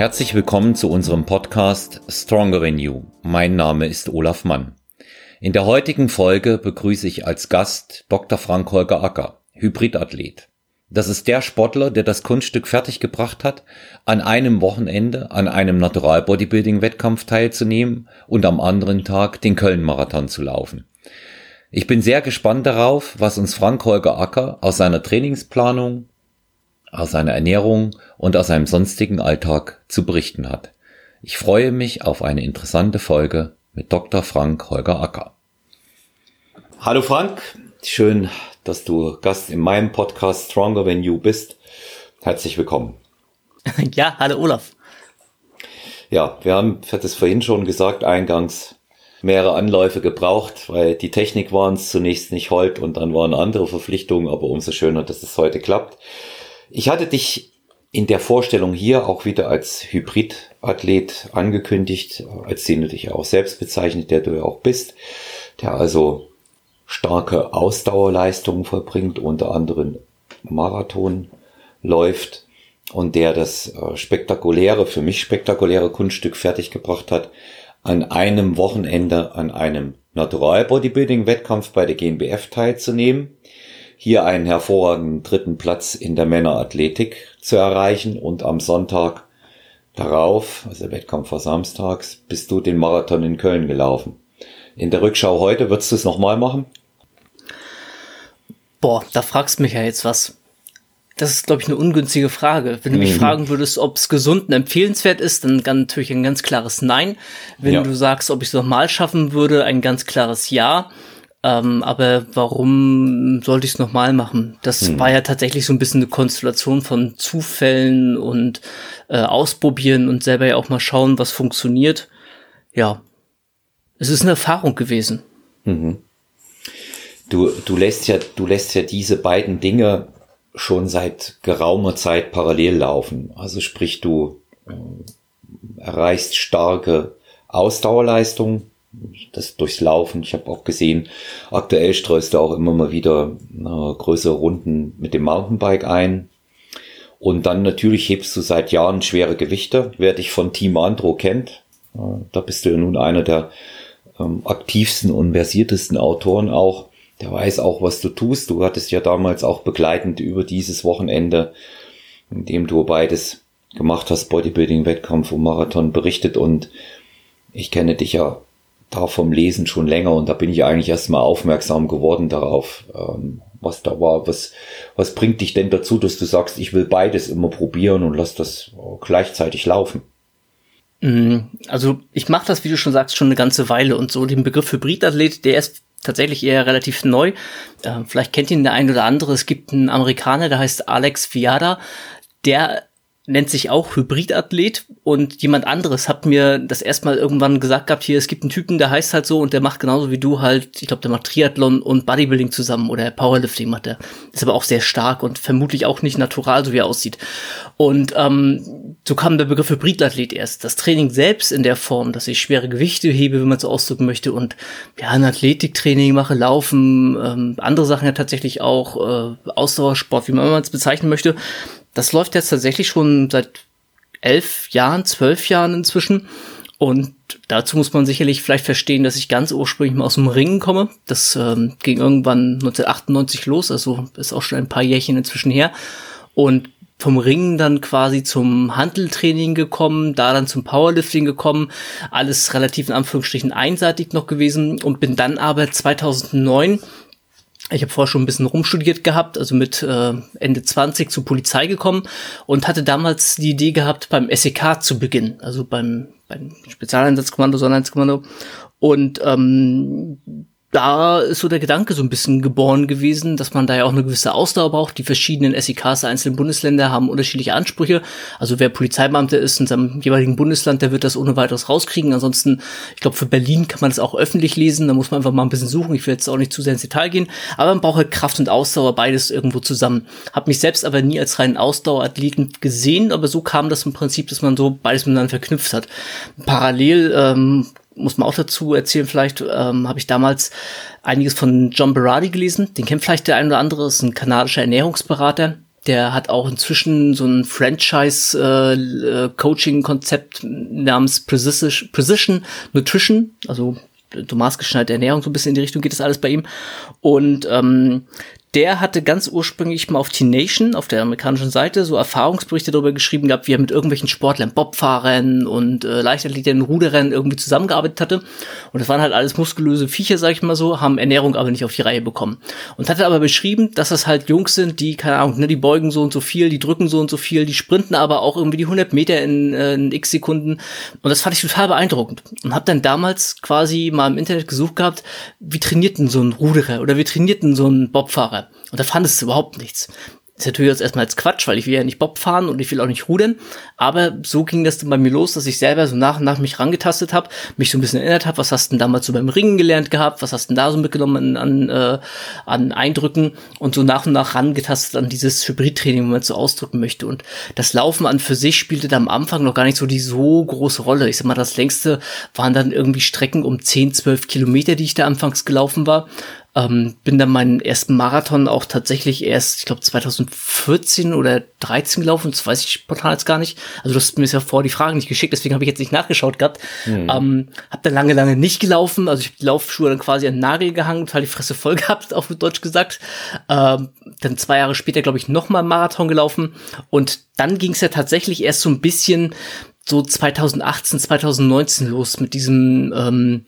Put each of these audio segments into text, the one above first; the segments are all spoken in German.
Herzlich willkommen zu unserem Podcast Stronger Than You. Mein Name ist Olaf Mann. In der heutigen Folge begrüße ich als Gast Dr. Frank Holger Acker, Hybridathlet. Das ist der Sportler, der das Kunststück fertiggebracht hat, an einem Wochenende an einem Natural Bodybuilding Wettkampf teilzunehmen und am anderen Tag den Köln-Marathon zu laufen. Ich bin sehr gespannt darauf, was uns Frank Holger Acker aus seiner Trainingsplanung, aus seiner Ernährung und aus seinem sonstigen Alltag zu berichten hat. Ich freue mich auf eine interessante Folge mit Dr. Frank Holger Acker. Hallo Frank, schön, dass du Gast in meinem Podcast Stronger Than You bist. Herzlich willkommen. Ja, hallo Olaf. Ja, wir haben, ich hatte es vorhin schon gesagt, eingangs mehrere Anläufe gebraucht, weil die Technik war uns zunächst nicht hold und dann waren andere Verpflichtungen, aber umso schöner, dass es heute klappt. Ich hatte dich in der Vorstellung hier auch wieder als Hybridathlet angekündigt, als den du dich auch selbst bezeichnet, der du ja auch bist, der also starke Ausdauerleistungen vollbringt, unter anderem Marathon läuft und der das äh, spektakuläre, für mich spektakuläre Kunststück fertiggebracht hat, an einem Wochenende an einem Natural Bodybuilding Wettkampf bei der GmbF teilzunehmen hier einen hervorragenden dritten Platz in der Männerathletik zu erreichen und am Sonntag darauf, also der Wettkampf war samstags, bist du den Marathon in Köln gelaufen. In der Rückschau heute, würdest du es nochmal machen? Boah, da fragst du mich ja jetzt was. Das ist, glaube ich, eine ungünstige Frage. Wenn du mich mhm. fragen würdest, ob es gesund und empfehlenswert ist, dann natürlich ein ganz klares Nein. Wenn ja. du sagst, ob ich es nochmal schaffen würde, ein ganz klares Ja. Ähm, aber warum sollte ich es nochmal machen? Das hm. war ja tatsächlich so ein bisschen eine Konstellation von Zufällen und äh, ausprobieren und selber ja auch mal schauen, was funktioniert. Ja, es ist eine Erfahrung gewesen. Mhm. Du, du lässt ja, du lässt ja diese beiden Dinge schon seit geraumer Zeit parallel laufen. Also sprich, du äh, erreichst starke Ausdauerleistung das durchs Laufen. Ich habe auch gesehen, aktuell streust du auch immer mal wieder äh, größere Runden mit dem Mountainbike ein. Und dann natürlich hebst du seit Jahren schwere Gewichte. Wer dich von Team Andro kennt, äh, da bist du ja nun einer der ähm, aktivsten und versiertesten Autoren auch. Der weiß auch, was du tust. Du hattest ja damals auch begleitend über dieses Wochenende, in dem du beides gemacht hast, Bodybuilding, Wettkampf und Marathon berichtet und ich kenne dich ja da vom Lesen schon länger und da bin ich eigentlich erstmal aufmerksam geworden darauf, ähm, was da war. Was, was bringt dich denn dazu, dass du sagst, ich will beides immer probieren und lass das gleichzeitig laufen? Mm, also ich mache das, wie du schon sagst, schon eine ganze Weile und so den Begriff Hybridathlet, der ist tatsächlich eher relativ neu. Äh, vielleicht kennt ihn der ein oder andere. Es gibt einen Amerikaner, der heißt Alex Fiada. Der nennt sich auch Hybridathlet und jemand anderes hat mir das erstmal irgendwann gesagt gehabt, hier, es gibt einen Typen, der heißt halt so und der macht genauso wie du halt, ich glaube, der macht Triathlon und Bodybuilding zusammen oder Powerlifting macht er. Ist aber auch sehr stark und vermutlich auch nicht natural, so wie er aussieht. Und ähm, so kam der Begriff Hybridathlet erst. Das Training selbst in der Form, dass ich schwere Gewichte hebe, wenn man so ausdrücken möchte und ja, ein Athletiktraining mache, Laufen, ähm, andere Sachen ja tatsächlich auch, äh, Ausdauersport, wie man es bezeichnen möchte, das läuft jetzt tatsächlich schon seit elf Jahren, zwölf Jahren inzwischen. Und dazu muss man sicherlich vielleicht verstehen, dass ich ganz ursprünglich mal aus dem Ringen komme. Das ähm, ging irgendwann 1998 los, also ist auch schon ein paar Jährchen inzwischen her. Und vom Ringen dann quasi zum Handeltraining gekommen, da dann zum Powerlifting gekommen, alles relativ in Anführungsstrichen einseitig noch gewesen und bin dann aber 2009 ich habe vorher schon ein bisschen rumstudiert gehabt, also mit äh, Ende 20 zur Polizei gekommen und hatte damals die Idee gehabt, beim SEK zu beginnen, also beim, beim Spezialeinsatzkommando, Sondereinsatzkommando. Und ähm, da ist so der Gedanke so ein bisschen geboren gewesen, dass man da ja auch eine gewisse Ausdauer braucht. Die verschiedenen SEKs der einzelnen Bundesländer haben unterschiedliche Ansprüche. Also wer Polizeibeamter ist in seinem jeweiligen Bundesland, der wird das ohne weiteres rauskriegen. Ansonsten, ich glaube, für Berlin kann man das auch öffentlich lesen. Da muss man einfach mal ein bisschen suchen. Ich will jetzt auch nicht zu sehr ins Detail gehen. Aber man braucht halt Kraft und Ausdauer, beides irgendwo zusammen. Hab mich selbst aber nie als reinen Ausdauerathleten gesehen, aber so kam das im Prinzip, dass man so beides miteinander verknüpft hat. Parallel ähm, muss man auch dazu erzählen, vielleicht ähm, habe ich damals einiges von John Berardi gelesen. Den kennt vielleicht der ein oder andere, ist ein kanadischer Ernährungsberater. Der hat auch inzwischen so ein Franchise-Coaching-Konzept äh, äh namens Precision, Nutrition, also so maßgeschneiderte Ernährung, so ein bisschen in die Richtung geht das alles bei ihm. Und ähm, der hatte ganz ursprünglich mal auf T-Nation, auf der amerikanischen Seite, so Erfahrungsberichte darüber geschrieben gehabt, wie er mit irgendwelchen Sportlern, Bobfahrern und äh, Leichtathleten, Ruderern irgendwie zusammengearbeitet hatte. Und das waren halt alles muskulöse Viecher, sag ich mal so, haben Ernährung aber nicht auf die Reihe bekommen. Und hatte aber beschrieben, dass das halt Jungs sind, die, keine Ahnung, ne, die beugen so und so viel, die drücken so und so viel, die sprinten aber auch irgendwie die 100 Meter in, äh, in x Sekunden. Und das fand ich total beeindruckend. Und habe dann damals quasi mal im Internet gesucht gehabt, wie trainierten so ein Ruderer oder wie trainierten so ein Bobfahrer. Und da fand es überhaupt nichts. ist natürlich jetzt erstmal als Quatsch, weil ich will ja nicht Bob fahren und ich will auch nicht rudern. Aber so ging das dann bei mir los, dass ich selber so nach und nach mich rangetastet habe, mich so ein bisschen erinnert habe, was hast du denn damals so beim Ringen gelernt gehabt, was hast du denn da so mitgenommen an, äh, an Eindrücken und so nach und nach rangetastet an dieses Hybridtraining, wenn man so ausdrücken möchte. Und das Laufen an für sich spielte da am Anfang noch gar nicht so die so große Rolle. Ich sag mal, das längste waren dann irgendwie Strecken um 10, 12 Kilometer, die ich da anfangs gelaufen war. Ähm, bin dann meinen ersten Marathon auch tatsächlich erst, ich glaube 2014 oder 13 gelaufen, das weiß ich spontan jetzt gar nicht. Also du hast mir ja vor die Fragen nicht geschickt, deswegen habe ich jetzt nicht nachgeschaut gehabt. Mhm. Ähm, hab dann lange, lange nicht gelaufen, also ich habe die Laufschuhe dann quasi an den Nagel gehangen, total die Fresse voll gehabt, auf Deutsch gesagt. Ähm, dann zwei Jahre später, glaube ich, nochmal Marathon gelaufen und dann ging es ja tatsächlich erst so ein bisschen so 2018, 2019 los mit diesem ähm,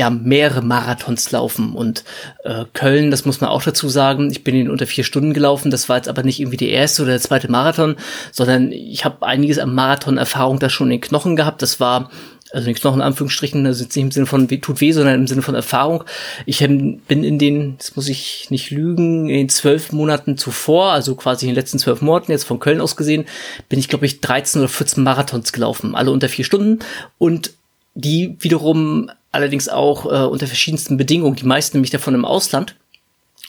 ja, mehrere Marathons laufen. Und äh, Köln, das muss man auch dazu sagen, ich bin in unter vier Stunden gelaufen. Das war jetzt aber nicht irgendwie der erste oder der zweite Marathon, sondern ich habe einiges an Marathon-Erfahrung da schon in den Knochen gehabt. Das war also nicht Knochen in Anführungsstrichen, also nicht im Sinne von tut weh, sondern im Sinne von Erfahrung. Ich bin in den, das muss ich nicht lügen, in den zwölf Monaten zuvor, also quasi in den letzten zwölf Monaten, jetzt von Köln aus gesehen, bin ich, glaube ich, 13 oder 14 Marathons gelaufen, alle unter vier Stunden und die wiederum allerdings auch äh, unter verschiedensten Bedingungen, die meisten nämlich davon im Ausland.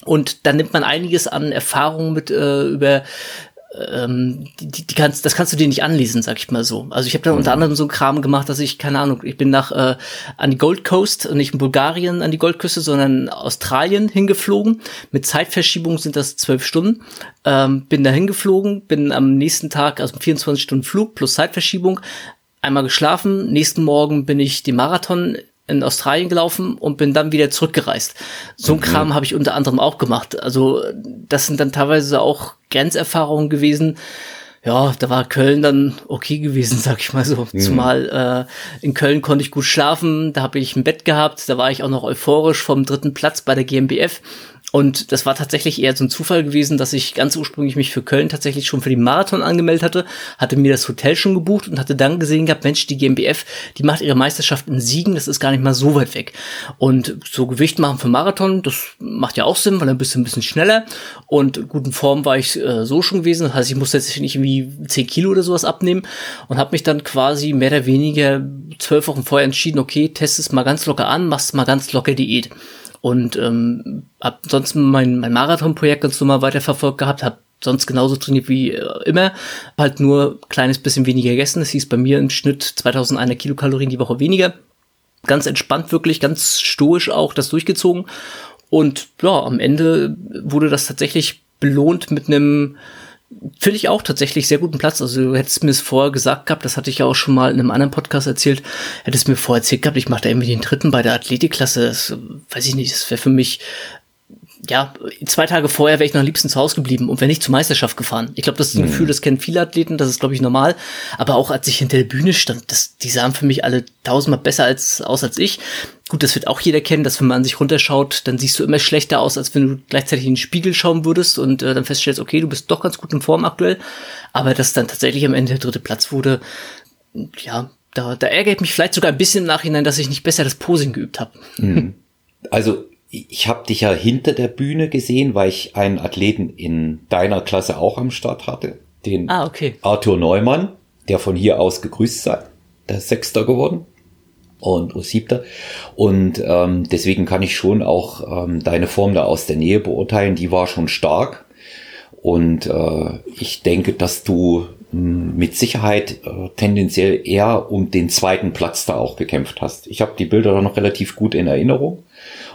Und dann nimmt man einiges an Erfahrungen mit äh, über ähm, die, die kannst, das kannst du dir nicht anlesen, sag ich mal so. Also ich habe dann unter mhm. anderem so einen Kram gemacht, dass ich, keine Ahnung, ich bin nach äh, an die Gold Coast, nicht in Bulgarien an die Goldküste, sondern Australien hingeflogen. Mit Zeitverschiebung sind das zwölf Stunden. Ähm, bin da hingeflogen, bin am nächsten Tag, also 24 Stunden Flug plus Zeitverschiebung, einmal geschlafen. Nächsten Morgen bin ich den Marathon in Australien gelaufen und bin dann wieder zurückgereist. So ein mhm. Kram habe ich unter anderem auch gemacht. Also das sind dann teilweise auch Grenzerfahrungen gewesen. Ja, da war Köln dann okay gewesen, sag ich mal so. Mhm. Zumal äh, in Köln konnte ich gut schlafen, da habe ich ein Bett gehabt, da war ich auch noch euphorisch vom dritten Platz bei der GmbF. Und das war tatsächlich eher so ein Zufall gewesen, dass ich ganz ursprünglich mich für Köln tatsächlich schon für die Marathon angemeldet hatte, hatte mir das Hotel schon gebucht und hatte dann gesehen gehabt, Mensch, die GmbF, die macht ihre Meisterschaft in Siegen, das ist gar nicht mal so weit weg. Und so Gewicht machen für Marathon, das macht ja auch Sinn, weil dann bist du ein bisschen schneller und guten Form war ich äh, so schon gewesen. Das heißt, ich musste jetzt nicht irgendwie 10 Kilo oder sowas abnehmen und habe mich dann quasi mehr oder weniger zwölf Wochen vorher entschieden, okay, test es mal ganz locker an, machst mal ganz locker Diät. Und ähm, hab sonst mein, mein Marathon-Projekt ganz normal weiterverfolgt gehabt, hab sonst genauso trainiert wie äh, immer, halt nur kleines bisschen weniger gegessen. Das hieß bei mir im Schnitt 2100 Kilokalorien die Woche weniger. Ganz entspannt wirklich, ganz stoisch auch das durchgezogen. Und ja, am Ende wurde das tatsächlich belohnt mit einem finde ich auch tatsächlich sehr guten Platz. Also du hättest mir es vorher gesagt gehabt, das hatte ich ja auch schon mal in einem anderen Podcast erzählt, hättest mir vorher erzählt gehabt, ich mache da irgendwie den dritten bei der Athletikklasse. Das weiß ich nicht, das wäre für mich ja, zwei Tage vorher wäre ich noch am liebsten zu Hause geblieben und wäre nicht zur Meisterschaft gefahren. Ich glaube, das ist ein mhm. Gefühl, das kennen viele Athleten, das ist, glaube ich, normal. Aber auch als ich hinter der Bühne stand, das, die sahen für mich alle tausendmal besser als, aus als ich. Gut, das wird auch jeder kennen, dass wenn man sich runterschaut, dann siehst du immer schlechter aus, als wenn du gleichzeitig in den Spiegel schauen würdest und äh, dann feststellst, okay, du bist doch ganz gut in Form aktuell. Aber dass dann tatsächlich am Ende der dritte Platz wurde, ja, da, da ärgert mich vielleicht sogar ein bisschen im Nachhinein, dass ich nicht besser das Posing geübt habe. Mhm. Also ich habe dich ja hinter der Bühne gesehen, weil ich einen Athleten in deiner Klasse auch am Start hatte. Den ah, okay. Arthur Neumann, der von hier aus gegrüßt sei. Der ist Sechster geworden und oh, Siebter. Und ähm, deswegen kann ich schon auch ähm, deine Form da aus der Nähe beurteilen. Die war schon stark. Und äh, ich denke, dass du mh, hm, mit Sicherheit äh, tendenziell eher um den zweiten Platz da auch gekämpft hast. Ich habe die Bilder da noch relativ gut in Erinnerung.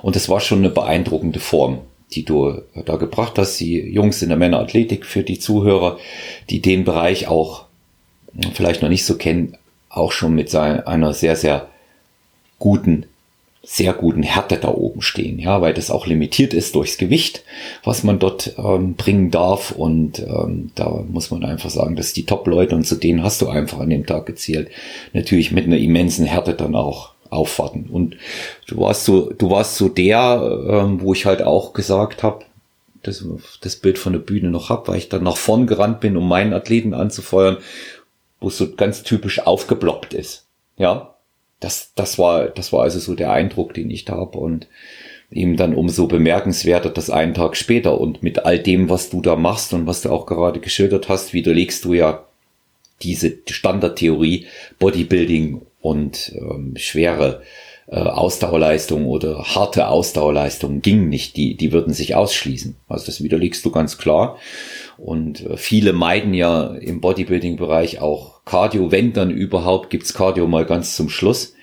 Und es war schon eine beeindruckende Form, die du da gebracht hast, die Jungs in der Männerathletik für die Zuhörer, die den Bereich auch vielleicht noch nicht so kennen, auch schon mit einer sehr, sehr guten, sehr guten Härte da oben stehen, ja, weil das auch limitiert ist durchs Gewicht, was man dort ähm, bringen darf. Und ähm, da muss man einfach sagen, dass die Top-Leute und zu denen hast du einfach an dem Tag gezählt, natürlich mit einer immensen Härte dann auch aufwarten. Und du warst so, du warst so der, ähm, wo ich halt auch gesagt habe, das, das Bild von der Bühne noch hab, weil ich dann nach vorn gerannt bin, um meinen Athleten anzufeuern, wo es so ganz typisch aufgeploppt ist. Ja, das, das war, das war also so der Eindruck, den ich da habe und eben dann umso bemerkenswerter, dass einen Tag später und mit all dem, was du da machst und was du auch gerade geschildert hast, widerlegst du ja diese Standardtheorie Bodybuilding und ähm, schwere äh, Ausdauerleistung oder harte Ausdauerleistung ging nicht. Die, die würden sich ausschließen. Also das widerlegst du ganz klar. Und äh, viele meiden ja im Bodybuilding-Bereich auch Cardio. Wenn dann überhaupt, gibt's Cardio mal ganz zum Schluss.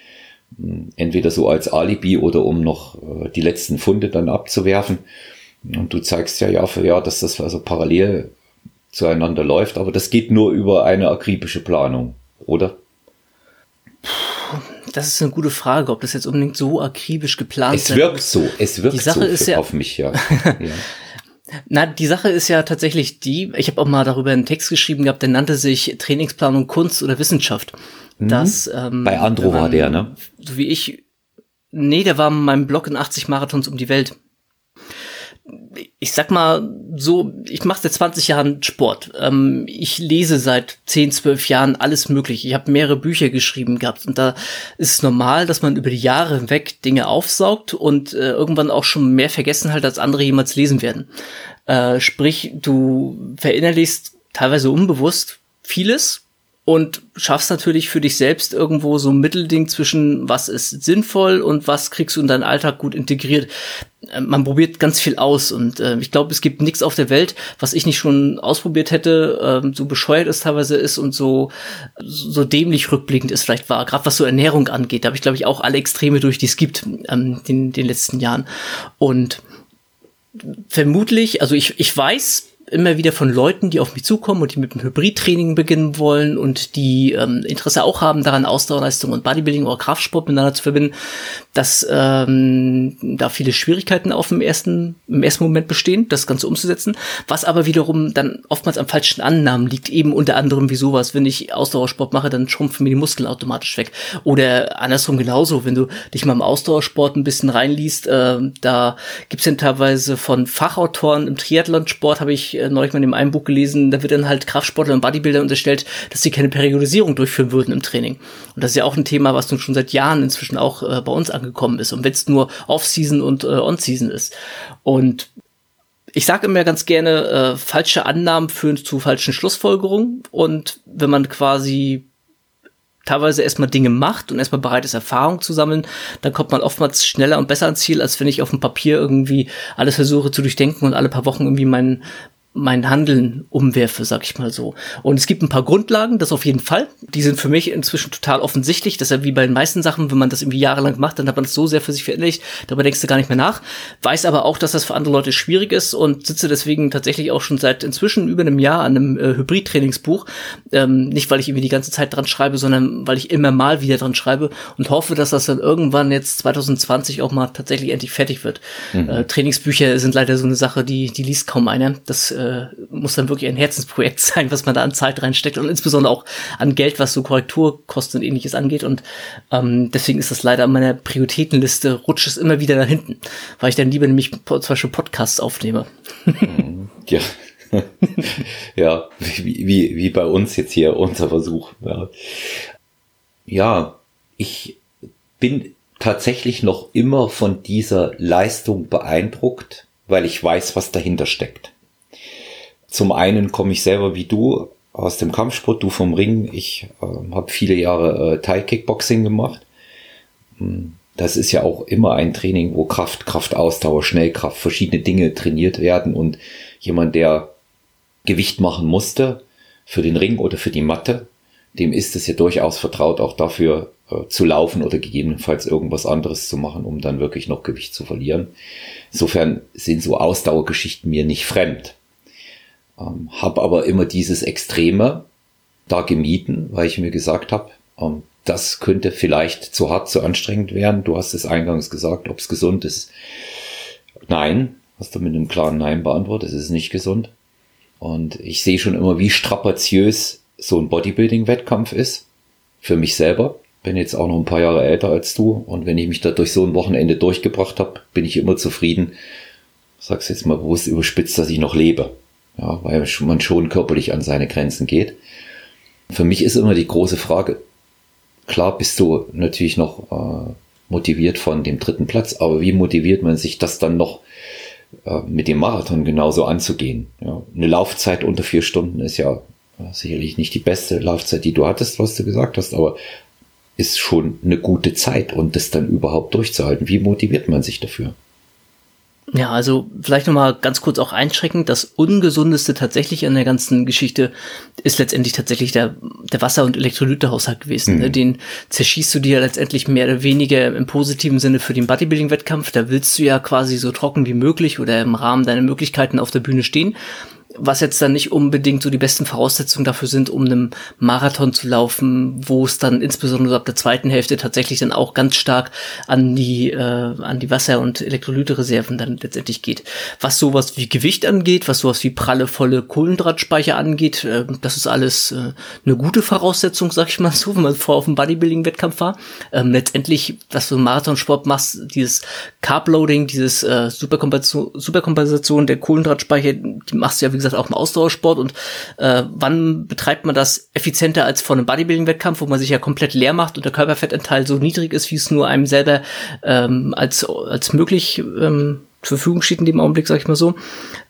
Hm, entweder so als Alibi oder um noch äh, die letzten Funde dann abzuwerfen. Und du zeigst ja Jahr für Jahr, dass das also parallel zueinander läuft. Aber das geht nur über eine akribische Planung, oder? Das ist eine gute Frage, ob das jetzt unbedingt so akribisch geplant ist. Es wirkt so, es wirkt die Sache so ist ja, auf mich, ja. ja. Na, die Sache ist ja tatsächlich die, ich habe auch mal darüber einen Text geschrieben gehabt, der nannte sich Trainingsplanung Kunst oder Wissenschaft. Mhm. Das, ähm, Bei Andro war der, ne? So wie ich, nee, der war in meinem Blog in 80 Marathons um die Welt ich sag mal so, ich mache seit 20 Jahren Sport. Ähm, ich lese seit 10, 12 Jahren alles mögliche. Ich habe mehrere Bücher geschrieben gehabt und da ist es normal, dass man über die Jahre hinweg Dinge aufsaugt und äh, irgendwann auch schon mehr vergessen halt, als andere jemals lesen werden. Äh, sprich, du verinnerlichst teilweise unbewusst vieles und schaffst natürlich für dich selbst irgendwo so ein Mittelding zwischen was ist sinnvoll und was kriegst du in deinen Alltag gut integriert. Äh, man probiert ganz viel aus und äh, ich glaube, es gibt nichts auf der Welt, was ich nicht schon ausprobiert hätte, äh, so bescheuert es teilweise ist und so so dämlich rückblickend ist vielleicht war, gerade was so Ernährung angeht. Da habe ich glaube ich auch alle Extreme durch, die es gibt ähm, in den letzten Jahren und vermutlich, also ich ich weiß immer wieder von Leuten, die auf mich zukommen und die mit dem Hybridtraining beginnen wollen und die ähm, Interesse auch haben, daran Ausdauerleistung und Bodybuilding oder Kraftsport miteinander zu verbinden, dass ähm, da viele Schwierigkeiten auf dem ersten, im ersten Moment bestehen, das Ganze umzusetzen, was aber wiederum dann oftmals am falschen Annahmen liegt, eben unter anderem wie sowas, wenn ich Ausdauersport mache, dann schrumpfen mir die Muskeln automatisch weg. Oder andersrum genauso, wenn du dich mal im Ausdauersport ein bisschen reinliest, äh, da gibt's dann teilweise von Fachautoren im Triathlonsport, habe ich äh, neulich mal in einem Buch gelesen, da wird dann halt Kraftsportler und Bodybuilder unterstellt, dass sie keine Periodisierung durchführen würden im Training. Und das ist ja auch ein Thema, was nun schon seit Jahren inzwischen auch äh, bei uns angekommen ist. Und wenn es nur Off-Season und äh, On-Season ist. Und ich sage immer ganz gerne, äh, falsche Annahmen führen zu falschen Schlussfolgerungen. Und wenn man quasi teilweise erstmal Dinge macht und erstmal bereit ist, Erfahrung zu sammeln, dann kommt man oftmals schneller und besser ans Ziel, als wenn ich auf dem Papier irgendwie alles versuche zu durchdenken und alle paar Wochen irgendwie mein, mein Handeln umwerfe, sag ich mal so. Und es gibt ein paar Grundlagen, das auf jeden Fall. Die sind für mich inzwischen total offensichtlich. Das ist ja wie bei den meisten Sachen, wenn man das irgendwie jahrelang macht, dann hat man das so sehr für sich verinnerlicht, darüber denkst du gar nicht mehr nach. Weiß aber auch, dass das für andere Leute schwierig ist und sitze deswegen tatsächlich auch schon seit inzwischen über einem Jahr an einem äh, Hybrid-Trainingsbuch. Ähm, nicht, weil ich irgendwie die ganze Zeit dran schreibe, sondern weil ich immer mal wieder dran schreibe und hoffe, dass das dann irgendwann jetzt 2020 auch mal tatsächlich endlich fertig wird. Mhm. Äh, Trainingsbücher sind leider so eine Sache, die, die liest kaum einer. Das äh, äh, muss dann wirklich ein Herzensprojekt sein, was man da an Zeit reinsteckt und insbesondere auch an Geld, was so Korrekturkosten und ähnliches angeht. Und ähm, deswegen ist das leider an meiner Prioritätenliste, rutscht es immer wieder nach hinten, weil ich dann lieber nämlich zum Beispiel Podcasts aufnehme. ja. ja, wie, wie, wie bei uns jetzt hier unser Versuch. Ja. ja, ich bin tatsächlich noch immer von dieser Leistung beeindruckt, weil ich weiß, was dahinter steckt. Zum einen komme ich selber wie du aus dem Kampfsport, du vom Ring. Ich äh, habe viele Jahre äh, Thai-Kickboxing gemacht. Hm, das ist ja auch immer ein Training, wo Kraft, Kraftausdauer, Schnellkraft, verschiedene Dinge trainiert werden und jemand, der Gewicht machen musste für den Ring oder für die Matte, dem ist es ja durchaus vertraut, auch dafür äh, zu laufen oder gegebenenfalls irgendwas anderes zu machen, um dann wirklich noch Gewicht zu verlieren. Insofern sind so Ausdauergeschichten mir nicht fremd. Ähm, habe aber immer dieses Extreme da gemieden, weil ich mir gesagt habe, ähm, das könnte vielleicht zu hart, zu anstrengend werden. Du hast es eingangs gesagt, ob es gesund ist. Nein, hast du mit einem klaren Nein beantwortet, es ist nicht gesund. Und ich sehe schon immer, wie strapaziös so ein Bodybuilding-Wettkampf ist. Für mich selber. Bin jetzt auch noch ein paar Jahre älter als du. Und wenn ich mich da durch so ein Wochenende durchgebracht habe, bin ich immer zufrieden. Sag's jetzt mal bewusst überspitzt, dass ich noch lebe. Ja, weil man schon körperlich an seine Grenzen geht. Für mich ist immer die große Frage, klar bist du natürlich noch äh, motiviert von dem dritten Platz, aber wie motiviert man sich das dann noch äh, mit dem Marathon genauso anzugehen? Ja, eine Laufzeit unter vier Stunden ist ja sicherlich nicht die beste Laufzeit, die du hattest, was du gesagt hast, aber ist schon eine gute Zeit und das dann überhaupt durchzuhalten. Wie motiviert man sich dafür? Ja, also vielleicht nochmal ganz kurz auch einschränkend. Das Ungesundeste tatsächlich an der ganzen Geschichte ist letztendlich tatsächlich der, der Wasser- und Elektrolytehaushalt gewesen. Mhm. Den zerschießt du dir letztendlich mehr oder weniger im positiven Sinne für den Bodybuilding-Wettkampf. Da willst du ja quasi so trocken wie möglich oder im Rahmen deiner Möglichkeiten auf der Bühne stehen was jetzt dann nicht unbedingt so die besten Voraussetzungen dafür sind, um einen Marathon zu laufen, wo es dann insbesondere ab der zweiten Hälfte tatsächlich dann auch ganz stark an die äh, an die Wasser- und Elektrolytereserven dann letztendlich geht. Was sowas wie Gewicht angeht, was sowas wie pralle volle Kohlendrahtspeicher angeht, äh, das ist alles äh, eine gute Voraussetzung, sag ich mal so, wenn man vor auf dem Bodybuilding-Wettkampf war. Ähm, letztendlich, was du im Marathonsport machst, dieses Carbloading, dieses äh, Superkompensation, Superkompensation der Kohlendrahtspeicher, die machst du ja wie gesagt auch im Ausdauersport und äh, wann betreibt man das effizienter als vor einem Bodybuilding-Wettkampf, wo man sich ja komplett leer macht und der Körperfettanteil so niedrig ist, wie es nur einem selber ähm, als, als möglich ähm, zur Verfügung steht in dem Augenblick, sag ich mal so.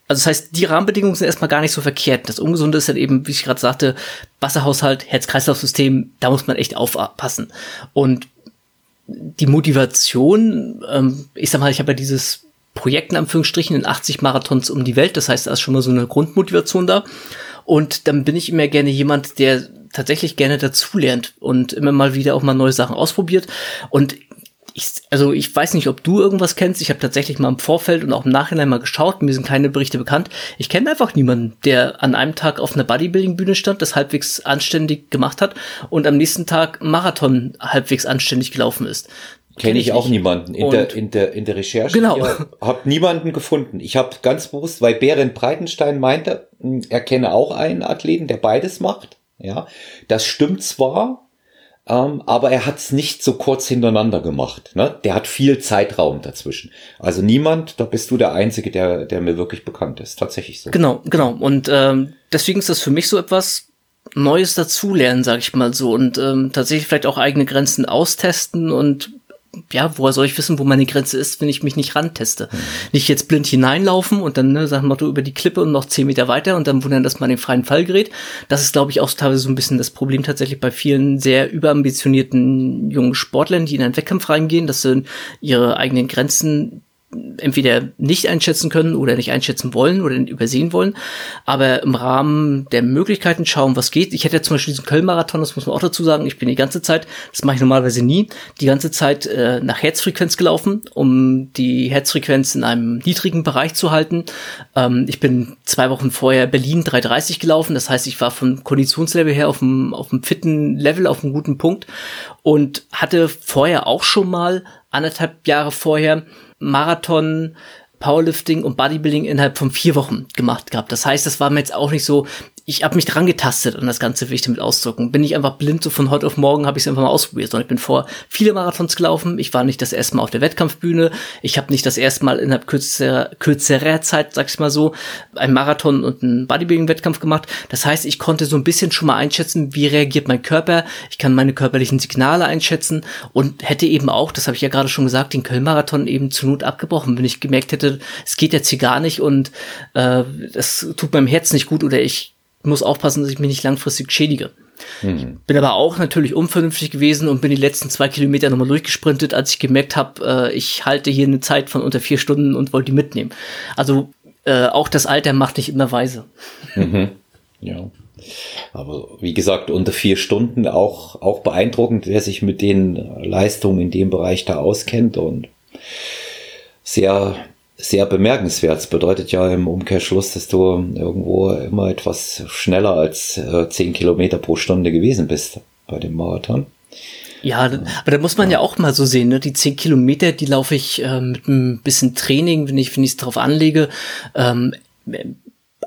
Also das heißt, die Rahmenbedingungen sind erstmal gar nicht so verkehrt. Das Ungesunde ist dann eben, wie ich gerade sagte, Wasserhaushalt, Herz-Kreislauf-System, da muss man echt aufpassen. Und die Motivation, ähm, ich sag mal, ich habe ja dieses Projekten, Anführungsstrichen, in 80 Marathons um die Welt. Das heißt, da ist schon mal so eine Grundmotivation da. Und dann bin ich immer gerne jemand, der tatsächlich gerne dazulernt und immer mal wieder auch mal neue Sachen ausprobiert. Und ich, also ich weiß nicht, ob du irgendwas kennst. Ich habe tatsächlich mal im Vorfeld und auch im Nachhinein mal geschaut. Mir sind keine Berichte bekannt. Ich kenne einfach niemanden, der an einem Tag auf einer Bodybuilding-Bühne stand, das halbwegs anständig gemacht hat und am nächsten Tag Marathon halbwegs anständig gelaufen ist. Kenne ich, ich auch niemanden. In der, in, der, in der Recherche genau. habe niemanden gefunden. Ich habe ganz bewusst, weil Berend Breitenstein meinte, hm, er kenne auch einen Athleten, der beides macht. Ja, das stimmt zwar, ähm, aber er hat es nicht so kurz hintereinander gemacht. Ne? Der hat viel Zeitraum dazwischen. Also niemand, da bist du der Einzige, der, der mir wirklich bekannt ist. Tatsächlich so. Genau, genau. Und ähm, deswegen ist das für mich so etwas, Neues dazulernen, sag ich mal so, und ähm, tatsächlich vielleicht auch eigene Grenzen austesten und ja, woher soll ich wissen, wo meine Grenze ist, wenn ich mich nicht ranteste? Mhm. Nicht jetzt blind hineinlaufen und dann, ne, sagen wir mal, über die Klippe und noch zehn Meter weiter und dann wundern, dass man den freien Fall gerät. Das ist, glaube ich, auch teilweise so ein bisschen das Problem tatsächlich bei vielen sehr überambitionierten jungen Sportlern, die in einen Wettkampf reingehen, dass sie ihre eigenen Grenzen entweder nicht einschätzen können oder nicht einschätzen wollen oder übersehen wollen, aber im Rahmen der Möglichkeiten schauen, was geht. Ich hätte zum Beispiel diesen Köln-Marathon, das muss man auch dazu sagen, ich bin die ganze Zeit, das mache ich normalerweise nie, die ganze Zeit äh, nach Herzfrequenz gelaufen, um die Herzfrequenz in einem niedrigen Bereich zu halten. Ähm, ich bin zwei Wochen vorher Berlin 330 gelaufen, das heißt, ich war vom Konditionslevel her auf einem, auf einem fitten Level, auf einem guten Punkt und hatte vorher auch schon mal anderthalb Jahre vorher Marathon, Powerlifting und Bodybuilding innerhalb von vier Wochen gemacht gehabt. Das heißt, das war mir jetzt auch nicht so, ich habe mich dran getastet an das Ganze, will ich damit ausdrücken. Bin ich einfach blind, so von heute auf morgen habe ich es einfach mal ausprobiert, sondern ich bin vor viele Marathons gelaufen. Ich war nicht das erste Mal auf der Wettkampfbühne. Ich habe nicht das erste Mal innerhalb kürzerer, kürzerer Zeit, sag ich mal so, einen Marathon und einen Bodybuilding-Wettkampf gemacht. Das heißt, ich konnte so ein bisschen schon mal einschätzen, wie reagiert mein Körper. Ich kann meine körperlichen Signale einschätzen und hätte eben auch, das habe ich ja gerade schon gesagt, den Köln-Marathon eben zur Not abgebrochen, wenn ich gemerkt hätte, es geht jetzt hier gar nicht und äh, das tut meinem Herz nicht gut oder ich muss aufpassen, dass ich mich nicht langfristig schädige. Mhm. Bin aber auch natürlich unvernünftig gewesen und bin die letzten zwei Kilometer nochmal durchgesprintet, als ich gemerkt habe, äh, ich halte hier eine Zeit von unter vier Stunden und wollte die mitnehmen. Also äh, auch das Alter macht nicht immer weise. Mhm. Ja. Aber wie gesagt, unter vier Stunden auch, auch beeindruckend, wer sich mit den Leistungen in dem Bereich da auskennt und sehr, sehr bemerkenswert. Das bedeutet ja im Umkehrschluss, dass du irgendwo immer etwas schneller als äh, zehn Kilometer pro Stunde gewesen bist bei dem Marathon. Ja, aber da muss man ja auch mal so sehen, ne? Die zehn Kilometer, die laufe ich äh, mit ein bisschen Training, wenn ich wenn ich es drauf anlege. Ähm,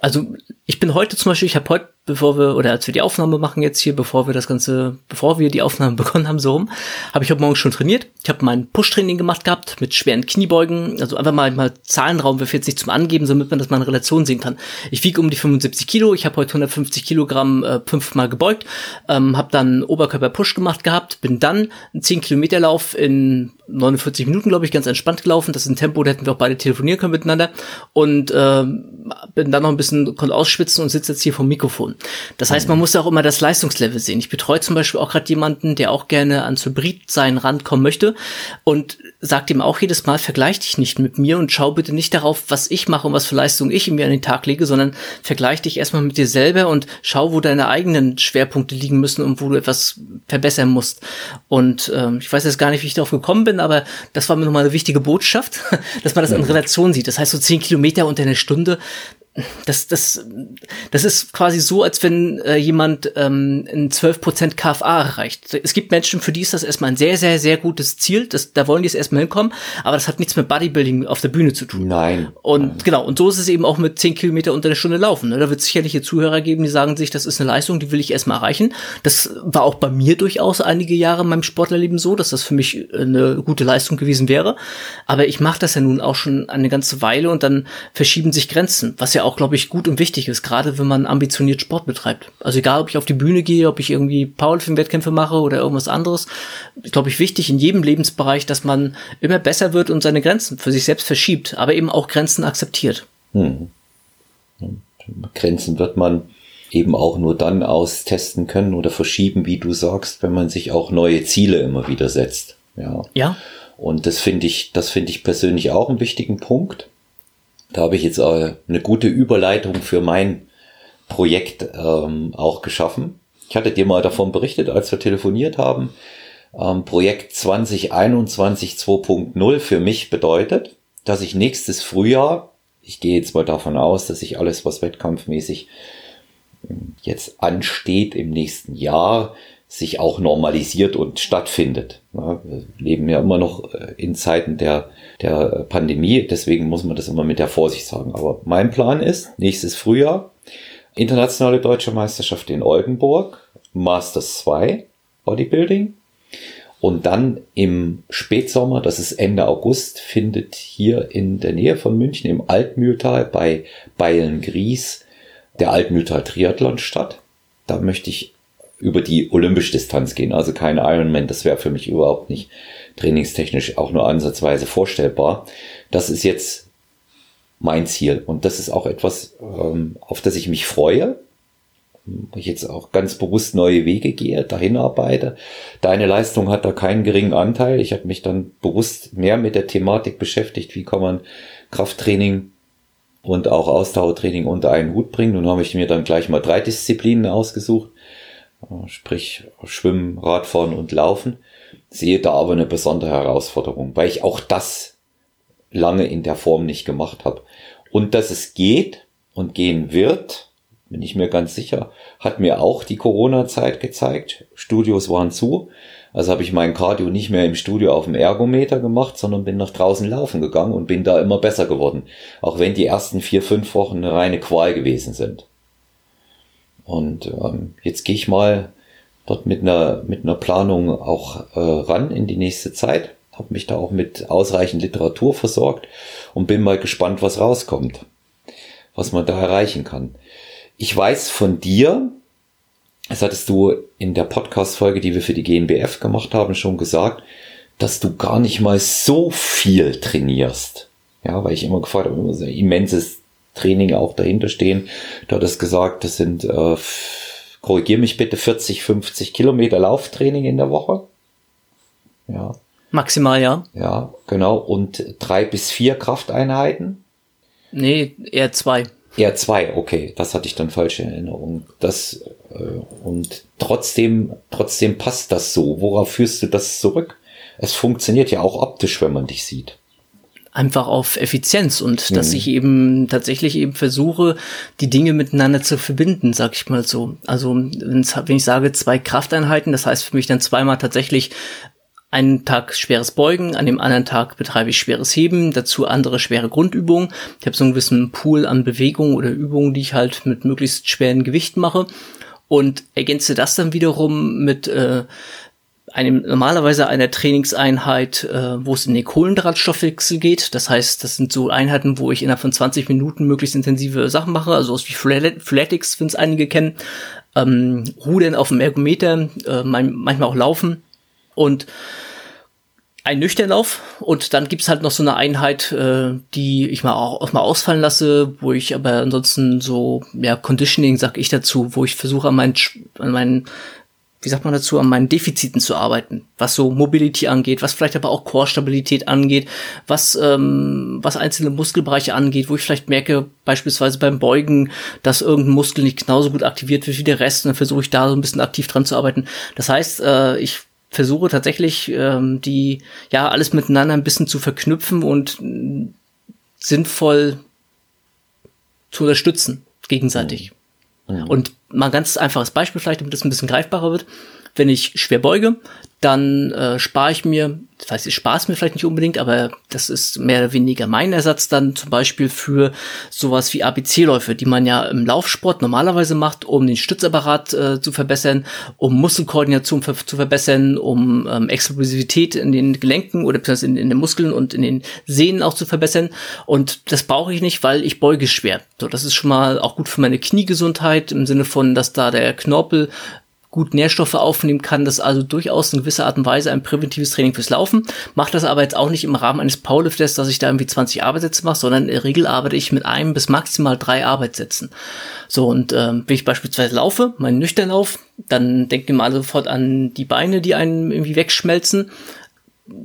also ich bin heute zum Beispiel, ich habe heute bevor wir, oder als wir die Aufnahme machen jetzt hier, bevor wir das Ganze, bevor wir die Aufnahme begonnen haben, so rum, habe ich heute Morgen schon trainiert. Ich habe mein Push-Training gemacht gehabt mit schweren Kniebeugen, also einfach mal, mal Zahlenraum, wir jetzt nicht zum Angeben, damit man das mal in Relation sehen kann. Ich wiege um die 75 Kilo, ich habe heute 150 Kilogramm äh, fünfmal gebeugt, ähm, habe dann Oberkörper-Push gemacht gehabt, bin dann einen 10 Kilometer Lauf in 49 Minuten, glaube ich, ganz entspannt gelaufen. Das ist ein Tempo, da hätten wir auch beide telefonieren können miteinander. Und ähm, bin dann noch ein bisschen, konnte ausschwitzen und sitze jetzt hier vom Mikrofon. Das heißt, man muss auch immer das Leistungslevel sehen. Ich betreue zum Beispiel auch gerade jemanden, der auch gerne ans Hybrid sein Rand kommen möchte und sagt ihm auch jedes Mal, vergleich dich nicht mit mir und schau bitte nicht darauf, was ich mache und was für Leistungen ich mir an den Tag lege, sondern vergleich dich erstmal mit dir selber und schau, wo deine eigenen Schwerpunkte liegen müssen und wo du etwas verbessern musst. Und ähm, ich weiß jetzt gar nicht, wie ich darauf gekommen bin, aber das war mir nochmal eine wichtige Botschaft, dass man das in Relation sieht. Das heißt, so zehn Kilometer unter einer Stunde, das, das, das ist quasi so, als wenn äh, jemand ähm, ein 12% KFA erreicht. Es gibt Menschen, für die ist das erstmal ein sehr, sehr, sehr gutes Ziel. Das, da wollen die es erstmal hinkommen, aber das hat nichts mit Bodybuilding auf der Bühne zu tun. Nein. Und Nein. genau, und so ist es eben auch mit 10 Kilometer unter der Stunde laufen. Ne? Da wird es sicherlich hier Zuhörer geben, die sagen sich, das ist eine Leistung, die will ich erstmal erreichen. Das war auch bei mir durchaus einige Jahre in meinem Sportlerleben so, dass das für mich eine gute Leistung gewesen wäre. Aber ich mache das ja nun auch schon eine ganze Weile und dann verschieben sich Grenzen, was ja auch, glaube ich, gut und wichtig ist, gerade wenn man ambitioniert Sport betreibt. Also egal, ob ich auf die Bühne gehe, ob ich irgendwie Powerlifting-Wettkämpfe mache oder irgendwas anderes, ist, glaube ich, wichtig in jedem Lebensbereich, dass man immer besser wird und seine Grenzen für sich selbst verschiebt, aber eben auch Grenzen akzeptiert. Hm. Grenzen wird man eben auch nur dann austesten können oder verschieben, wie du sagst, wenn man sich auch neue Ziele immer wieder setzt. Ja. Ja. Und das finde ich, das finde ich persönlich auch einen wichtigen Punkt. Da habe ich jetzt äh, eine gute Überleitung für mein Projekt ähm, auch geschaffen. Ich hatte dir mal davon berichtet, als wir telefoniert haben. Ähm, Projekt 2021 2.0 für mich bedeutet, dass ich nächstes Frühjahr, ich gehe jetzt mal davon aus, dass ich alles, was wettkampfmäßig ähm, jetzt ansteht im nächsten Jahr, sich auch normalisiert und stattfindet. Wir leben ja immer noch äh, in Zeiten der, der Pandemie, deswegen muss man das immer mit der Vorsicht sagen. Aber mein Plan ist, nächstes Frühjahr, internationale deutsche Meisterschaft in Oldenburg, Masters 2 Bodybuilding. Und dann im Spätsommer, das ist Ende August, findet hier in der Nähe von München im Altmühltal bei Bayern-Gries der Altmühltal Triathlon statt. Da möchte ich über die olympische Distanz gehen. Also kein Ironman, das wäre für mich überhaupt nicht trainingstechnisch auch nur ansatzweise vorstellbar. Das ist jetzt mein Ziel und das ist auch etwas, ähm, auf das ich mich freue. Ich jetzt auch ganz bewusst neue Wege gehe, dahin arbeite. Deine Leistung hat da keinen geringen Anteil. Ich habe mich dann bewusst mehr mit der Thematik beschäftigt, wie kann man Krafttraining und auch Ausdauertraining unter einen Hut bringen. Nun habe ich mir dann gleich mal drei Disziplinen ausgesucht sprich Schwimmen, Radfahren und Laufen, sehe da aber eine besondere Herausforderung, weil ich auch das lange in der Form nicht gemacht habe. Und dass es geht und gehen wird, bin ich mir ganz sicher, hat mir auch die Corona-Zeit gezeigt. Studios waren zu, also habe ich mein Cardio nicht mehr im Studio auf dem Ergometer gemacht, sondern bin nach draußen laufen gegangen und bin da immer besser geworden. Auch wenn die ersten vier, fünf Wochen eine reine Qual gewesen sind. Und ähm, jetzt gehe ich mal dort mit einer, mit einer Planung auch äh, ran in die nächste Zeit. Habe mich da auch mit ausreichend Literatur versorgt und bin mal gespannt, was rauskommt, was man da erreichen kann. Ich weiß von dir, das hattest du in der Podcast-Folge, die wir für die GNBF gemacht haben, schon gesagt, dass du gar nicht mal so viel trainierst. Ja, weil ich immer gefragt habe, immer so immenses Training auch dahinter stehen. Du hattest gesagt, das sind, äh, korrigier mich bitte, 40, 50 Kilometer Lauftraining in der Woche. Ja. Maximal, ja. Ja, genau. Und drei bis vier Krafteinheiten. Nee, eher zwei. R2, okay, das hatte ich dann falsche Erinnerung. Das äh, und trotzdem, trotzdem passt das so. Worauf führst du das zurück? Es funktioniert ja auch optisch, wenn man dich sieht einfach auf Effizienz und mhm. dass ich eben tatsächlich eben versuche, die Dinge miteinander zu verbinden, sag ich mal so. Also wenn ich sage zwei Krafteinheiten, das heißt für mich dann zweimal tatsächlich einen Tag schweres Beugen, an dem anderen Tag betreibe ich schweres Heben, dazu andere schwere Grundübungen. Ich habe so einen gewissen Pool an Bewegungen oder Übungen, die ich halt mit möglichst schweren Gewichten mache und ergänze das dann wiederum mit äh, einem normalerweise einer Trainingseinheit, äh, wo es in den Kohlendrahtstoffwechsel geht. Das heißt, das sind so Einheiten, wo ich innerhalb von 20 Minuten möglichst intensive Sachen mache, also aus wie Freeletics, wenn es einige kennen, ähm, Rudern auf dem Ergometer, äh, manchmal auch Laufen. Und ein Nüchternlauf und dann gibt's halt noch so eine Einheit, äh, die ich mal auch, auch mal ausfallen lasse, wo ich aber ansonsten so, ja, Conditioning sag ich dazu, wo ich versuche an meinen, an meinen wie sagt man dazu, an meinen Defiziten zu arbeiten, was so Mobility angeht, was vielleicht aber auch Core-Stabilität angeht, was, ähm, was einzelne Muskelbereiche angeht, wo ich vielleicht merke, beispielsweise beim Beugen, dass irgendein Muskel nicht genauso gut aktiviert wird wie der Rest und dann versuche ich da so ein bisschen aktiv dran zu arbeiten. Das heißt, äh, ich versuche tatsächlich ähm, die ja alles miteinander ein bisschen zu verknüpfen und äh, sinnvoll zu unterstützen gegenseitig. Mhm. Und mal ein ganz einfaches Beispiel vielleicht, damit es ein bisschen greifbarer wird. Wenn ich schwer beuge, dann äh, spare ich mir, das heißt, ich spare es mir vielleicht nicht unbedingt, aber das ist mehr oder weniger mein Ersatz dann zum Beispiel für sowas wie ABC-Läufe, die man ja im Laufsport normalerweise macht, um den Stützapparat äh, zu verbessern, um Muskelkoordination ver zu verbessern, um ähm, Explosivität in den Gelenken oder in, in den Muskeln und in den Sehnen auch zu verbessern. Und das brauche ich nicht, weil ich beuge schwer. So, das ist schon mal auch gut für meine Kniegesundheit im Sinne von, dass da der Knorpel gut Nährstoffe aufnehmen kann. Das ist also durchaus in gewisser Art und Weise ein präventives Training fürs Laufen. Mache das aber jetzt auch nicht im Rahmen eines Powerlifters, dass ich da irgendwie 20 Arbeitssätze mache, sondern in der Regel arbeite ich mit einem bis maximal drei Arbeitssätzen. So, und ähm, wenn ich beispielsweise laufe, meinen Nüchternlauf, dann denkt ihr mal sofort an die Beine, die einen irgendwie wegschmelzen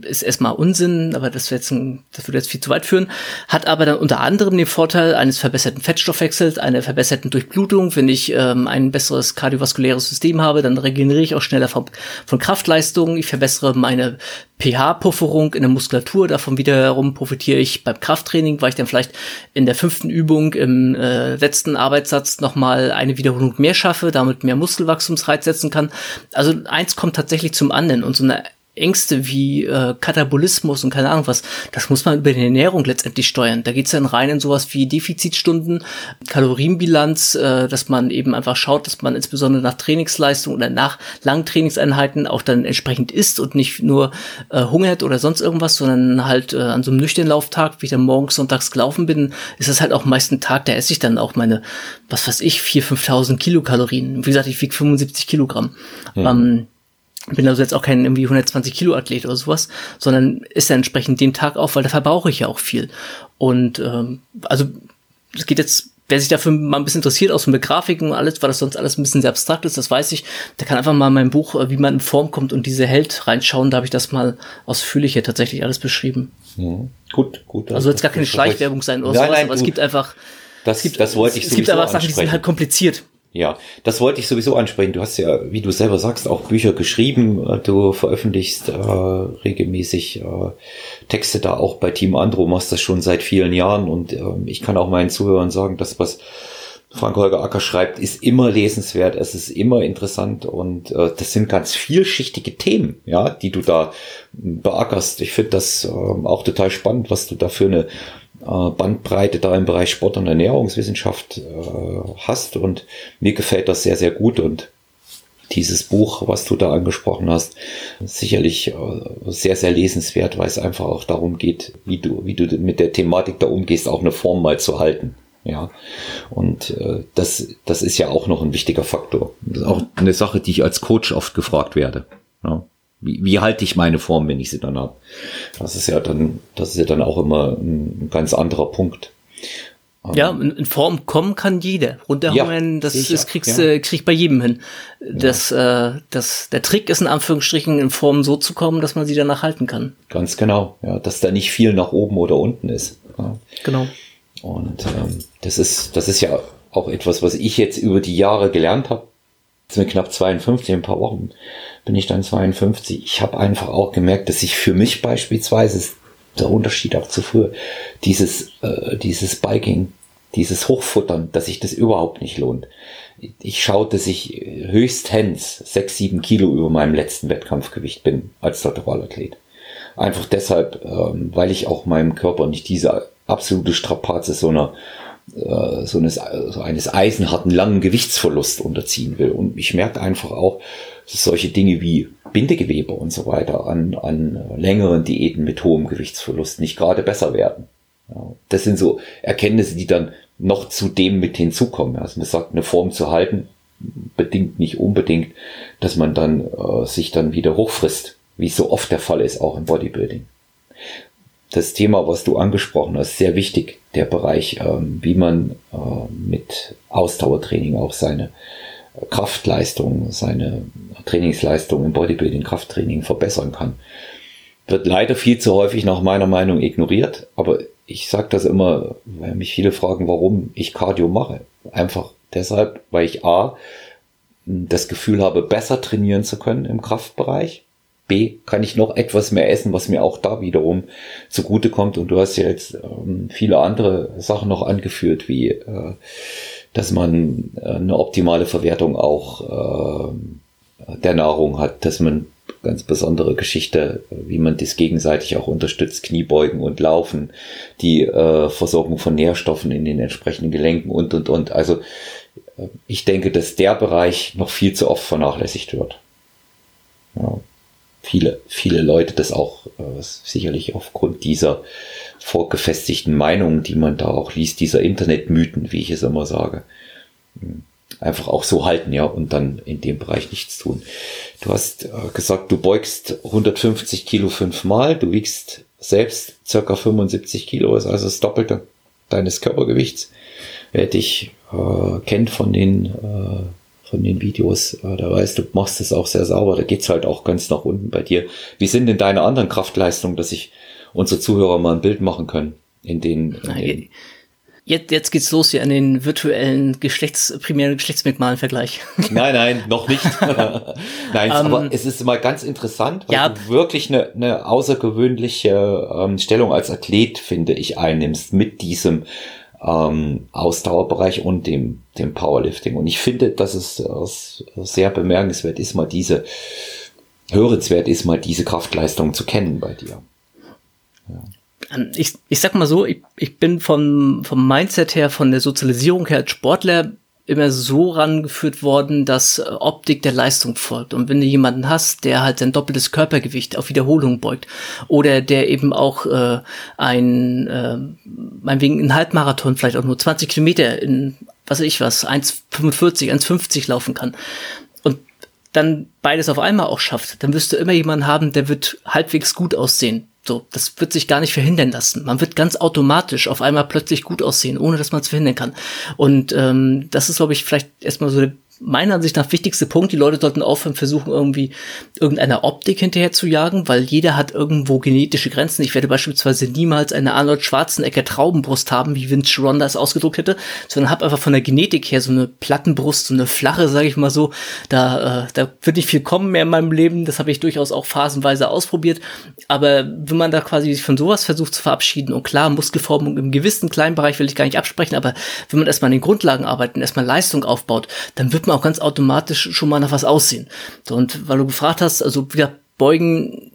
ist erstmal Unsinn, aber das, jetzt ein, das würde jetzt viel zu weit führen, hat aber dann unter anderem den Vorteil eines verbesserten Fettstoffwechsels, einer verbesserten Durchblutung. Wenn ich ähm, ein besseres kardiovaskuläres System habe, dann regeneriere ich auch schneller von, von Kraftleistungen. Ich verbessere meine pH-Pufferung in der Muskulatur. Davon wiederum profitiere ich beim Krafttraining, weil ich dann vielleicht in der fünften Übung im äh, letzten Arbeitssatz nochmal eine Wiederholung mehr schaffe, damit mehr Muskelwachstumsreiz setzen kann. Also eins kommt tatsächlich zum anderen und so eine Ängste wie äh, Katabolismus und keine Ahnung was, das muss man über die Ernährung letztendlich steuern. Da geht's dann rein in sowas wie Defizitstunden, Kalorienbilanz, äh, dass man eben einfach schaut, dass man insbesondere nach Trainingsleistung oder nach langen Trainingseinheiten auch dann entsprechend isst und nicht nur äh, hungert oder sonst irgendwas, sondern halt äh, an so einem nüchternen Lauftag, wie ich dann morgens, sonntags gelaufen bin, ist das halt auch meist ein Tag, da esse ich dann auch meine, was weiß ich, 4.000, 5.000 Kilokalorien. Wie gesagt, ich wiege 75 Kilogramm. Ja. Ähm, bin also jetzt auch kein irgendwie 120 Kilo Athlet oder sowas, sondern ist ja entsprechend den Tag auf, weil da verbrauche ich ja auch viel. Und ähm, also es geht jetzt, wer sich dafür mal ein bisschen interessiert, auch so mit Grafiken und alles, weil das sonst alles ein bisschen sehr abstrakt ist, das weiß ich, der kann einfach mal in mein Buch, äh, wie man in Form kommt und diese Held reinschauen, da habe ich das mal ausführlicher tatsächlich alles beschrieben. Mhm. Gut, gut. Also jetzt gar keine Schleichwerbung sein oder nein, sowas, nein, aber gut. es gibt einfach das, das wollte ich Es gibt aber Sachen, die sind halt kompliziert. Ja, das wollte ich sowieso ansprechen. Du hast ja, wie du selber sagst, auch Bücher geschrieben. Du veröffentlichst äh, regelmäßig äh, Texte da auch bei Team Andro, machst das schon seit vielen Jahren und äh, ich kann auch meinen Zuhörern sagen, dass was Frank-Holger Acker schreibt, ist immer lesenswert, es ist immer interessant und äh, das sind ganz vielschichtige Themen, ja, die du da beackerst. Ich finde das äh, auch total spannend, was du da für eine Bandbreite da im Bereich Sport und Ernährungswissenschaft äh, hast und mir gefällt das sehr, sehr gut und dieses Buch, was du da angesprochen hast, sicherlich äh, sehr, sehr lesenswert, weil es einfach auch darum geht, wie du, wie du mit der Thematik da umgehst, auch eine Form mal zu halten. Ja, und äh, das, das ist ja auch noch ein wichtiger Faktor. Das ist auch eine Sache, die ich als Coach oft gefragt werde. Ja. Wie, wie halte ich meine Form, wenn ich sie dann habe? Das ist ja dann, das ist ja dann auch immer ein, ganz anderer Punkt. Ja, in, Form kommen kann jeder. Runterhungern, ja, das, das kriegst du, ja. kriegt bei jedem hin. Das, ja. äh, das, der Trick ist in Anführungsstrichen in Form so zu kommen, dass man sie danach halten kann. Ganz genau, ja, dass da nicht viel nach oben oder unten ist. Ja. Genau. Und ähm, das ist, das ist ja auch etwas, was ich jetzt über die Jahre gelernt habe. Jetzt mit knapp 52, in ein paar Wochen bin ich dann 52. Ich habe einfach auch gemerkt, dass ich für mich beispielsweise der Unterschied auch zu früher, dieses, äh, dieses Biking, dieses Hochfuttern, dass sich das überhaupt nicht lohnt. Ich schaue, dass ich höchstens sechs, sieben Kilo über meinem letzten Wettkampfgewicht bin als Lateralathlet. Einfach deshalb, ähm, weil ich auch meinem Körper nicht diese absolute Strapaze so einer so eines, so eines eisenharten langen Gewichtsverlust unterziehen will. Und ich merke einfach auch, dass solche Dinge wie Bindegewebe und so weiter an, an längeren Diäten mit hohem Gewichtsverlust nicht gerade besser werden. Das sind so Erkenntnisse, die dann noch zu dem mit hinzukommen. Also man sagt, eine Form zu halten, bedingt nicht unbedingt, dass man dann äh, sich dann wieder hochfrisst, wie es so oft der Fall ist, auch im Bodybuilding. Das Thema, was du angesprochen hast, sehr wichtig, der Bereich, ähm, wie man äh, mit Ausdauertraining auch seine Kraftleistung, seine Trainingsleistung im Bodybuilding, Krafttraining verbessern kann. Wird leider viel zu häufig nach meiner Meinung ignoriert, aber ich sage das immer, weil mich viele fragen, warum ich Cardio mache. Einfach deshalb, weil ich A, das Gefühl habe, besser trainieren zu können im Kraftbereich. B, kann ich noch etwas mehr essen, was mir auch da wiederum zugutekommt. Und du hast ja jetzt ähm, viele andere Sachen noch angeführt, wie äh, dass man äh, eine optimale Verwertung auch äh, der Nahrung hat, dass man ganz besondere Geschichte, wie man das gegenseitig auch unterstützt, Kniebeugen und Laufen, die äh, Versorgung von Nährstoffen in den entsprechenden Gelenken und, und, und. Also äh, ich denke, dass der Bereich noch viel zu oft vernachlässigt wird. Ja, viele, viele Leute das auch äh, sicherlich aufgrund dieser vorgefestigten Meinungen, die man da auch liest, dieser Internetmythen, wie ich es immer sage, hm, einfach auch so halten, ja, und dann in dem Bereich nichts tun. Du hast äh, gesagt, du beugst 150 Kilo fünfmal, du wiegst selbst circa 75 Kilo, ist also das Doppelte deines Körpergewichts. Wer dich äh, kennt von den, äh, von den Videos, äh, der weiß, du machst es auch sehr sauber, da geht's halt auch ganz nach unten bei dir. Wie sind denn deine anderen Kraftleistungen, dass ich unsere Zuhörer mal ein Bild machen können, in den, in den Jetzt, jetzt geht's los hier an den virtuellen Geschlechts, primären Geschlechtsmerkmalen Vergleich. Nein, nein, noch nicht. nein, um, aber ähm, es ist mal ganz interessant, weil ja. du wirklich eine, eine außergewöhnliche ähm, Stellung als Athlet, finde ich, einnimmst mit diesem ähm, Ausdauerbereich und dem, dem Powerlifting. Und ich finde, dass es äh, sehr bemerkenswert ist, mal diese, hörenswert ist, mal diese Kraftleistung zu kennen bei dir. Ja. Ähm, ich, ich sag mal so, ich, ich bin vom, vom Mindset her, von der Sozialisierung her als Sportler immer so rangeführt worden, dass äh, Optik der Leistung folgt. Und wenn du jemanden hast, der halt sein doppeltes Körpergewicht auf Wiederholung beugt oder der eben auch äh, ein, äh, meinetwegen einen Halbmarathon, vielleicht auch nur 20 Kilometer in, was weiß ich was, 1,45, 1,50 laufen kann und dann beides auf einmal auch schafft, dann wirst du immer jemanden haben, der wird halbwegs gut aussehen. So, das wird sich gar nicht verhindern lassen. Man wird ganz automatisch auf einmal plötzlich gut aussehen, ohne dass man es verhindern kann. Und ähm, das ist, glaube ich, vielleicht erstmal so der meiner Ansicht nach wichtigste Punkt. Die Leute sollten aufhören, versuchen irgendwie irgendeiner Optik hinterher zu jagen, weil jeder hat irgendwo genetische Grenzen. Ich werde beispielsweise niemals eine Arnold Schwarzenegger Traubenbrust haben, wie Vince Ronda es ausgedruckt hätte, sondern habe einfach von der Genetik her so eine Plattenbrust, so eine flache, sage ich mal so. Da, äh, da wird nicht viel kommen mehr in meinem Leben. Das habe ich durchaus auch phasenweise ausprobiert. Aber wenn man da quasi sich von sowas versucht zu verabschieden und klar, Muskelformung im gewissen kleinen Bereich will ich gar nicht absprechen, aber wenn man erstmal an den Grundlagen arbeitet und erstmal Leistung aufbaut, dann wird man auch ganz automatisch schon mal nach was aussehen. So, und weil du gefragt hast, also wieder Beugen,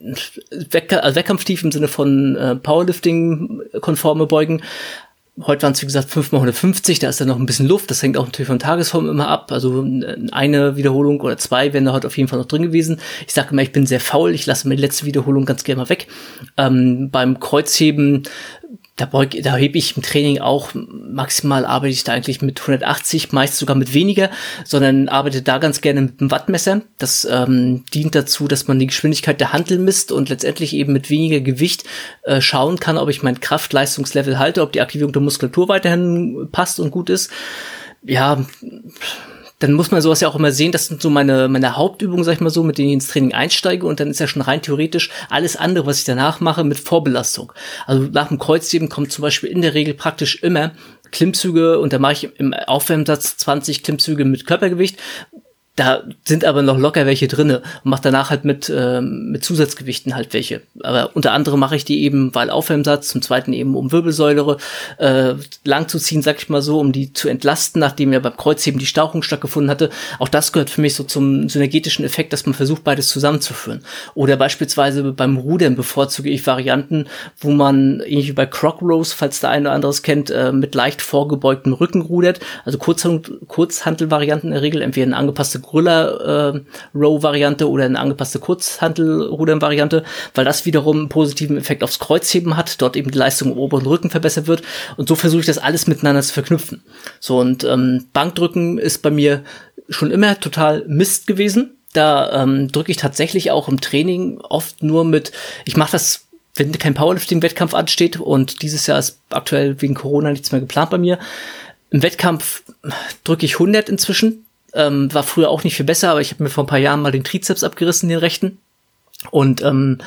Weck, also Wettkampftief im Sinne von äh, Powerlifting-konforme Beugen, Heute waren es, wie gesagt, 5 mal 150, da ist dann noch ein bisschen Luft, das hängt auch natürlich von Tagesform immer ab. Also eine Wiederholung oder zwei wären da heute auf jeden Fall noch drin gewesen. Ich sage immer, ich bin sehr faul, ich lasse mir die letzte Wiederholung ganz gerne mal weg. Ähm, beim Kreuzheben da, beug, da hebe ich im Training auch maximal arbeite ich da eigentlich mit 180, meist sogar mit weniger, sondern arbeite da ganz gerne mit einem Wattmesser. Das ähm, dient dazu, dass man die Geschwindigkeit der Handel misst und letztendlich eben mit weniger Gewicht äh, schauen kann, ob ich mein Kraft-Leistungslevel halte, ob die Aktivierung der Muskulatur weiterhin passt und gut ist. Ja, dann muss man sowas ja auch immer sehen, das sind so meine, meine Hauptübungen, sag ich mal so, mit denen ich ins Training einsteige und dann ist ja schon rein theoretisch alles andere, was ich danach mache, mit Vorbelastung. Also nach dem Kreuzheben kommt zum Beispiel in der Regel praktisch immer Klimmzüge und da mache ich im Aufwärmsatz 20 Klimmzüge mit Körpergewicht, da sind aber noch locker welche drinne und mache danach halt mit, ähm, mit Zusatzgewichten halt welche. Aber unter anderem mache ich die eben, weil Aufwärmsatz, zum zweiten eben um Wirbelsäule äh, lang zu ziehen, sag ich mal so, um die zu entlasten, nachdem ja beim Kreuzheben die Stauchung stattgefunden hatte. Auch das gehört für mich so zum synergetischen Effekt, dass man versucht, beides zusammenzuführen. Oder beispielsweise beim Rudern bevorzuge ich Varianten, wo man irgendwie bei Croc Rows, falls der eine oder andere es kennt, äh, mit leicht vorgebeugtem Rücken rudert. Also Kurzhantelvarianten in der Regel, entweder eine angepasste Gorilla-Row-Variante äh, oder eine angepasste Kurzhantel-Rudern-Variante, weil das wiederum einen positiven Effekt aufs Kreuzheben hat, dort eben die Leistung im oberen Rücken verbessert wird. Und so versuche ich das alles miteinander zu verknüpfen. So, und ähm, Bankdrücken ist bei mir schon immer total Mist gewesen. Da ähm, drücke ich tatsächlich auch im Training oft nur mit, ich mache das wenn kein Powerlifting-Wettkampf ansteht und dieses Jahr ist aktuell wegen Corona nichts mehr geplant bei mir. Im Wettkampf drücke ich 100 inzwischen. Ähm, war früher auch nicht viel besser, aber ich habe mir vor ein paar Jahren mal den Trizeps abgerissen, den rechten. Und ähm,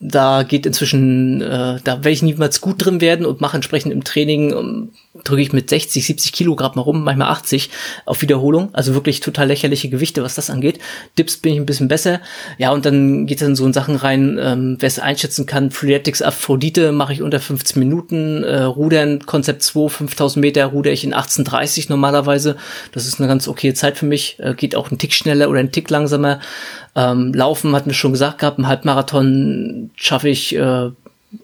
da geht inzwischen, äh, da werde ich niemals gut drin werden und mache entsprechend im Training, um, drücke ich mit 60, 70 Kilogramm mal rum, manchmal 80 auf Wiederholung. Also wirklich total lächerliche Gewichte, was das angeht. Dips bin ich ein bisschen besser. Ja, und dann geht es dann so in Sachen rein, ähm, wer es einschätzen kann, Freeletics Aphrodite mache ich unter 15 Minuten, äh, Rudern, Konzept 2, 5000 Meter ruder ich in 18,30 normalerweise. Das ist eine ganz okay Zeit für mich. Äh, geht auch ein Tick schneller oder ein Tick langsamer. Ähm, Laufen hatten wir schon gesagt gehabt, im Halbmarathon schaffe ich äh,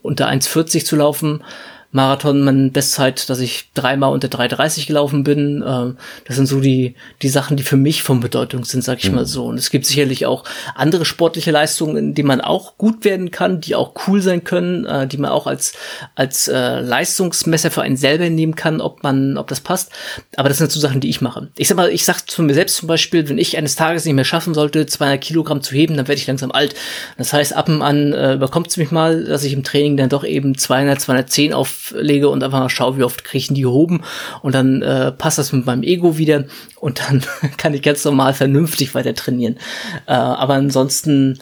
unter 1,40 zu laufen. Marathon, meine Bestzeit, dass ich dreimal unter 3,30 gelaufen bin. Äh, das sind so die, die Sachen, die für mich von Bedeutung sind, sag ich mhm. mal so. Und es gibt sicherlich auch andere sportliche Leistungen, in denen man auch gut werden kann, die auch cool sein können, äh, die man auch als, als äh, Leistungsmesser für einen selber nehmen kann, ob man, ob das passt. Aber das sind so Sachen, die ich mache. Ich sag mal, ich sag zu mir selbst zum Beispiel, wenn ich eines Tages nicht mehr schaffen sollte, 200 Kilogramm zu heben, dann werde ich langsam alt. Das heißt, ab und an äh, überkommt es mich mal, dass ich im Training dann doch eben 200, 210 auf lege und einfach mal schaue, wie oft kriege ich die gehoben und dann äh, passt das mit meinem Ego wieder und dann kann ich ganz normal vernünftig weiter trainieren. Äh, aber ansonsten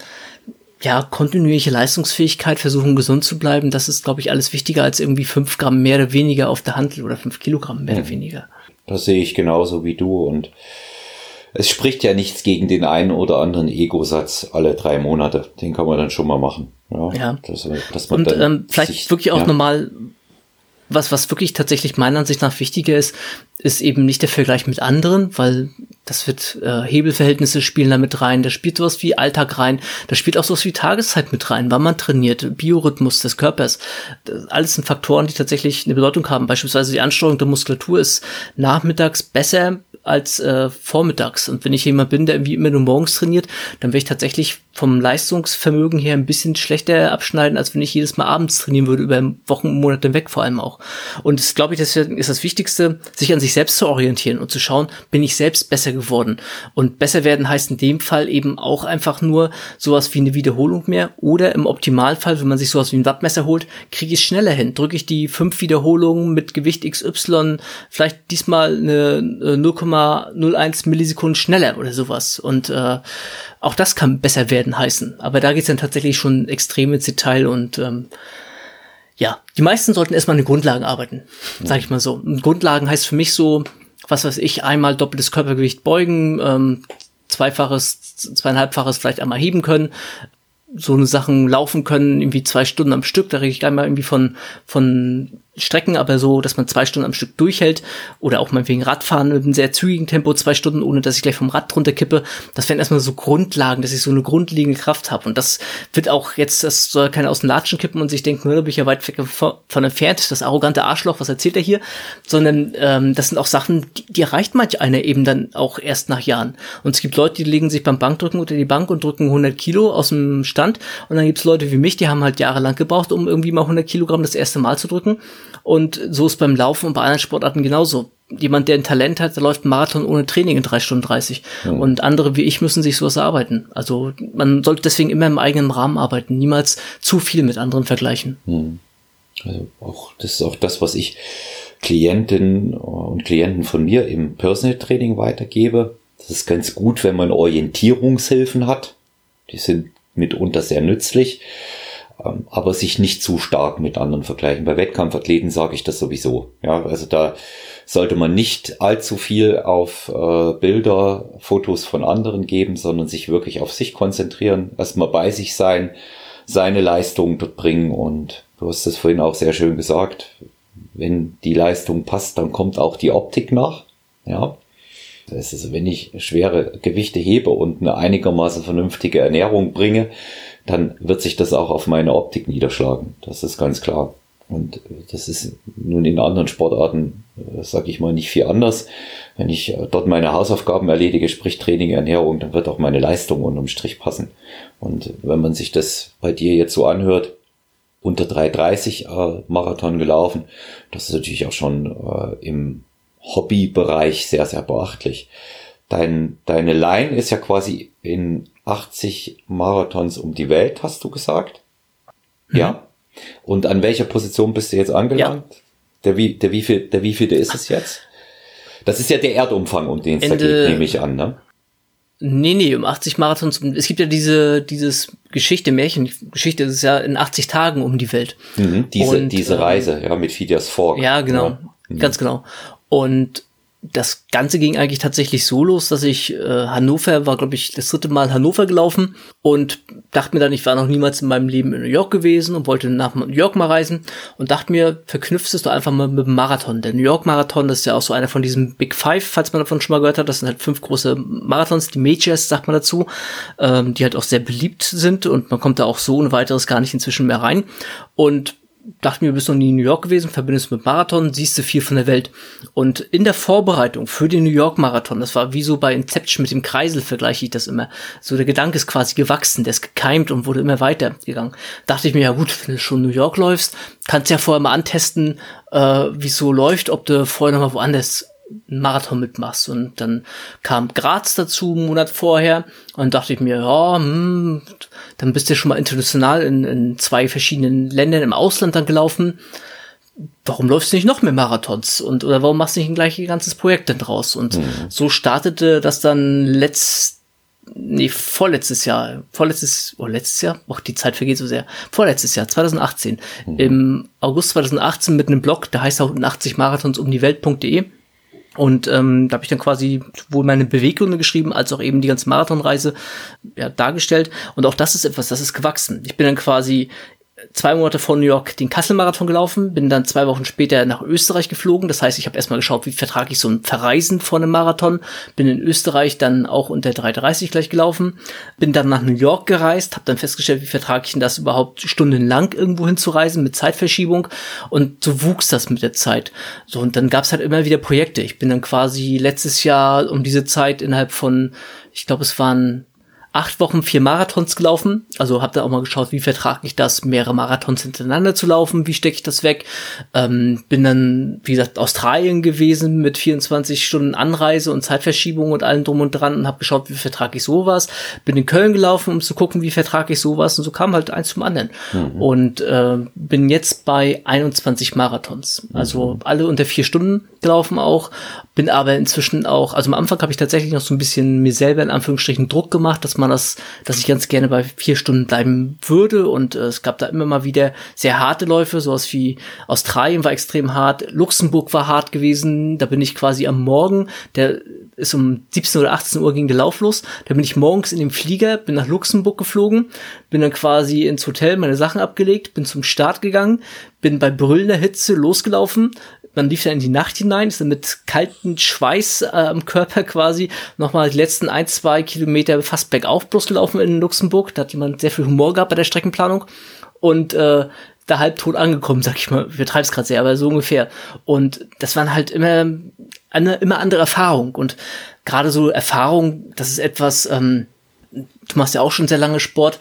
ja, kontinuierliche Leistungsfähigkeit, versuchen gesund zu bleiben, das ist, glaube ich, alles wichtiger als irgendwie fünf Gramm mehr oder weniger auf der Handel oder fünf Kilogramm mehr ja. oder weniger. Das sehe ich genauso wie du und es spricht ja nichts gegen den einen oder anderen Ego-Satz alle drei Monate. Den kann man dann schon mal machen. Ja. ja. Das, dass man und ähm, vielleicht sich, wirklich auch ja. nochmal was, was wirklich tatsächlich meiner Ansicht nach wichtiger ist, ist eben nicht der Vergleich mit anderen, weil das wird äh, Hebelverhältnisse spielen da mit rein, da spielt sowas wie Alltag rein, da spielt auch sowas wie Tageszeit mit rein, wann man trainiert, Biorhythmus des Körpers. Das alles sind Faktoren, die tatsächlich eine Bedeutung haben. Beispielsweise die Ansteuerung der Muskulatur ist nachmittags besser als äh, vormittags. Und wenn ich jemand bin, der irgendwie immer nur morgens trainiert, dann werde ich tatsächlich vom Leistungsvermögen her ein bisschen schlechter abschneiden, als wenn ich jedes Mal abends trainieren würde, über Wochen und Monate weg vor allem auch. Und das glaube ich, das ist das Wichtigste, sich an sich selbst zu orientieren und zu schauen, bin ich selbst besser geworden. Und besser werden heißt in dem Fall eben auch einfach nur sowas wie eine Wiederholung mehr oder im Optimalfall, wenn man sich sowas wie ein Wattmesser holt, kriege ich es schneller hin. Drücke ich die fünf Wiederholungen mit Gewicht XY, vielleicht diesmal eine 0,01 äh, Millisekunden schneller oder sowas. Und äh, auch das kann besser werden heißen. Aber da geht's dann tatsächlich schon extrem ins Detail und ähm, ja, die meisten sollten erstmal an den Grundlagen arbeiten, sag ich mal so. Und Grundlagen heißt für mich so, was weiß ich, einmal doppeltes Körpergewicht beugen, ähm, zweifaches, zweieinhalbfaches vielleicht einmal heben können, so eine Sachen laufen können, irgendwie zwei Stunden am Stück, da rede ich gar mal irgendwie von, von Strecken, aber so, dass man zwei Stunden am Stück durchhält oder auch mal wegen Radfahren mit einem sehr zügigen Tempo zwei Stunden, ohne dass ich gleich vom Rad drunter kippe. Das wären erstmal so Grundlagen, dass ich so eine grundlegende Kraft habe. Und das wird auch jetzt, das soll keiner aus dem Latschen kippen und sich denken, da bin ich ja weit weg von entfernt, das arrogante Arschloch, was erzählt er hier? Sondern ähm, das sind auch Sachen, die, die erreicht manch einer eben dann auch erst nach Jahren. Und es gibt Leute, die legen sich beim Bankdrücken unter die Bank und drücken 100 Kilo aus dem Stand. Und dann gibt's Leute wie mich, die haben halt jahrelang gebraucht, um irgendwie mal 100 Kilogramm das erste Mal zu drücken. Und so ist beim Laufen und bei anderen Sportarten genauso. Jemand, der ein Talent hat, der läuft einen Marathon ohne Training in drei Stunden 30. Mhm. Und andere wie ich müssen sich sowas erarbeiten. Also man sollte deswegen immer im eigenen Rahmen arbeiten, niemals zu viel mit anderen vergleichen. Mhm. Also auch, das ist auch das, was ich Klientinnen und Klienten von mir im Personal Training weitergebe. Das ist ganz gut, wenn man Orientierungshilfen hat. Die sind mitunter sehr nützlich, aber sich nicht zu stark mit anderen vergleichen. Bei Wettkampfathleten sage ich das sowieso. Ja, also da sollte man nicht allzu viel auf äh, Bilder, Fotos von anderen geben, sondern sich wirklich auf sich konzentrieren, erstmal bei sich sein, seine Leistung dort bringen und du hast es vorhin auch sehr schön gesagt, wenn die Leistung passt, dann kommt auch die Optik nach. Ja. Das ist, wenn ich schwere Gewichte hebe und eine einigermaßen vernünftige Ernährung bringe, dann wird sich das auch auf meine Optik niederschlagen. Das ist ganz klar. Und das ist nun in anderen Sportarten, äh, sage ich mal, nicht viel anders. Wenn ich äh, dort meine Hausaufgaben erledige, sprich Training, Ernährung, dann wird auch meine Leistung unterm Strich passen. Und wenn man sich das bei dir jetzt so anhört, unter 3,30 äh, Marathon gelaufen, das ist natürlich auch schon äh, im Hobbybereich sehr, sehr beachtlich. Dein, deine Line ist ja quasi in 80 Marathons um die Welt, hast du gesagt? Mhm. Ja. Und an welcher Position bist du jetzt angelangt? Ja. Der, wie, der, wie viel, der wievielte ist es jetzt? Das ist ja der Erdumfang, um den es da geht, nehme ich an, ne? Nee, nee, um 80 Marathons. Es gibt ja diese, dieses Geschichte, Märchengeschichte, das ist ja in 80 Tagen um die Welt. Mhm, diese, Und, diese ähm, Reise, ja, mit Phidias Fork. Ja, genau. Ja. Mhm. Ganz genau. Und das Ganze ging eigentlich tatsächlich so los, dass ich äh, Hannover war, glaube ich, das dritte Mal Hannover gelaufen und dachte mir dann, ich war noch niemals in meinem Leben in New York gewesen und wollte nach New York mal reisen und dachte mir, verknüpfst es doch einfach mal mit dem Marathon. Der New York Marathon, das ist ja auch so einer von diesen Big Five, falls man davon schon mal gehört hat. Das sind halt fünf große Marathons, die Majors, sagt man dazu, ähm, die halt auch sehr beliebt sind und man kommt da auch so ohne weiteres gar nicht inzwischen mehr rein. Und dachte mir, du bist noch nie in New York gewesen, verbindest mit Marathon, siehst du viel von der Welt. Und in der Vorbereitung für den New York Marathon, das war wie so bei Inception mit dem Kreisel, vergleiche ich das immer. So der Gedanke ist quasi gewachsen, der ist gekeimt und wurde immer weiter gegangen. Dachte ich mir, ja gut, wenn du schon New York läufst, kannst ja vorher mal antesten, äh, wie es so läuft, ob du vorher noch mal woanders einen Marathon mitmachst. Und dann kam Graz dazu, einen Monat vorher. Und dachte ich mir, ja, hm, dann bist du schon mal international in, in zwei verschiedenen Ländern im Ausland dann gelaufen. Warum läufst du nicht noch mehr Marathons? Und oder warum machst du nicht ein gleich ganzes Projekt denn draus? Und mhm. so startete das dann letzt nee, vorletztes Jahr, vorletztes, oh, letztes Jahr, oh, die Zeit vergeht so sehr, vorletztes Jahr, 2018, mhm. im August 2018 mit einem Blog, der heißt auch 80 Marathons um die Welt.de und ähm, da habe ich dann quasi wohl meine Beweggründe geschrieben, als auch eben die ganze Marathonreise ja, dargestellt. Und auch das ist etwas, das ist gewachsen. Ich bin dann quasi zwei Monate vor New York den Kassel-Marathon gelaufen, bin dann zwei Wochen später nach Österreich geflogen. Das heißt, ich habe erstmal geschaut, wie vertrage ich so ein Verreisen vor einem Marathon. Bin in Österreich dann auch unter 3,30 gleich gelaufen. Bin dann nach New York gereist, habe dann festgestellt, wie vertrage ich denn das überhaupt stundenlang irgendwo hinzureisen mit Zeitverschiebung. Und so wuchs das mit der Zeit. So, und dann gab's halt immer wieder Projekte. Ich bin dann quasi letztes Jahr um diese Zeit innerhalb von, ich glaube, es waren acht Wochen vier Marathons gelaufen. Also habe da auch mal geschaut, wie vertrage ich das, mehrere Marathons hintereinander zu laufen, wie stecke ich das weg. Ähm, bin dann, wie gesagt, Australien gewesen mit 24 Stunden Anreise und Zeitverschiebung und allem drum und dran und habe geschaut, wie vertrage ich sowas. Bin in Köln gelaufen, um zu gucken, wie vertrage ich sowas. Und so kam halt eins zum anderen. Mhm. Und äh, bin jetzt bei 21 Marathons. Also mhm. alle unter vier Stunden gelaufen auch. Bin aber inzwischen auch, also am Anfang habe ich tatsächlich noch so ein bisschen mir selber in Anführungsstrichen Druck gemacht, dass man das, dass ich ganz gerne bei vier Stunden bleiben würde. Und äh, es gab da immer mal wieder sehr harte Läufe, sowas wie Australien war extrem hart, Luxemburg war hart gewesen. Da bin ich quasi am Morgen, der ist um 17 oder 18 Uhr ging der Lauf los. Da bin ich morgens in dem Flieger, bin nach Luxemburg geflogen, bin dann quasi ins Hotel meine Sachen abgelegt, bin zum Start gegangen, bin bei brüllender Hitze losgelaufen, man lief dann in die Nacht hinein, ist dann mit kaltem Schweiß äh, am Körper quasi nochmal die letzten ein, zwei Kilometer fast bergauf bloß gelaufen in Luxemburg. Da hat jemand sehr viel Humor gehabt bei der Streckenplanung und äh, da halb tot angekommen, sag ich mal. Wir treiben es gerade sehr, aber so ungefähr. Und das waren halt immer eine immer andere Erfahrung und gerade so Erfahrung, das ist etwas. Ähm, du machst ja auch schon sehr lange Sport.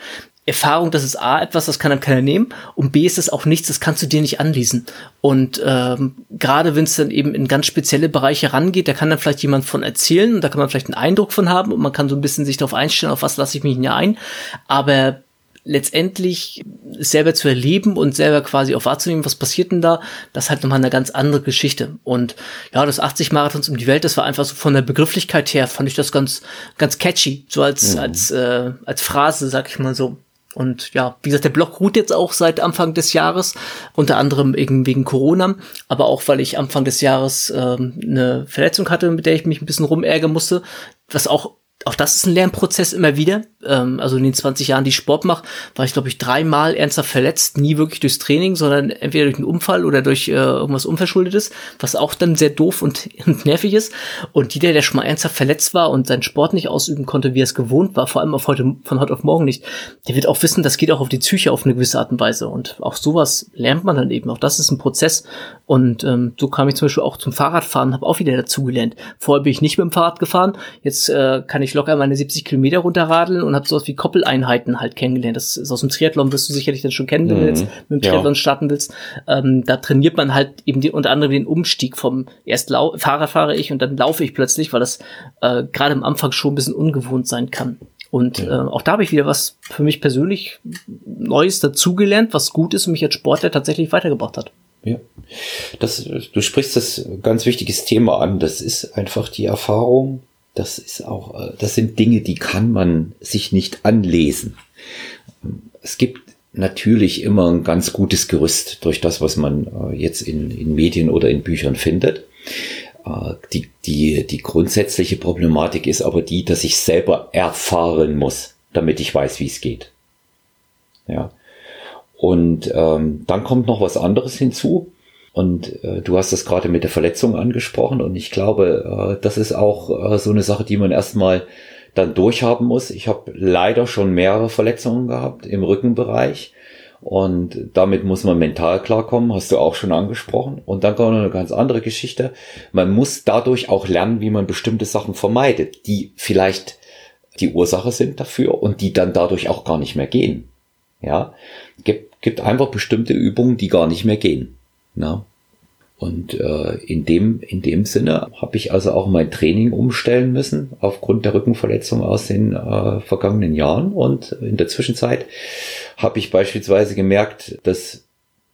Erfahrung, das ist A, etwas, das kann einem keiner nehmen und B ist es auch nichts, das kannst du dir nicht anlesen. Und ähm, gerade wenn es dann eben in ganz spezielle Bereiche rangeht, da kann dann vielleicht jemand von erzählen und da kann man vielleicht einen Eindruck von haben und man kann so ein bisschen sich darauf einstellen, auf was lasse ich mich hier ein. Aber letztendlich selber zu erleben und selber quasi auch wahrzunehmen, was passiert denn da, das ist halt nochmal eine ganz andere Geschichte. Und ja, das 80 Marathons um die Welt, das war einfach so von der Begrifflichkeit her, fand ich das ganz, ganz catchy, so als, mhm. als, äh, als Phrase, sag ich mal so. Und ja, wie gesagt, der Blog ruht jetzt auch seit Anfang des Jahres, unter anderem eben wegen Corona, aber auch weil ich Anfang des Jahres ähm, eine Verletzung hatte, mit der ich mich ein bisschen rumärgern musste, was auch auch das ist ein Lernprozess immer wieder. Ähm, also in den 20 Jahren, die ich Sport mache, war ich, glaube ich, dreimal ernsthaft verletzt. Nie wirklich durchs Training, sondern entweder durch einen Unfall oder durch äh, irgendwas Unverschuldetes, was auch dann sehr doof und, und nervig ist. Und jeder, der schon mal ernsthaft verletzt war und seinen Sport nicht ausüben konnte, wie er es gewohnt war, vor allem auf heute, von heute auf morgen nicht, der wird auch wissen, das geht auch auf die Psyche auf eine gewisse Art und Weise. Und auch sowas lernt man dann eben. Auch das ist ein Prozess. Und ähm, so kam ich zum Beispiel auch zum Fahrradfahren, habe auch wieder dazugelernt. Vorher bin ich nicht mit dem Fahrrad gefahren. Jetzt äh, kann ich locker meine 70 Kilometer runterradeln und habe sowas wie Koppeleinheiten halt kennengelernt. Das ist aus dem Triathlon, wirst du sicherlich dann schon kennen, wenn du mhm. jetzt mit dem Triathlon ja. starten willst. Ähm, da trainiert man halt eben die, unter anderem den Umstieg vom erst Lau Fahrrad fahre ich und dann laufe ich plötzlich, weil das äh, gerade am Anfang schon ein bisschen ungewohnt sein kann. Und ja. äh, auch da habe ich wieder was für mich persönlich Neues dazugelernt, was gut ist und mich als Sportler tatsächlich weitergebracht hat. Ja. Das, du sprichst das ganz wichtiges Thema an. Das ist einfach die Erfahrung. Das ist auch, äh, das sind Dinge, die kann man sich nicht anlesen. Es gibt natürlich immer ein ganz gutes Gerüst durch das, was man äh, jetzt in, in Medien oder in Büchern findet. Äh, die, die, die grundsätzliche Problematik ist aber die, dass ich selber erfahren muss, damit ich weiß, wie es geht. Ja. Und ähm, dann kommt noch was anderes hinzu. Und äh, du hast das gerade mit der Verletzung angesprochen. Und ich glaube, äh, das ist auch äh, so eine Sache, die man erstmal dann durchhaben muss. Ich habe leider schon mehrere Verletzungen gehabt im Rückenbereich. Und damit muss man mental klarkommen, hast du auch schon angesprochen. Und dann kommt noch eine ganz andere Geschichte. Man muss dadurch auch lernen, wie man bestimmte Sachen vermeidet, die vielleicht die Ursache sind dafür und die dann dadurch auch gar nicht mehr gehen. Ja, gibt gibt einfach bestimmte Übungen, die gar nicht mehr gehen. Na? Und äh, in, dem, in dem Sinne habe ich also auch mein Training umstellen müssen, aufgrund der Rückenverletzung aus den äh, vergangenen Jahren. Und in der Zwischenzeit habe ich beispielsweise gemerkt, dass,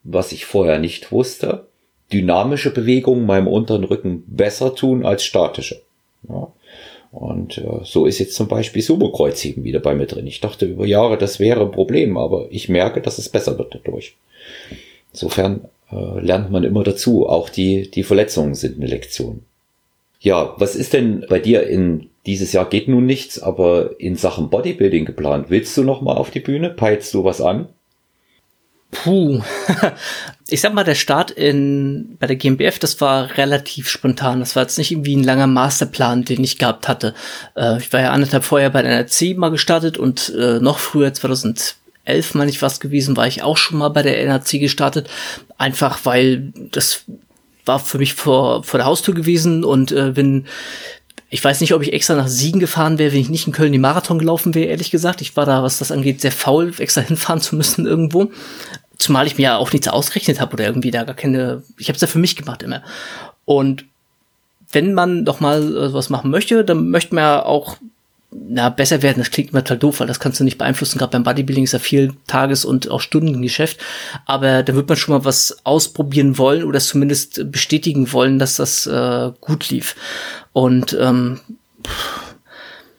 was ich vorher nicht wusste, dynamische Bewegungen meinem unteren Rücken besser tun als statische. Ja. Und äh, so ist jetzt zum Beispiel Sumo-Kreuzheben wieder bei mir drin. Ich dachte über Jahre, das wäre ein Problem, aber ich merke, dass es besser wird dadurch. Insofern äh, lernt man immer dazu. Auch die, die Verletzungen sind eine Lektion. Ja, was ist denn bei dir in dieses Jahr geht nun nichts, aber in Sachen Bodybuilding geplant? Willst du noch mal auf die Bühne? Peilst du was an? Puh. ich sag mal, der Start in, bei der GmbF, das war relativ spontan. Das war jetzt nicht irgendwie ein langer Masterplan, den ich gehabt hatte. Äh, ich war ja anderthalb vorher bei der NRC mal gestartet und äh, noch früher, 2011 meine ich was gewesen, war ich auch schon mal bei der NRC gestartet. Einfach weil das war für mich vor, vor der Haustür gewesen und äh, wenn ich weiß nicht, ob ich extra nach Siegen gefahren wäre, wenn ich nicht in Köln die Marathon gelaufen wäre, ehrlich gesagt. Ich war da, was das angeht, sehr faul, extra hinfahren zu müssen irgendwo. Zumal ich mir ja auch nichts ausgerechnet habe oder irgendwie da gar keine. Ich habe es ja für mich gemacht immer. Und wenn man doch mal äh, was machen möchte, dann möchte man ja auch na, besser werden. Das klingt immer total doof, weil das kannst du nicht beeinflussen. Gerade beim Bodybuilding ist ja viel Tages- und auch Stundengeschäft. Aber da wird man schon mal was ausprobieren wollen oder zumindest bestätigen wollen, dass das äh, gut lief. Und ähm,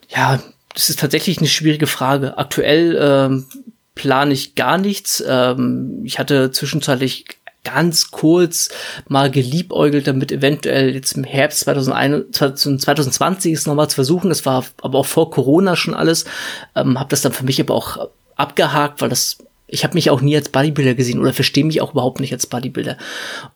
ja, das ist tatsächlich eine schwierige Frage. Aktuell ähm, plane ich gar nichts. Ähm, ich hatte zwischenzeitlich ganz kurz mal geliebäugelt damit, eventuell jetzt im Herbst 2021, 2020 es nochmal zu versuchen. Das war aber auch vor Corona schon alles. Ähm, habe das dann für mich aber auch abgehakt, weil das ich habe mich auch nie als Bodybuilder gesehen oder verstehe mich auch überhaupt nicht als Bodybuilder.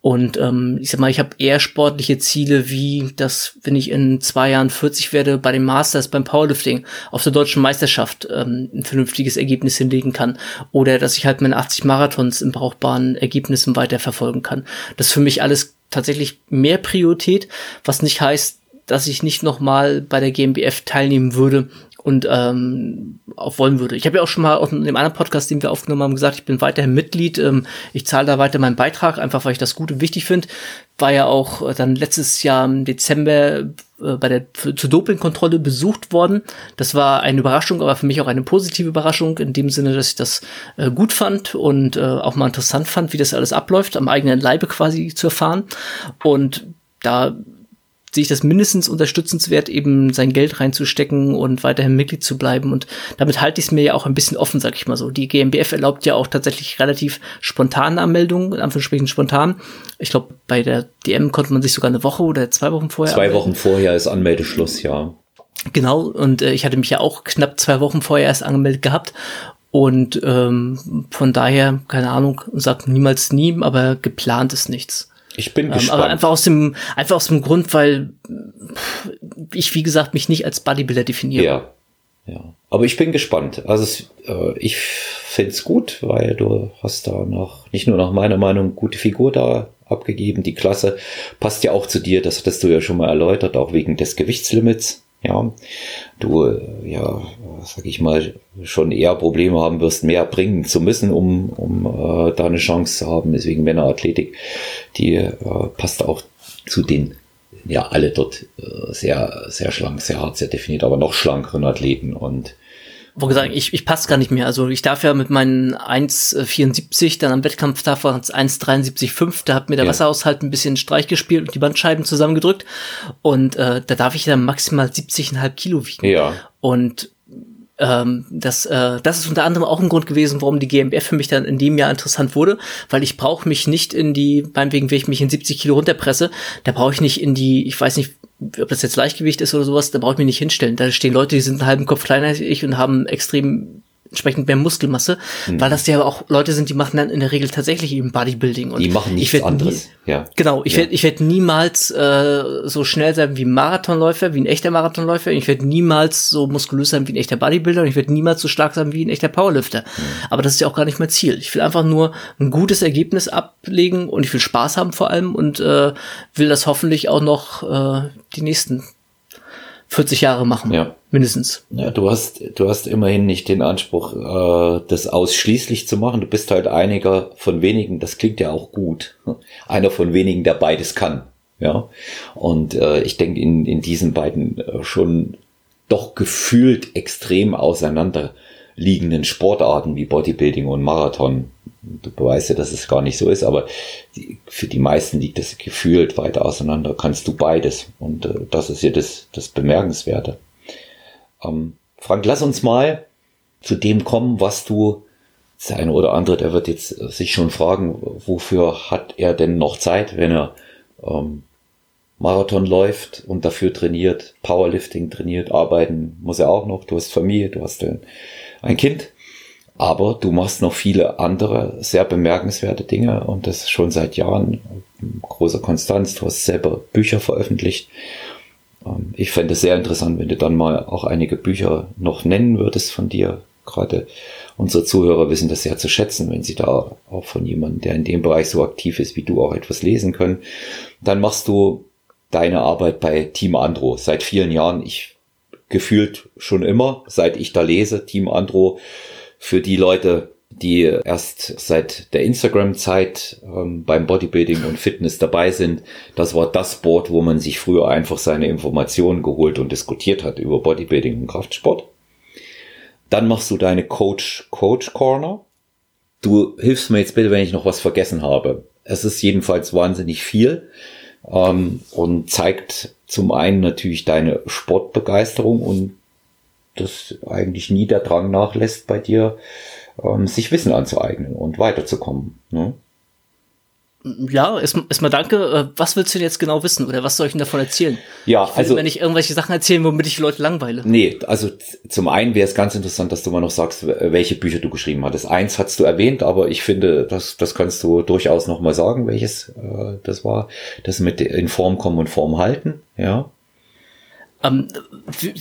Und ähm, ich sag mal, ich habe eher sportliche Ziele, wie dass, wenn ich in zwei Jahren 40 werde, bei den Masters, beim Powerlifting, auf der deutschen Meisterschaft ähm, ein vernünftiges Ergebnis hinlegen kann. Oder dass ich halt meine 80 Marathons in brauchbaren Ergebnissen weiterverfolgen kann. Das ist für mich alles tatsächlich mehr Priorität, was nicht heißt, dass ich nicht nochmal bei der GmbF teilnehmen würde, und ähm, auch wollen würde. Ich habe ja auch schon mal in dem anderen Podcast, den wir aufgenommen haben, gesagt, ich bin weiterhin Mitglied. Ähm, ich zahle da weiter meinen Beitrag, einfach weil ich das gut und wichtig finde. War ja auch äh, dann letztes Jahr im Dezember äh, bei der zur Dopingkontrolle besucht worden. Das war eine Überraschung, aber für mich auch eine positive Überraschung in dem Sinne, dass ich das äh, gut fand und äh, auch mal interessant fand, wie das alles abläuft, am eigenen Leibe quasi zu erfahren. Und da sehe ich das mindestens unterstützenswert, eben sein Geld reinzustecken und weiterhin Mitglied zu bleiben. Und damit halte ich es mir ja auch ein bisschen offen, sag ich mal so. Die GmbF erlaubt ja auch tatsächlich relativ spontane Anmeldungen, in Anführungsstrichen spontan. Ich glaube, bei der DM konnte man sich sogar eine Woche oder zwei Wochen vorher. Zwei anmelden. Wochen vorher ist Anmeldeschluss, ja. Genau, und äh, ich hatte mich ja auch knapp zwei Wochen vorher erst angemeldet gehabt. Und ähm, von daher, keine Ahnung, sagt niemals nie, aber geplant ist nichts. Ich bin ähm, gespannt. Aber einfach aus dem, einfach aus dem Grund, weil ich, wie gesagt, mich nicht als Bodybuilder definiere. Ja. Ja. Aber ich bin gespannt. Also es, äh, ich finde es gut, weil du hast da noch, nicht nur nach meiner Meinung, gute Figur da abgegeben. Die Klasse passt ja auch zu dir, das hattest du ja schon mal erläutert, auch wegen des Gewichtslimits. Ja, du, ja, sag ich mal, schon eher Probleme haben wirst, mehr bringen zu müssen, um, um äh, da eine Chance zu haben. Deswegen Männerathletik, die äh, passt auch zu den, ja, alle dort äh, sehr, sehr schlank, sehr hart, sehr definiert, aber noch schlankeren Athleten und wo gesagt, ich, ich passe gar nicht mehr. Also ich darf ja mit meinen 1,74 dann am Wettkampftag war es 1,73,5, da hat mir der ja. Wasserhaushalt ein bisschen Streich gespielt und die Bandscheiben zusammengedrückt. Und äh, da darf ich dann maximal 70,5 Kilo wiegen. Ja. Und ähm, das, äh, das ist unter anderem auch ein Grund gewesen, warum die GmbF für mich dann in dem Jahr interessant wurde, weil ich brauche mich nicht in die, meinetwegen, wenn ich mich in 70 Kilo runterpresse, da brauche ich nicht in die, ich weiß nicht, ob das jetzt Leichtgewicht ist oder sowas, da brauche ich mich nicht hinstellen. Da stehen Leute, die sind einen halben Kopf kleiner als ich und haben extrem entsprechend mehr Muskelmasse, mhm. weil das ja auch Leute sind, die machen dann in der Regel tatsächlich eben Bodybuilding. Und die machen nichts anderes. Nie, ja. Genau, ich ja. werde ich werd niemals äh, so schnell sein wie ein Marathonläufer, wie ein echter Marathonläufer. Ich werde niemals so muskulös sein wie ein echter Bodybuilder und ich werde niemals so stark sein wie ein echter Powerlifter. Mhm. Aber das ist ja auch gar nicht mein Ziel. Ich will einfach nur ein gutes Ergebnis ablegen und ich will Spaß haben vor allem und äh, will das hoffentlich auch noch äh, die nächsten 40 Jahre machen. Ja. Mindestens. Ja, du hast, du hast immerhin nicht den Anspruch, äh, das ausschließlich zu machen. Du bist halt einiger von wenigen, das klingt ja auch gut. Einer von wenigen, der beides kann. Ja. Und äh, ich denke, in, in diesen beiden äh, schon doch gefühlt extrem auseinanderliegenden Sportarten wie Bodybuilding und Marathon du beweist ja, dass es gar nicht so ist, aber die, für die meisten liegt das gefühlt weiter auseinander. Kannst du beides. Und äh, das ist ja das, das Bemerkenswerte. Ähm, Frank, lass uns mal zu dem kommen, was du, der eine oder andere, der wird jetzt sich schon fragen, wofür hat er denn noch Zeit, wenn er ähm, Marathon läuft und dafür trainiert, Powerlifting trainiert, arbeiten muss er auch noch. Du hast Familie, du hast ein, ein Kind. Aber du machst noch viele andere sehr bemerkenswerte Dinge und das schon seit Jahren. Großer Konstanz. Du hast selber Bücher veröffentlicht. Ähm, ich fände es sehr interessant, wenn du dann mal auch einige Bücher noch nennen würdest von dir. Gerade unsere Zuhörer wissen das sehr zu schätzen, wenn sie da auch von jemandem, der in dem Bereich so aktiv ist wie du, auch etwas lesen können. Dann machst du deine Arbeit bei Team Andro seit vielen Jahren. Ich gefühlt schon immer, seit ich da lese, Team Andro für die Leute, die erst seit der Instagram-Zeit ähm, beim Bodybuilding und Fitness dabei sind. Das war das Board, wo man sich früher einfach seine Informationen geholt und diskutiert hat über Bodybuilding und Kraftsport. Dann machst du deine Coach Coach Corner. Du hilfst mir jetzt bitte, wenn ich noch was vergessen habe. Es ist jedenfalls wahnsinnig viel ähm, und zeigt zum einen natürlich deine Sportbegeisterung und dass eigentlich nie der Drang nachlässt bei dir, ähm, sich Wissen anzueignen und weiterzukommen. Ne? Ja, erstmal erst danke. Äh, was willst du denn jetzt genau wissen oder was soll ich denn davon erzählen? Ja, ich will, also. Wenn ich irgendwelche Sachen erzählen, womit ich die Leute langweile. Nee, also zum einen wäre es ganz interessant, dass du mal noch sagst, welche Bücher du geschrieben hattest. Eins hast du erwähnt, aber ich finde, das, das kannst du durchaus noch mal sagen, welches äh, das war. Das mit in Form kommen und Form halten, ja. Ähm,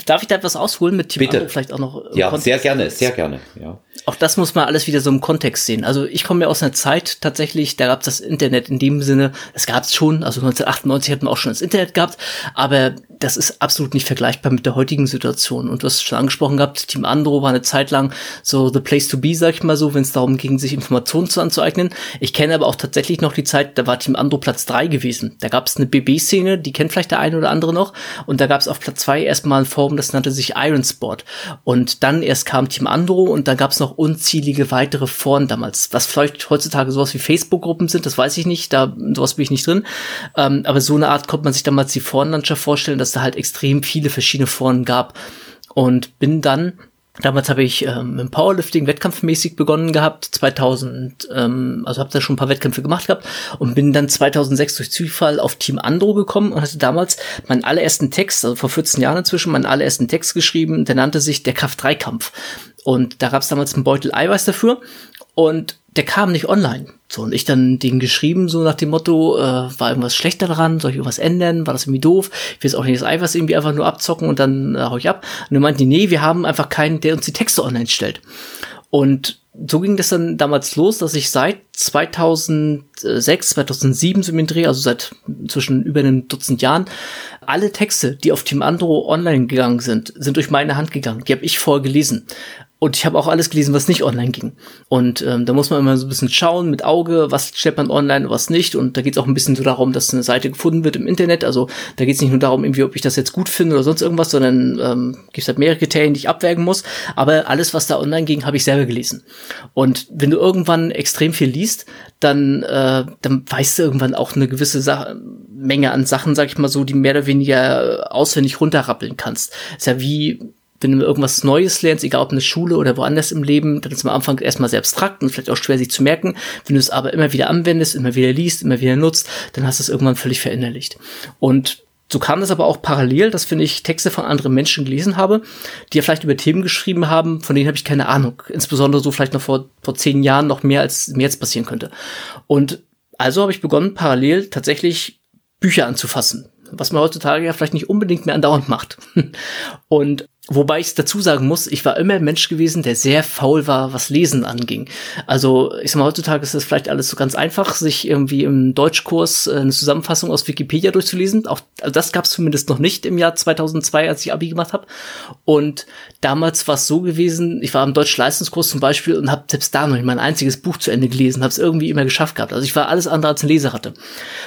darf ich da etwas ausholen mit Team Bitte. Andro vielleicht auch noch? Ja, Kontext? sehr gerne, sehr gerne. Ja. Auch das muss man alles wieder so im Kontext sehen. Also ich komme ja aus einer Zeit tatsächlich, da gab es das Internet in dem Sinne, es gab es schon, also 1998 hatten wir auch schon das Internet gehabt, aber das ist absolut nicht vergleichbar mit der heutigen Situation. Und du hast schon angesprochen gehabt, Team Andro war eine Zeit lang so the place to be, sag ich mal so, wenn es darum ging, sich Informationen zu anzueignen. Ich kenne aber auch tatsächlich noch die Zeit, da war Team Andro Platz drei gewesen. Da gab es eine BB-Szene, die kennt vielleicht der eine oder andere noch. Und da gab es auf Platz zwei erstmal ein Forum, das nannte sich Iron Sport. Und dann erst kam Team Andro und da gab es noch unzählige weitere Foren damals. Was vielleicht heutzutage sowas wie Facebook-Gruppen sind, das weiß ich nicht, da sowas bin ich nicht drin. Ähm, aber so eine Art konnte man sich damals die Forenlandschaft vorstellen, dass da halt extrem viele verschiedene Foren gab. Und bin dann Damals habe ich ähm, im Powerlifting wettkampfmäßig begonnen gehabt, 2000, ähm, also habe da schon ein paar Wettkämpfe gemacht gehabt und bin dann 2006 durch Zufall auf Team Andro gekommen und hatte damals meinen allerersten Text, also vor 14 Jahren inzwischen, meinen allerersten Text geschrieben, der nannte sich der Kraft-3-Kampf. Und da gab es damals einen Beutel Eiweiß dafür und der kam nicht online. So, und ich dann den geschrieben, so nach dem Motto, äh, war irgendwas schlechter daran, soll ich irgendwas ändern, war das irgendwie doof, ich will jetzt auch nicht das Eiweiß irgendwie einfach nur abzocken und dann äh, hau ich ab. Und dann meinten die, nee, wir haben einfach keinen, der uns die Texte online stellt. Und so ging das dann damals los, dass ich seit 2006, 2007 so im Dreh, also seit zwischen über einem Dutzend Jahren, alle Texte, die auf Team Andro online gegangen sind, sind durch meine Hand gegangen. Die habe ich vorher gelesen. Und ich habe auch alles gelesen, was nicht online ging. Und ähm, da muss man immer so ein bisschen schauen mit Auge, was stellt man online, was nicht. Und da geht es auch ein bisschen so darum, dass eine Seite gefunden wird im Internet. Also da geht es nicht nur darum, irgendwie, ob ich das jetzt gut finde oder sonst irgendwas, sondern ähm, gibt es halt mehrere Kriterien, die ich abwägen muss. Aber alles, was da online ging, habe ich selber gelesen. Und wenn du irgendwann extrem viel liest, dann, äh, dann weißt du irgendwann auch eine gewisse Sa Menge an Sachen, sag ich mal so, die mehr oder weniger auswendig runterrappeln kannst. Ist ja wie wenn du irgendwas Neues lernst, egal ob in der Schule oder woanders im Leben, dann ist es am Anfang erstmal sehr abstrakt und vielleicht auch schwer sich zu merken. Wenn du es aber immer wieder anwendest, immer wieder liest, immer wieder nutzt, dann hast du es irgendwann völlig verinnerlicht. Und so kam das aber auch parallel, dass wenn ich Texte von anderen Menschen gelesen habe, die ja vielleicht über Themen geschrieben haben, von denen habe ich keine Ahnung. Insbesondere so vielleicht noch vor, vor zehn Jahren noch mehr als mir jetzt passieren könnte. Und also habe ich begonnen, parallel tatsächlich Bücher anzufassen was man heutzutage ja vielleicht nicht unbedingt mehr andauernd macht. Und Wobei ich dazu sagen muss, ich war immer ein Mensch gewesen, der sehr faul war, was Lesen anging. Also ich sag mal, heutzutage ist das vielleicht alles so ganz einfach, sich irgendwie im Deutschkurs äh, eine Zusammenfassung aus Wikipedia durchzulesen. Auch also das gab es zumindest noch nicht im Jahr 2002, als ich Abi gemacht habe. Und damals war es so gewesen, ich war im Deutsch-Leistungskurs zum Beispiel und habe selbst da noch nicht mein einziges Buch zu Ende gelesen, habe es irgendwie immer geschafft gehabt. Also ich war alles andere als ein Leser hatte.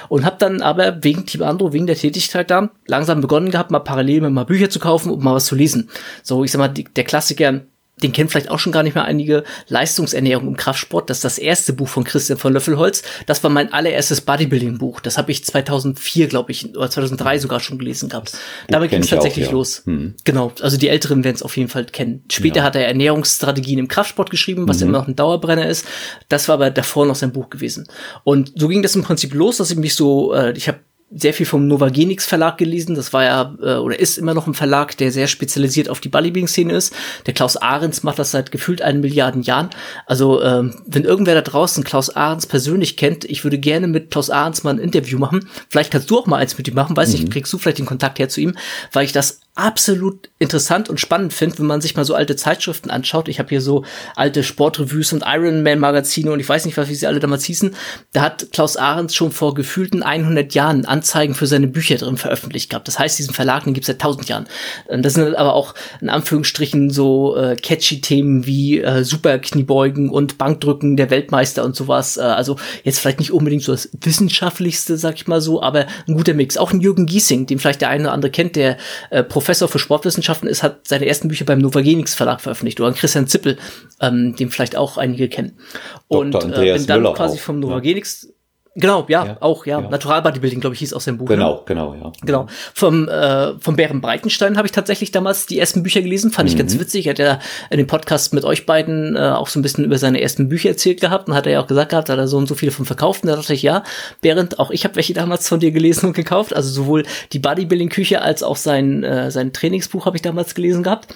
Und habe dann aber wegen Team Andro, wegen der Tätigkeit da, langsam begonnen gehabt, mal parallel mal Bücher zu kaufen und mal was zu lesen. So, ich sag mal, die, der Klassiker, den kennen vielleicht auch schon gar nicht mehr einige, Leistungsernährung im Kraftsport. Das ist das erste Buch von Christian von Löffelholz. Das war mein allererstes Bodybuilding-Buch. Das habe ich 2004, glaube ich, oder 2003 sogar schon gelesen gehabt. Damit ging es tatsächlich auch, ja. los. Hm. Genau, also die Älteren werden es auf jeden Fall kennen. Später ja. hat er Ernährungsstrategien im Kraftsport geschrieben, was mhm. immer noch ein Dauerbrenner ist. Das war aber davor noch sein Buch gewesen. Und so ging das im Prinzip los, dass ich mich so, äh, ich habe sehr viel vom Novagenix Verlag gelesen. Das war ja äh, oder ist immer noch ein Verlag, der sehr spezialisiert auf die Bodybuilding-Szene ist. Der Klaus Ahrens macht das seit gefühlt einen Milliarden Jahren. Also ähm, wenn irgendwer da draußen Klaus Ahrens persönlich kennt, ich würde gerne mit Klaus Ahrens mal ein Interview machen. Vielleicht kannst du auch mal eins mit ihm machen. Weiß mhm. nicht, kriegst du vielleicht den Kontakt her zu ihm, weil ich das absolut interessant und spannend finde, wenn man sich mal so alte Zeitschriften anschaut. Ich habe hier so alte Sportrevues und Ironman-Magazine und ich weiß nicht, was wie sie alle damals hießen. Da hat Klaus Ahrens schon vor gefühlten 100 Jahren Anzeigen für seine Bücher drin veröffentlicht gehabt. Das heißt, diesen Verlag, gibt es seit 1000 Jahren. Das sind aber auch in Anführungsstrichen so äh, catchy Themen wie äh, Superkniebeugen und Bankdrücken der Weltmeister und sowas. Äh, also jetzt vielleicht nicht unbedingt so das wissenschaftlichste, sag ich mal so, aber ein guter Mix. Auch ein Jürgen Giesing, den vielleicht der eine oder andere kennt, der äh, Professor für Sportwissenschaften ist, hat seine ersten Bücher beim Novagenix Verlag veröffentlicht oder Christian Zippel, ähm, den vielleicht auch einige kennen. Und äh, bin dann Müller quasi auch, vom Novagenix ja. Genau, ja, ja auch, ja. ja. Natural Bodybuilding, glaube ich, hieß aus dem Buch. Genau, ne? genau, ja. Genau. Vom, äh, vom Bären Breitenstein habe ich tatsächlich damals die ersten Bücher gelesen, fand mhm. ich ganz mhm. witzig. Er hat ja in dem Podcast mit euch beiden äh, auch so ein bisschen über seine ersten Bücher erzählt gehabt und hat er ja auch gesagt gehabt, da hat er so und so viele von verkauft. Und da dachte ich, ja, Berend, auch ich habe welche damals von dir gelesen und gekauft. Also sowohl die Bodybuilding-Küche als auch sein, äh, sein Trainingsbuch habe ich damals gelesen gehabt.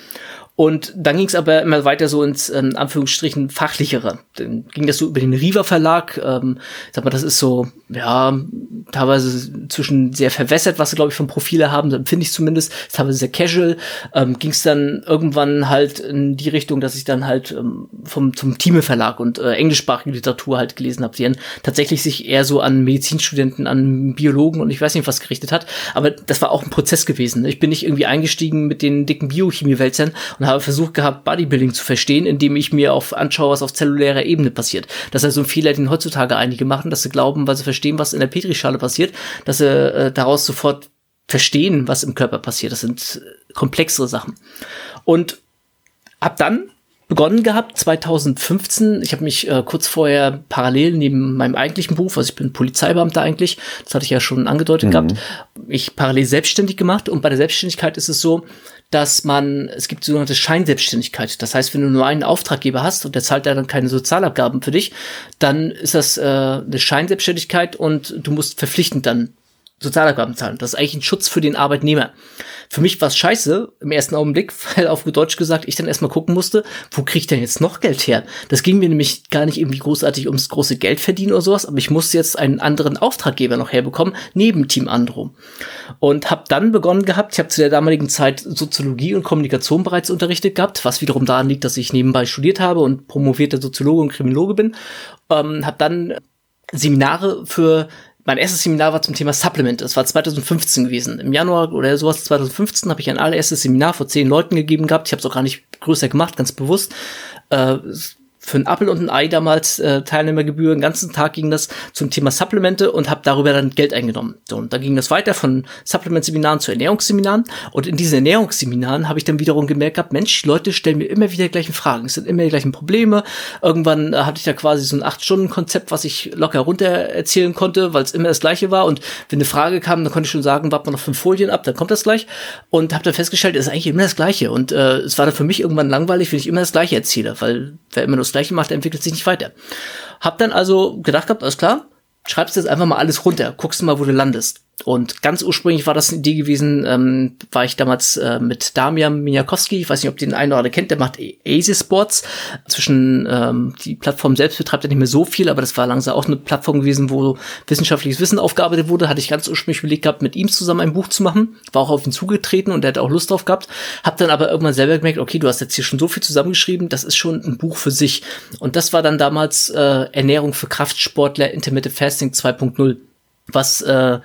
Und dann ging es aber immer weiter so ins ähm, Anführungsstrichen fachlichere. Dann ging das so über den Riva Verlag. Ähm, sag mal, das ist so, ja, teilweise zwischen sehr verwässert, was sie, glaube ich, vom Profile haben, empfinde ich zumindest, teilweise sehr casual. Ähm, ging es dann irgendwann halt in die Richtung, dass ich dann halt ähm, vom zum Thieme Verlag und äh, englischsprachige Literatur halt gelesen habe, die dann tatsächlich sich eher so an Medizinstudenten, an Biologen und ich weiß nicht was gerichtet hat. Aber das war auch ein Prozess gewesen. Ich bin nicht irgendwie eingestiegen mit den dicken Biochemie-Wälzern und habe versucht gehabt, Bodybuilding zu verstehen, indem ich mir auf anschaue, was auf zellulärer Ebene passiert. Das ist also ein Fehler, den heutzutage einige machen, dass sie glauben, weil sie verstehen, was in der Petrischale passiert, dass sie äh, daraus sofort verstehen, was im Körper passiert. Das sind äh, komplexere Sachen. Und ab dann begonnen gehabt 2015. Ich habe mich äh, kurz vorher parallel neben meinem eigentlichen Beruf, also ich bin Polizeibeamter eigentlich, das hatte ich ja schon angedeutet mhm. gehabt, ich parallel selbstständig gemacht und bei der Selbstständigkeit ist es so, dass man, es gibt sogenannte Scheinselbstständigkeit. Das heißt, wenn du nur einen Auftraggeber hast und der zahlt dann keine Sozialabgaben für dich, dann ist das äh, eine Scheinselbstständigkeit und du musst verpflichtend dann Sozialabgaben zahlen. Das ist eigentlich ein Schutz für den Arbeitnehmer. Für mich war es scheiße im ersten Augenblick, weil auf Deutsch gesagt ich dann erstmal gucken musste, wo kriege ich denn jetzt noch Geld her? Das ging mir nämlich gar nicht irgendwie großartig ums große Geld verdienen oder sowas, aber ich musste jetzt einen anderen Auftraggeber noch herbekommen, neben Team Andro. Und habe dann begonnen gehabt, ich habe zu der damaligen Zeit Soziologie und Kommunikation bereits unterrichtet gehabt, was wiederum daran liegt, dass ich nebenbei studiert habe und promovierter Soziologe und Kriminologe bin. Ähm, habe dann Seminare für mein erstes Seminar war zum Thema Supplement. Das war 2015 gewesen. Im Januar oder sowas 2015 habe ich ein allererstes Seminar vor zehn Leuten gegeben gehabt. Ich habe es auch gar nicht größer gemacht, ganz bewusst. Äh, für einen Apfel und ein Ei damals äh, Teilnehmergebühr. Den ganzen Tag ging das zum Thema Supplemente und habe darüber dann Geld eingenommen. So, und dann ging das weiter von Supplement-Seminaren zu Ernährungsseminaren. Und in diesen Ernährungsseminaren habe ich dann wiederum gemerkt gehabt, Mensch, Leute stellen mir immer wieder die gleichen Fragen. Es sind immer die gleichen Probleme. Irgendwann äh, hatte ich da quasi so ein Acht-Stunden-Konzept, was ich locker runter erzählen konnte, weil es immer das Gleiche war. Und wenn eine Frage kam, dann konnte ich schon sagen, warte mal noch fünf Folien ab, dann kommt das gleich. Und habe dann festgestellt, es ist eigentlich immer das Gleiche. Und äh, es war dann für mich irgendwann langweilig, wenn ich immer das Gleiche erzähle, weil wer immer nur das Gleiche macht, entwickelt sich nicht weiter. Hab dann also gedacht gehabt, alles klar, schreibst jetzt einfach mal alles runter, guckst mal, wo du landest. Und ganz ursprünglich war das eine Idee gewesen, ähm, war ich damals äh, mit Damian Mijakowski, ich weiß nicht, ob den einen oder anderen kennt, der macht Ace Sports. Zwischen ähm, die Plattform selbst betreibt er nicht mehr so viel, aber das war langsam auch eine Plattform gewesen, wo wissenschaftliches Wissen aufgearbeitet wurde. Hatte ich ganz ursprünglich überlegt gehabt, mit ihm zusammen ein Buch zu machen. War auch auf ihn zugetreten und er hat auch Lust drauf gehabt. Hab dann aber irgendwann selber gemerkt, okay, du hast jetzt hier schon so viel zusammengeschrieben, das ist schon ein Buch für sich. Und das war dann damals äh, Ernährung für Kraftsportler, Intermittent Fasting 2.0 was äh,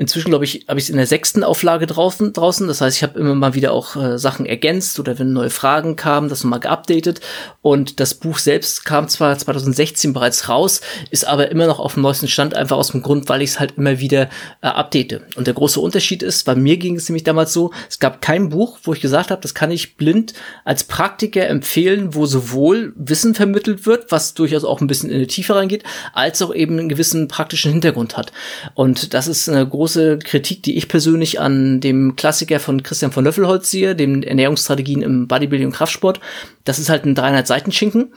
Inzwischen, glaube ich, habe ich es in der sechsten Auflage draußen. draußen. Das heißt, ich habe immer mal wieder auch äh, Sachen ergänzt oder wenn neue Fragen kamen, das nochmal geupdatet. Und das Buch selbst kam zwar 2016 bereits raus, ist aber immer noch auf dem neuesten Stand, einfach aus dem Grund, weil ich es halt immer wieder äh, update. Und der große Unterschied ist, bei mir ging es nämlich damals so, es gab kein Buch, wo ich gesagt habe, das kann ich blind als Praktiker empfehlen, wo sowohl Wissen vermittelt wird, was durchaus auch ein bisschen in die Tiefe reingeht, als auch eben einen gewissen praktischen Hintergrund hat. Und das ist eine große große Kritik, die ich persönlich an dem Klassiker von Christian von Löffelholz sehe, dem Ernährungsstrategien im Bodybuilding und Kraftsport. Das ist halt ein 300 Seiten Schinken.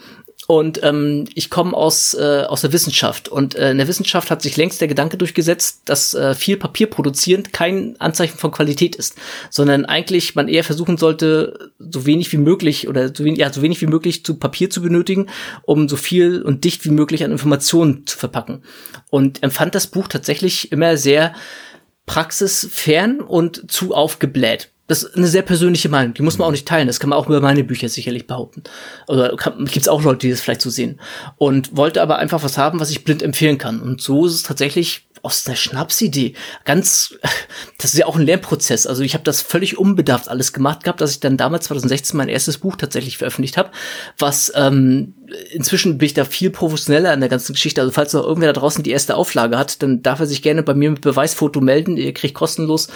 Und ähm, ich komme aus, äh, aus der Wissenschaft. Und äh, in der Wissenschaft hat sich längst der Gedanke durchgesetzt, dass äh, viel Papier produzieren kein Anzeichen von Qualität ist, sondern eigentlich man eher versuchen sollte, so wenig wie möglich oder so wenig, ja, so wenig wie möglich zu Papier zu benötigen, um so viel und dicht wie möglich an Informationen zu verpacken. Und empfand das Buch tatsächlich immer sehr praxisfern und zu aufgebläht. Das ist eine sehr persönliche Meinung, die muss man auch nicht teilen. Das kann man auch über meine Bücher sicherlich behaupten. Oder gibt es auch Leute, die das vielleicht so sehen. Und wollte aber einfach was haben, was ich blind empfehlen kann. Und so ist es tatsächlich aus der Schnapsidee. Ganz, das ist ja auch ein Lernprozess. Also ich habe das völlig unbedarft alles gemacht gehabt, dass ich dann damals 2016 mein erstes Buch tatsächlich veröffentlicht habe, was ähm, inzwischen bin ich da viel professioneller in der ganzen Geschichte. Also falls noch irgendwer da draußen die erste Auflage hat, dann darf er sich gerne bei mir mit Beweisfoto melden. Ihr kriegt kostenlos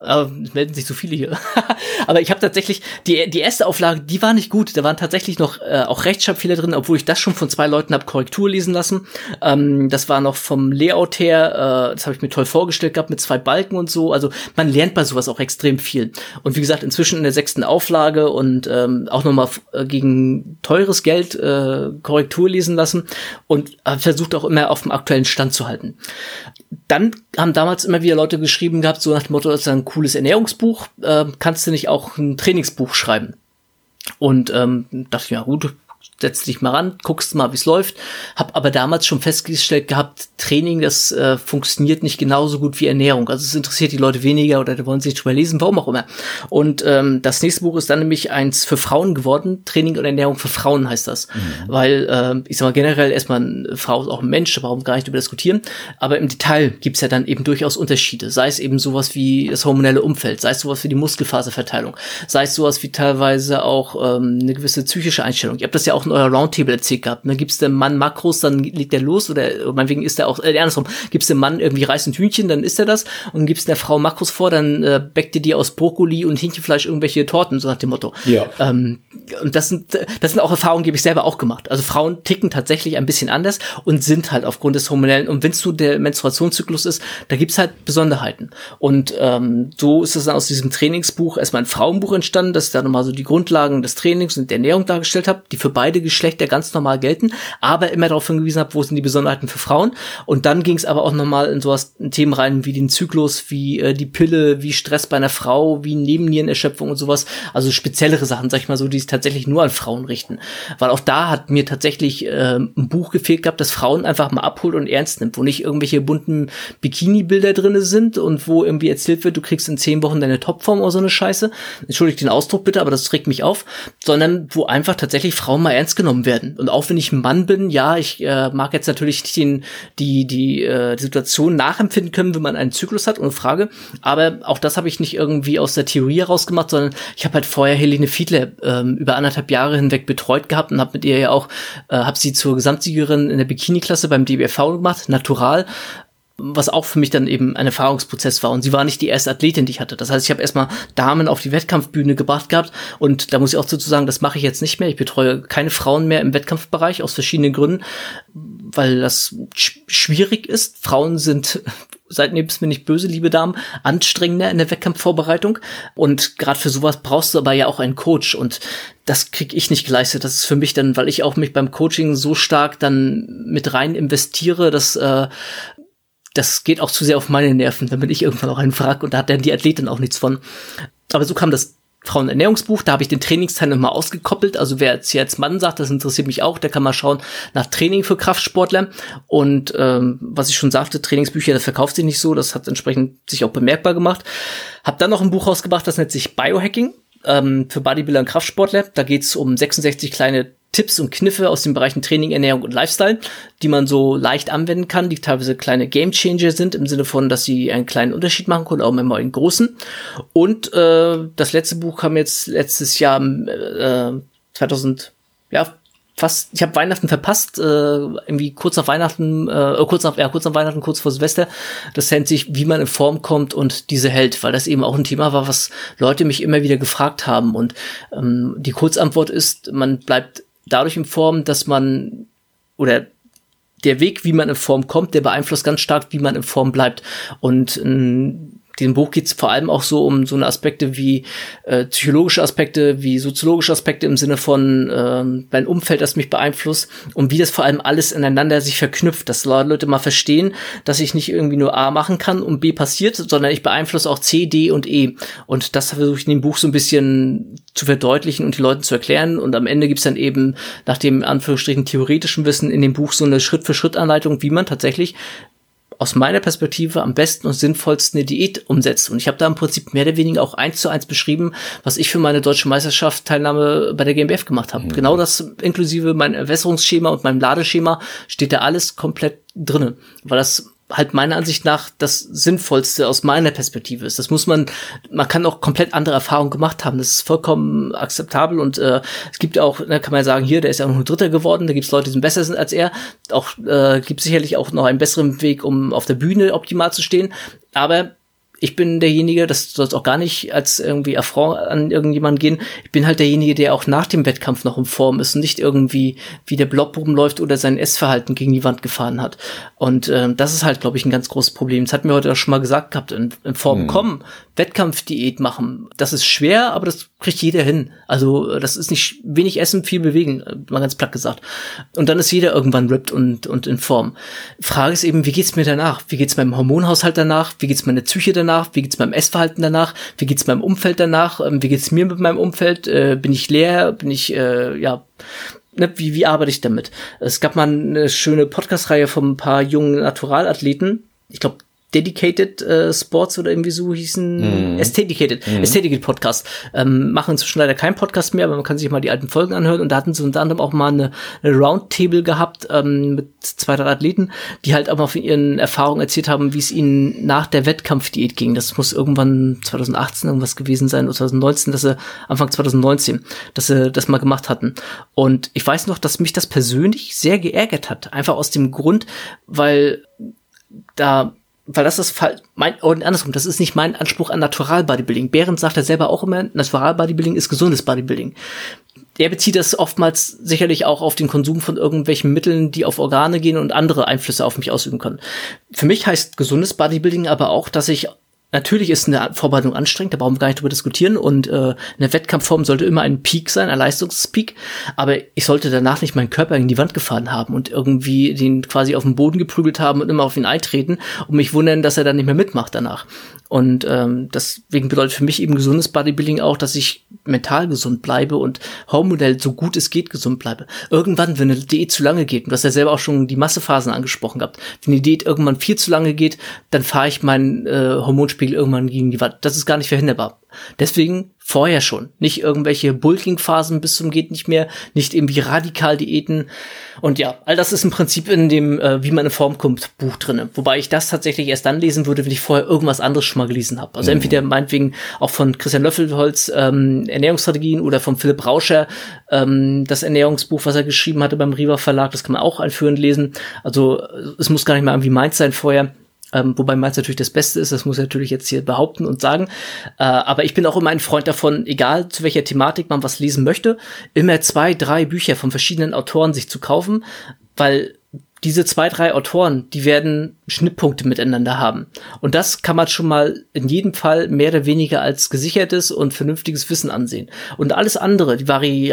äh, es melden sich so viele hier. Aber ich habe tatsächlich, die, die erste Auflage, die war nicht gut. Da waren tatsächlich noch äh, auch Rechtschreibfehler drin, obwohl ich das schon von zwei Leuten habe Korrektur lesen lassen. Ähm, das war noch vom Layout her, äh, das habe ich mir toll vorgestellt gehabt mit zwei Balken und so. Also man lernt bei sowas auch extrem viel. Und wie gesagt, inzwischen in der sechsten Auflage und ähm, auch nochmal äh, gegen teures Geld äh, Korrektur lesen lassen und äh, versucht auch immer auf dem aktuellen Stand zu halten. Dann haben damals immer wieder Leute geschrieben gehabt, so nach dem Motto, das ist ein cooles Ernährungsbuch, äh, kannst du nicht auch ein Trainingsbuch schreiben? Und ähm, dachte ich, ja gut, setzt dich mal ran, guckst mal, wie es läuft. Hab aber damals schon festgestellt gehabt, Training, das äh, funktioniert nicht genauso gut wie Ernährung. Also es interessiert die Leute weniger oder die wollen sich drüber lesen, warum auch immer. Und ähm, das nächste Buch ist dann nämlich eins für Frauen geworden. Training und Ernährung für Frauen heißt das. Mhm. Weil, äh, ich sag mal, generell erstmal, eine Frau ist auch ein Mensch, warum gar nicht über diskutieren. Aber im Detail gibt's ja dann eben durchaus Unterschiede. Sei es eben sowas wie das hormonelle Umfeld, sei es sowas wie die Muskelfaserverteilung, sei es sowas wie teilweise auch ähm, eine gewisse psychische Einstellung. Ihr habt das ja auch in eurer Roundtable erzählt gehabt. Dann gibt's dem Mann Makros, dann legt er los oder meinetwegen ist er auch, äh, andersrum, gibt's dem Mann irgendwie Reis und Hühnchen, dann isst er das und gibst der Frau Makros vor, dann äh, bäckt ihr dir aus Brokkoli und Hähnchenfleisch irgendwelche Torten, so nach dem Motto. Ja. Ähm, und das sind, das sind auch Erfahrungen, die habe ich selber auch gemacht. Also Frauen ticken tatsächlich ein bisschen anders und sind halt aufgrund des hormonellen, und wenn es so der Menstruationszyklus ist, da gibt's halt Besonderheiten. Und ähm, so ist es dann aus diesem Trainingsbuch erstmal ein Frauenbuch entstanden, dass ich da nochmal so die Grundlagen des Trainings und der Ernährung dargestellt habe, die für beide Geschlechter ganz normal gelten, aber immer darauf hingewiesen habe, wo sind die Besonderheiten für Frauen. Und dann ging es aber auch nochmal in sowas in Themen rein wie den Zyklus, wie äh, die Pille, wie Stress bei einer Frau, wie Nebennierenerschöpfung und sowas. Also speziellere Sachen, sag ich mal so, die sich tatsächlich nur an Frauen richten. Weil auch da hat mir tatsächlich äh, ein Buch gefehlt gehabt, das Frauen einfach mal abholt und ernst nimmt, wo nicht irgendwelche bunten Bikini-Bilder drinne sind und wo irgendwie erzählt wird, du kriegst in zehn Wochen deine Topform oder so eine Scheiße. Entschuldigt den Ausdruck bitte, aber das regt mich auf. Sondern wo einfach tatsächlich Frauen mal ernst genommen werden. Und auch wenn ich ein Mann bin, ja, ich äh, mag jetzt natürlich nicht den, die, die, äh, die Situation nachempfinden können, wenn man einen Zyklus hat, ohne Frage. Aber auch das habe ich nicht irgendwie aus der Theorie herausgemacht, sondern ich habe halt vorher Helene Fiedler ähm, über anderthalb Jahre hinweg betreut gehabt und habe mit ihr ja auch, äh, habe sie zur Gesamtsiegerin in der Bikini-Klasse beim DBFV gemacht, natural was auch für mich dann eben ein Erfahrungsprozess war. Und sie war nicht die erste Athletin, die ich hatte. Das heißt, ich habe erstmal Damen auf die Wettkampfbühne gebracht gehabt. Und da muss ich auch dazu sagen, das mache ich jetzt nicht mehr. Ich betreue keine Frauen mehr im Wettkampfbereich aus verschiedenen Gründen, weil das sch schwierig ist. Frauen sind seid bis mir nicht böse, liebe Damen, anstrengender in der Wettkampfvorbereitung. Und gerade für sowas brauchst du aber ja auch einen Coach. Und das krieg ich nicht geleistet. Das ist für mich dann, weil ich auch mich beim Coaching so stark dann mit rein investiere, dass äh, das geht auch zu sehr auf meine Nerven. Dann bin ich irgendwann auch ein Wrack und da hat dann die Athletin auch nichts von. Aber so kam das Frauenernährungsbuch, da habe ich den Trainingsteil nochmal ausgekoppelt. Also wer jetzt hier als Mann sagt, das interessiert mich auch, der kann mal schauen nach Training für Kraftsportler. Und ähm, was ich schon sagte, Trainingsbücher, das verkauft sich nicht so, das hat entsprechend sich auch bemerkbar gemacht. Hab dann noch ein Buch rausgebracht, das nennt sich Biohacking ähm, für Bodybuilder und Kraftsportler. Da geht's um 66 kleine Tipps und Kniffe aus den Bereichen Training, Ernährung und Lifestyle, die man so leicht anwenden kann, die teilweise kleine Game Changer sind, im Sinne von, dass sie einen kleinen Unterschied machen können, auch immer einen großen. Und äh, das letzte Buch kam jetzt letztes Jahr äh, 2000, ja, fast, ich habe Weihnachten verpasst, äh, irgendwie kurz nach Weihnachten, äh, kurz nach, ja, kurz nach Weihnachten, kurz vor Silvester. Das nennt sich, wie man in Form kommt und diese hält, weil das eben auch ein Thema war, was Leute mich immer wieder gefragt haben. Und ähm, die Kurzantwort ist, man bleibt dadurch in Form, dass man oder der Weg, wie man in Form kommt, der beeinflusst ganz stark, wie man in Form bleibt. Und ähm, diesem Buch geht es vor allem auch so um so eine Aspekte wie äh, psychologische Aspekte, wie soziologische Aspekte im Sinne von ähm, mein Umfeld, das mich beeinflusst und wie das vor allem alles ineinander sich verknüpft, dass Leute mal verstehen, dass ich nicht irgendwie nur A machen kann und B passiert, sondern ich beeinflusse auch C, D und E. Und das versuche ich in dem Buch so ein bisschen zu verdeutlichen und die Leuten zu erklären. Und am Ende gibt's dann eben nach dem Anführungsstrichen theoretischen Wissen in dem Buch so eine Schritt-für-Schritt-Anleitung, wie man tatsächlich aus meiner Perspektive am besten und sinnvollsten eine Diät umsetzt. Und ich habe da im Prinzip mehr oder weniger auch eins zu eins beschrieben, was ich für meine deutsche Meisterschaft Teilnahme bei der GmbF gemacht habe. Mhm. Genau das inklusive mein Erwässerungsschema und meinem Ladeschema steht da alles komplett drinne, weil das halt meiner Ansicht nach das Sinnvollste aus meiner Perspektive ist. Das muss man, man kann auch komplett andere Erfahrungen gemacht haben. Das ist vollkommen akzeptabel und äh, es gibt auch, da ne, kann man sagen, hier, der ist ja auch ein Dritter geworden, da gibt es Leute, die sind besser sind als er. Auch äh, gibt sicherlich auch noch einen besseren Weg, um auf der Bühne optimal zu stehen. Aber ich bin derjenige, das soll auch gar nicht als irgendwie Affront an irgendjemanden gehen. Ich bin halt derjenige, der auch nach dem Wettkampf noch in Form ist und nicht irgendwie wie der Blob rumläuft oder sein Essverhalten gegen die Wand gefahren hat. Und äh, das ist halt, glaube ich, ein ganz großes Problem. Das hat mir heute auch schon mal gesagt gehabt, in, in Form mhm. kommen, Wettkampfdiät machen. Das ist schwer, aber das kriegt jeder hin. Also das ist nicht wenig Essen, viel bewegen, mal ganz platt gesagt. Und dann ist jeder irgendwann ripped und, und in Form. Frage ist eben, wie geht's mir danach? Wie geht's meinem Hormonhaushalt danach? Wie geht's meiner Psyche danach? Wie geht's meinem Essverhalten danach? Wie geht's meinem Umfeld danach? Ähm, wie geht's mir mit meinem Umfeld? Äh, bin ich leer? Bin ich, äh, ja, ne, wie, wie arbeite ich damit? Es gab mal eine schöne Podcast-Reihe von ein paar jungen Naturalathleten. Ich glaube, Dedicated äh, Sports oder irgendwie so hießen, mm. Ästheticated, mm. Ästheticated Podcast. Ähm, machen inzwischen leider keinen Podcast mehr, aber man kann sich mal die alten Folgen anhören und da hatten sie unter anderem auch mal eine, eine Roundtable gehabt ähm, mit zwei, drei Athleten, die halt auch mal von ihren Erfahrungen erzählt haben, wie es ihnen nach der Wettkampfdiät ging. Das muss irgendwann 2018 irgendwas gewesen sein oder 2019, dass sie Anfang 2019, dass sie das mal gemacht hatten. Und ich weiß noch, dass mich das persönlich sehr geärgert hat. Einfach aus dem Grund, weil da weil das ist mein, und andersrum, das ist nicht mein Anspruch an Natural Bodybuilding. Behrens sagt er selber auch immer, Natural Bodybuilding ist gesundes Bodybuilding. Er bezieht das oftmals sicherlich auch auf den Konsum von irgendwelchen Mitteln, die auf Organe gehen und andere Einflüsse auf mich ausüben können. Für mich heißt gesundes Bodybuilding aber auch, dass ich Natürlich ist eine Vorbereitung anstrengend, da brauchen wir gar nicht drüber diskutieren. Und äh, eine Wettkampfform sollte immer ein Peak sein, ein Leistungspeak. Aber ich sollte danach nicht meinen Körper in die Wand gefahren haben und irgendwie den quasi auf den Boden geprügelt haben und immer auf ihn eintreten und mich wundern, dass er dann nicht mehr mitmacht danach. Und ähm, deswegen bedeutet für mich eben gesundes Bodybuilding auch, dass ich mental gesund bleibe und Hormonell so gut es geht gesund bleibe. Irgendwann, wenn eine Diät zu lange geht, und du hast ja selber auch schon die Massephasen angesprochen gehabt, wenn die Diät irgendwann viel zu lange geht, dann fahre ich meinen äh, Hormonspiegel irgendwann gegen die Wand. Das ist gar nicht verhinderbar. Deswegen vorher schon. Nicht irgendwelche Bulking-Phasen bis zum geht nicht mehr, nicht irgendwie Radikal-Diäten. Und ja, all das ist im Prinzip in dem äh, Wie man in Form kommt Buch drinne. Wobei ich das tatsächlich erst dann lesen würde, wenn ich vorher irgendwas anderes schon mal gelesen habe. Also mhm. entweder meinetwegen auch von Christian Löffelholz ähm, Ernährungsstrategien oder von Philipp Rauscher ähm, das Ernährungsbuch, was er geschrieben hatte beim Riva Verlag, das kann man auch einführend lesen. Also es muss gar nicht mal irgendwie meins sein vorher. Ähm, wobei meins natürlich das Beste ist, das muss ich natürlich jetzt hier behaupten und sagen. Äh, aber ich bin auch immer ein Freund davon, egal zu welcher Thematik man was lesen möchte, immer zwei, drei Bücher von verschiedenen Autoren sich zu kaufen, weil diese zwei, drei Autoren, die werden Schnittpunkte miteinander haben. Und das kann man schon mal in jedem Fall mehr oder weniger als gesichertes und vernünftiges Wissen ansehen. Und alles andere, die, Vari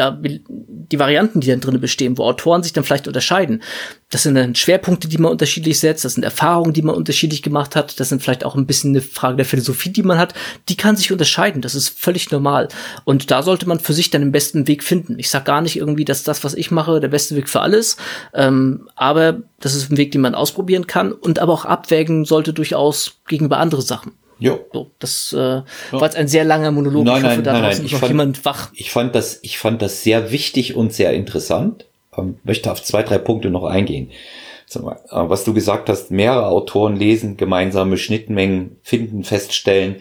die Varianten, die dann drin bestehen, wo Autoren sich dann vielleicht unterscheiden, das sind dann Schwerpunkte, die man unterschiedlich setzt, das sind Erfahrungen, die man unterschiedlich gemacht hat, das sind vielleicht auch ein bisschen eine Frage der Philosophie, die man hat, die kann sich unterscheiden, das ist völlig normal. Und da sollte man für sich dann den besten Weg finden. Ich sag gar nicht irgendwie, dass das, was ich mache, der beste Weg für alles, ähm, aber das ist ein Weg, den man ausprobieren kann und aber auch abwägen sollte durchaus gegenüber andere Sachen. Jo. So, das äh, ja. war jetzt ein sehr langer Monolog. Nein, nein, nein, nein. Ich fand, jemand wach. Ich fand das, ich fand das sehr wichtig und sehr interessant. Ähm, möchte auf zwei, drei Punkte noch eingehen. Mal, äh, was du gesagt hast, mehrere Autoren lesen, gemeinsame Schnittmengen finden, feststellen.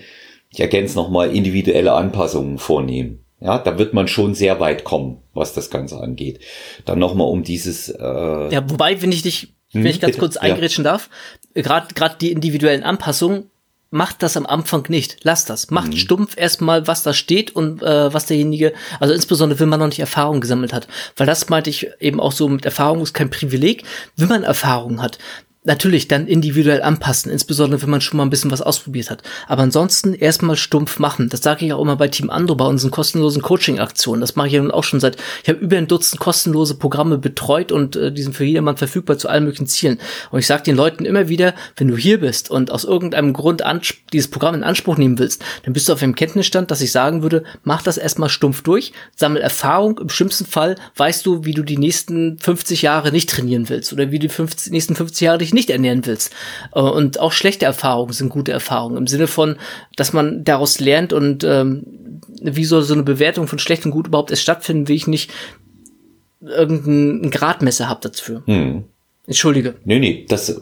Ich ergänze nochmal individuelle Anpassungen vornehmen. Ja, da wird man schon sehr weit kommen, was das Ganze angeht. Dann nochmal um dieses. Äh ja, wobei, wenn ich dich, wenn hm, ich ganz bitte? kurz eingrätschen ja. darf, gerade gerade die individuellen Anpassungen macht das am Anfang nicht. Lass das. Macht mhm. stumpf erstmal, was da steht und äh, was derjenige, also insbesondere wenn man noch nicht Erfahrung gesammelt hat. Weil das meinte ich eben auch so mit Erfahrung ist kein Privileg. Wenn man Erfahrung hat, natürlich dann individuell anpassen, insbesondere wenn man schon mal ein bisschen was ausprobiert hat. Aber ansonsten erstmal stumpf machen. Das sage ich auch immer bei Team Ando, bei unseren kostenlosen Coaching-Aktionen. Das mache ich ja nun auch schon seit, ich habe über ein Dutzend kostenlose Programme betreut und äh, die sind für jedermann verfügbar zu allen möglichen Zielen. Und ich sage den Leuten immer wieder, wenn du hier bist und aus irgendeinem Grund dieses Programm in Anspruch nehmen willst, dann bist du auf dem Kenntnisstand, dass ich sagen würde, mach das erstmal stumpf durch, sammel Erfahrung. Im schlimmsten Fall weißt du, wie du die nächsten 50 Jahre nicht trainieren willst oder wie die 50, nächsten 50 Jahre dich nicht ernähren willst. Äh, und auch schlechte Erfahrungen sind gute Erfahrungen im Sinne von, dass man daraus lernt und ähm, wie soll so eine Bewertung von schlecht und gut überhaupt erst stattfinden, wie ich nicht irgendein Gradmesser habe dafür. Hm. Entschuldige. Nee, nee, das, äh,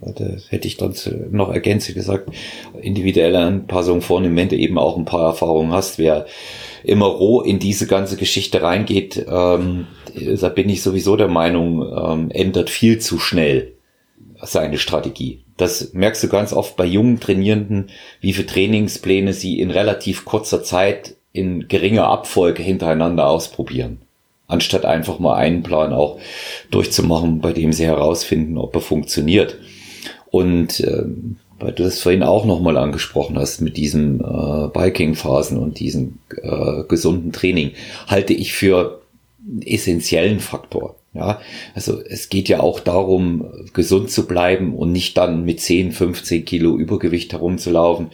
das hätte ich dann noch ergänzend gesagt, individuelle Anpassung vornehmen, wenn du eben auch ein paar Erfahrungen hast, wer immer roh in diese ganze Geschichte reingeht, ähm, da bin ich sowieso der Meinung, ähm, ändert viel zu schnell seine Strategie. Das merkst du ganz oft bei jungen Trainierenden, wie viele Trainingspläne sie in relativ kurzer Zeit in geringer Abfolge hintereinander ausprobieren. Anstatt einfach mal einen Plan auch durchzumachen, bei dem sie herausfinden, ob er funktioniert. Und äh, weil du das vorhin auch nochmal angesprochen hast mit diesen äh, Biking-Phasen und diesem äh, gesunden Training, halte ich für essentiellen Faktor. Ja, also es geht ja auch darum, gesund zu bleiben und nicht dann mit 10, 15 Kilo Übergewicht herumzulaufen.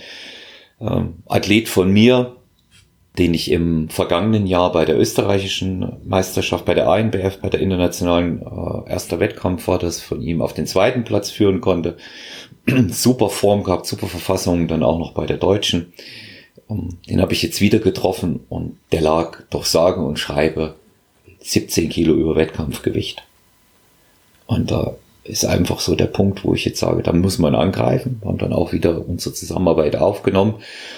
Ähm, Athlet von mir, den ich im vergangenen Jahr bei der österreichischen Meisterschaft, bei der ANBF, bei der internationalen äh, erster Wettkampf war, das von ihm auf den zweiten Platz führen konnte. super Form gehabt, super Verfassung, dann auch noch bei der deutschen. Ähm, den habe ich jetzt wieder getroffen und der lag doch sage und schreibe 17 Kilo über Wettkampfgewicht. Und da ist einfach so der Punkt, wo ich jetzt sage, da muss man angreifen. Wir haben dann auch wieder unsere Zusammenarbeit aufgenommen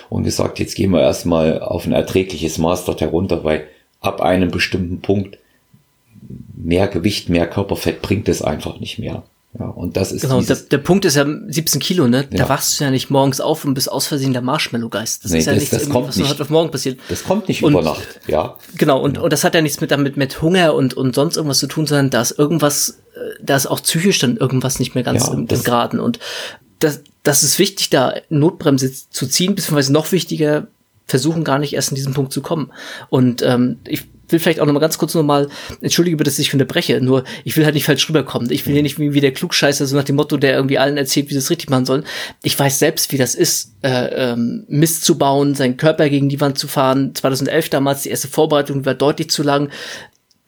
und gesagt, jetzt gehen wir erstmal auf ein erträgliches Maß dort herunter, weil ab einem bestimmten Punkt mehr Gewicht, mehr Körperfett bringt es einfach nicht mehr. Ja, und das ist genau. Der, der Punkt ist ja 17 Kilo, ne? Ja. Da wachst du ja nicht morgens auf und bist aus Versehen der Marshmallow-Geist. Das nee, ist ja das, nichts, das kommt was nicht, heute auf morgen passiert. Das kommt nicht und, über Nacht, ja. Genau. Und, und das hat ja nichts mit damit mit Hunger und und sonst irgendwas zu tun, sondern da ist irgendwas, äh, da ist auch psychisch dann irgendwas nicht mehr ganz ja, im, im Graden. Und das, das ist wichtig, da Notbremse zu ziehen, beziehungsweise noch wichtiger, versuchen gar nicht erst in diesen Punkt zu kommen. Und ähm, ich will vielleicht auch noch mal ganz kurz noch mal, entschuldige bitte, dass ich unterbreche, nur ich will halt nicht falsch rüberkommen. Ich will hier nicht wie, wie der Klugscheißer, so nach dem Motto, der irgendwie allen erzählt, wie sie es richtig machen sollen. Ich weiß selbst, wie das ist, äh, ähm, Mist zu bauen, seinen Körper gegen die Wand zu fahren. 2011 damals, die erste Vorbereitung war deutlich zu lang.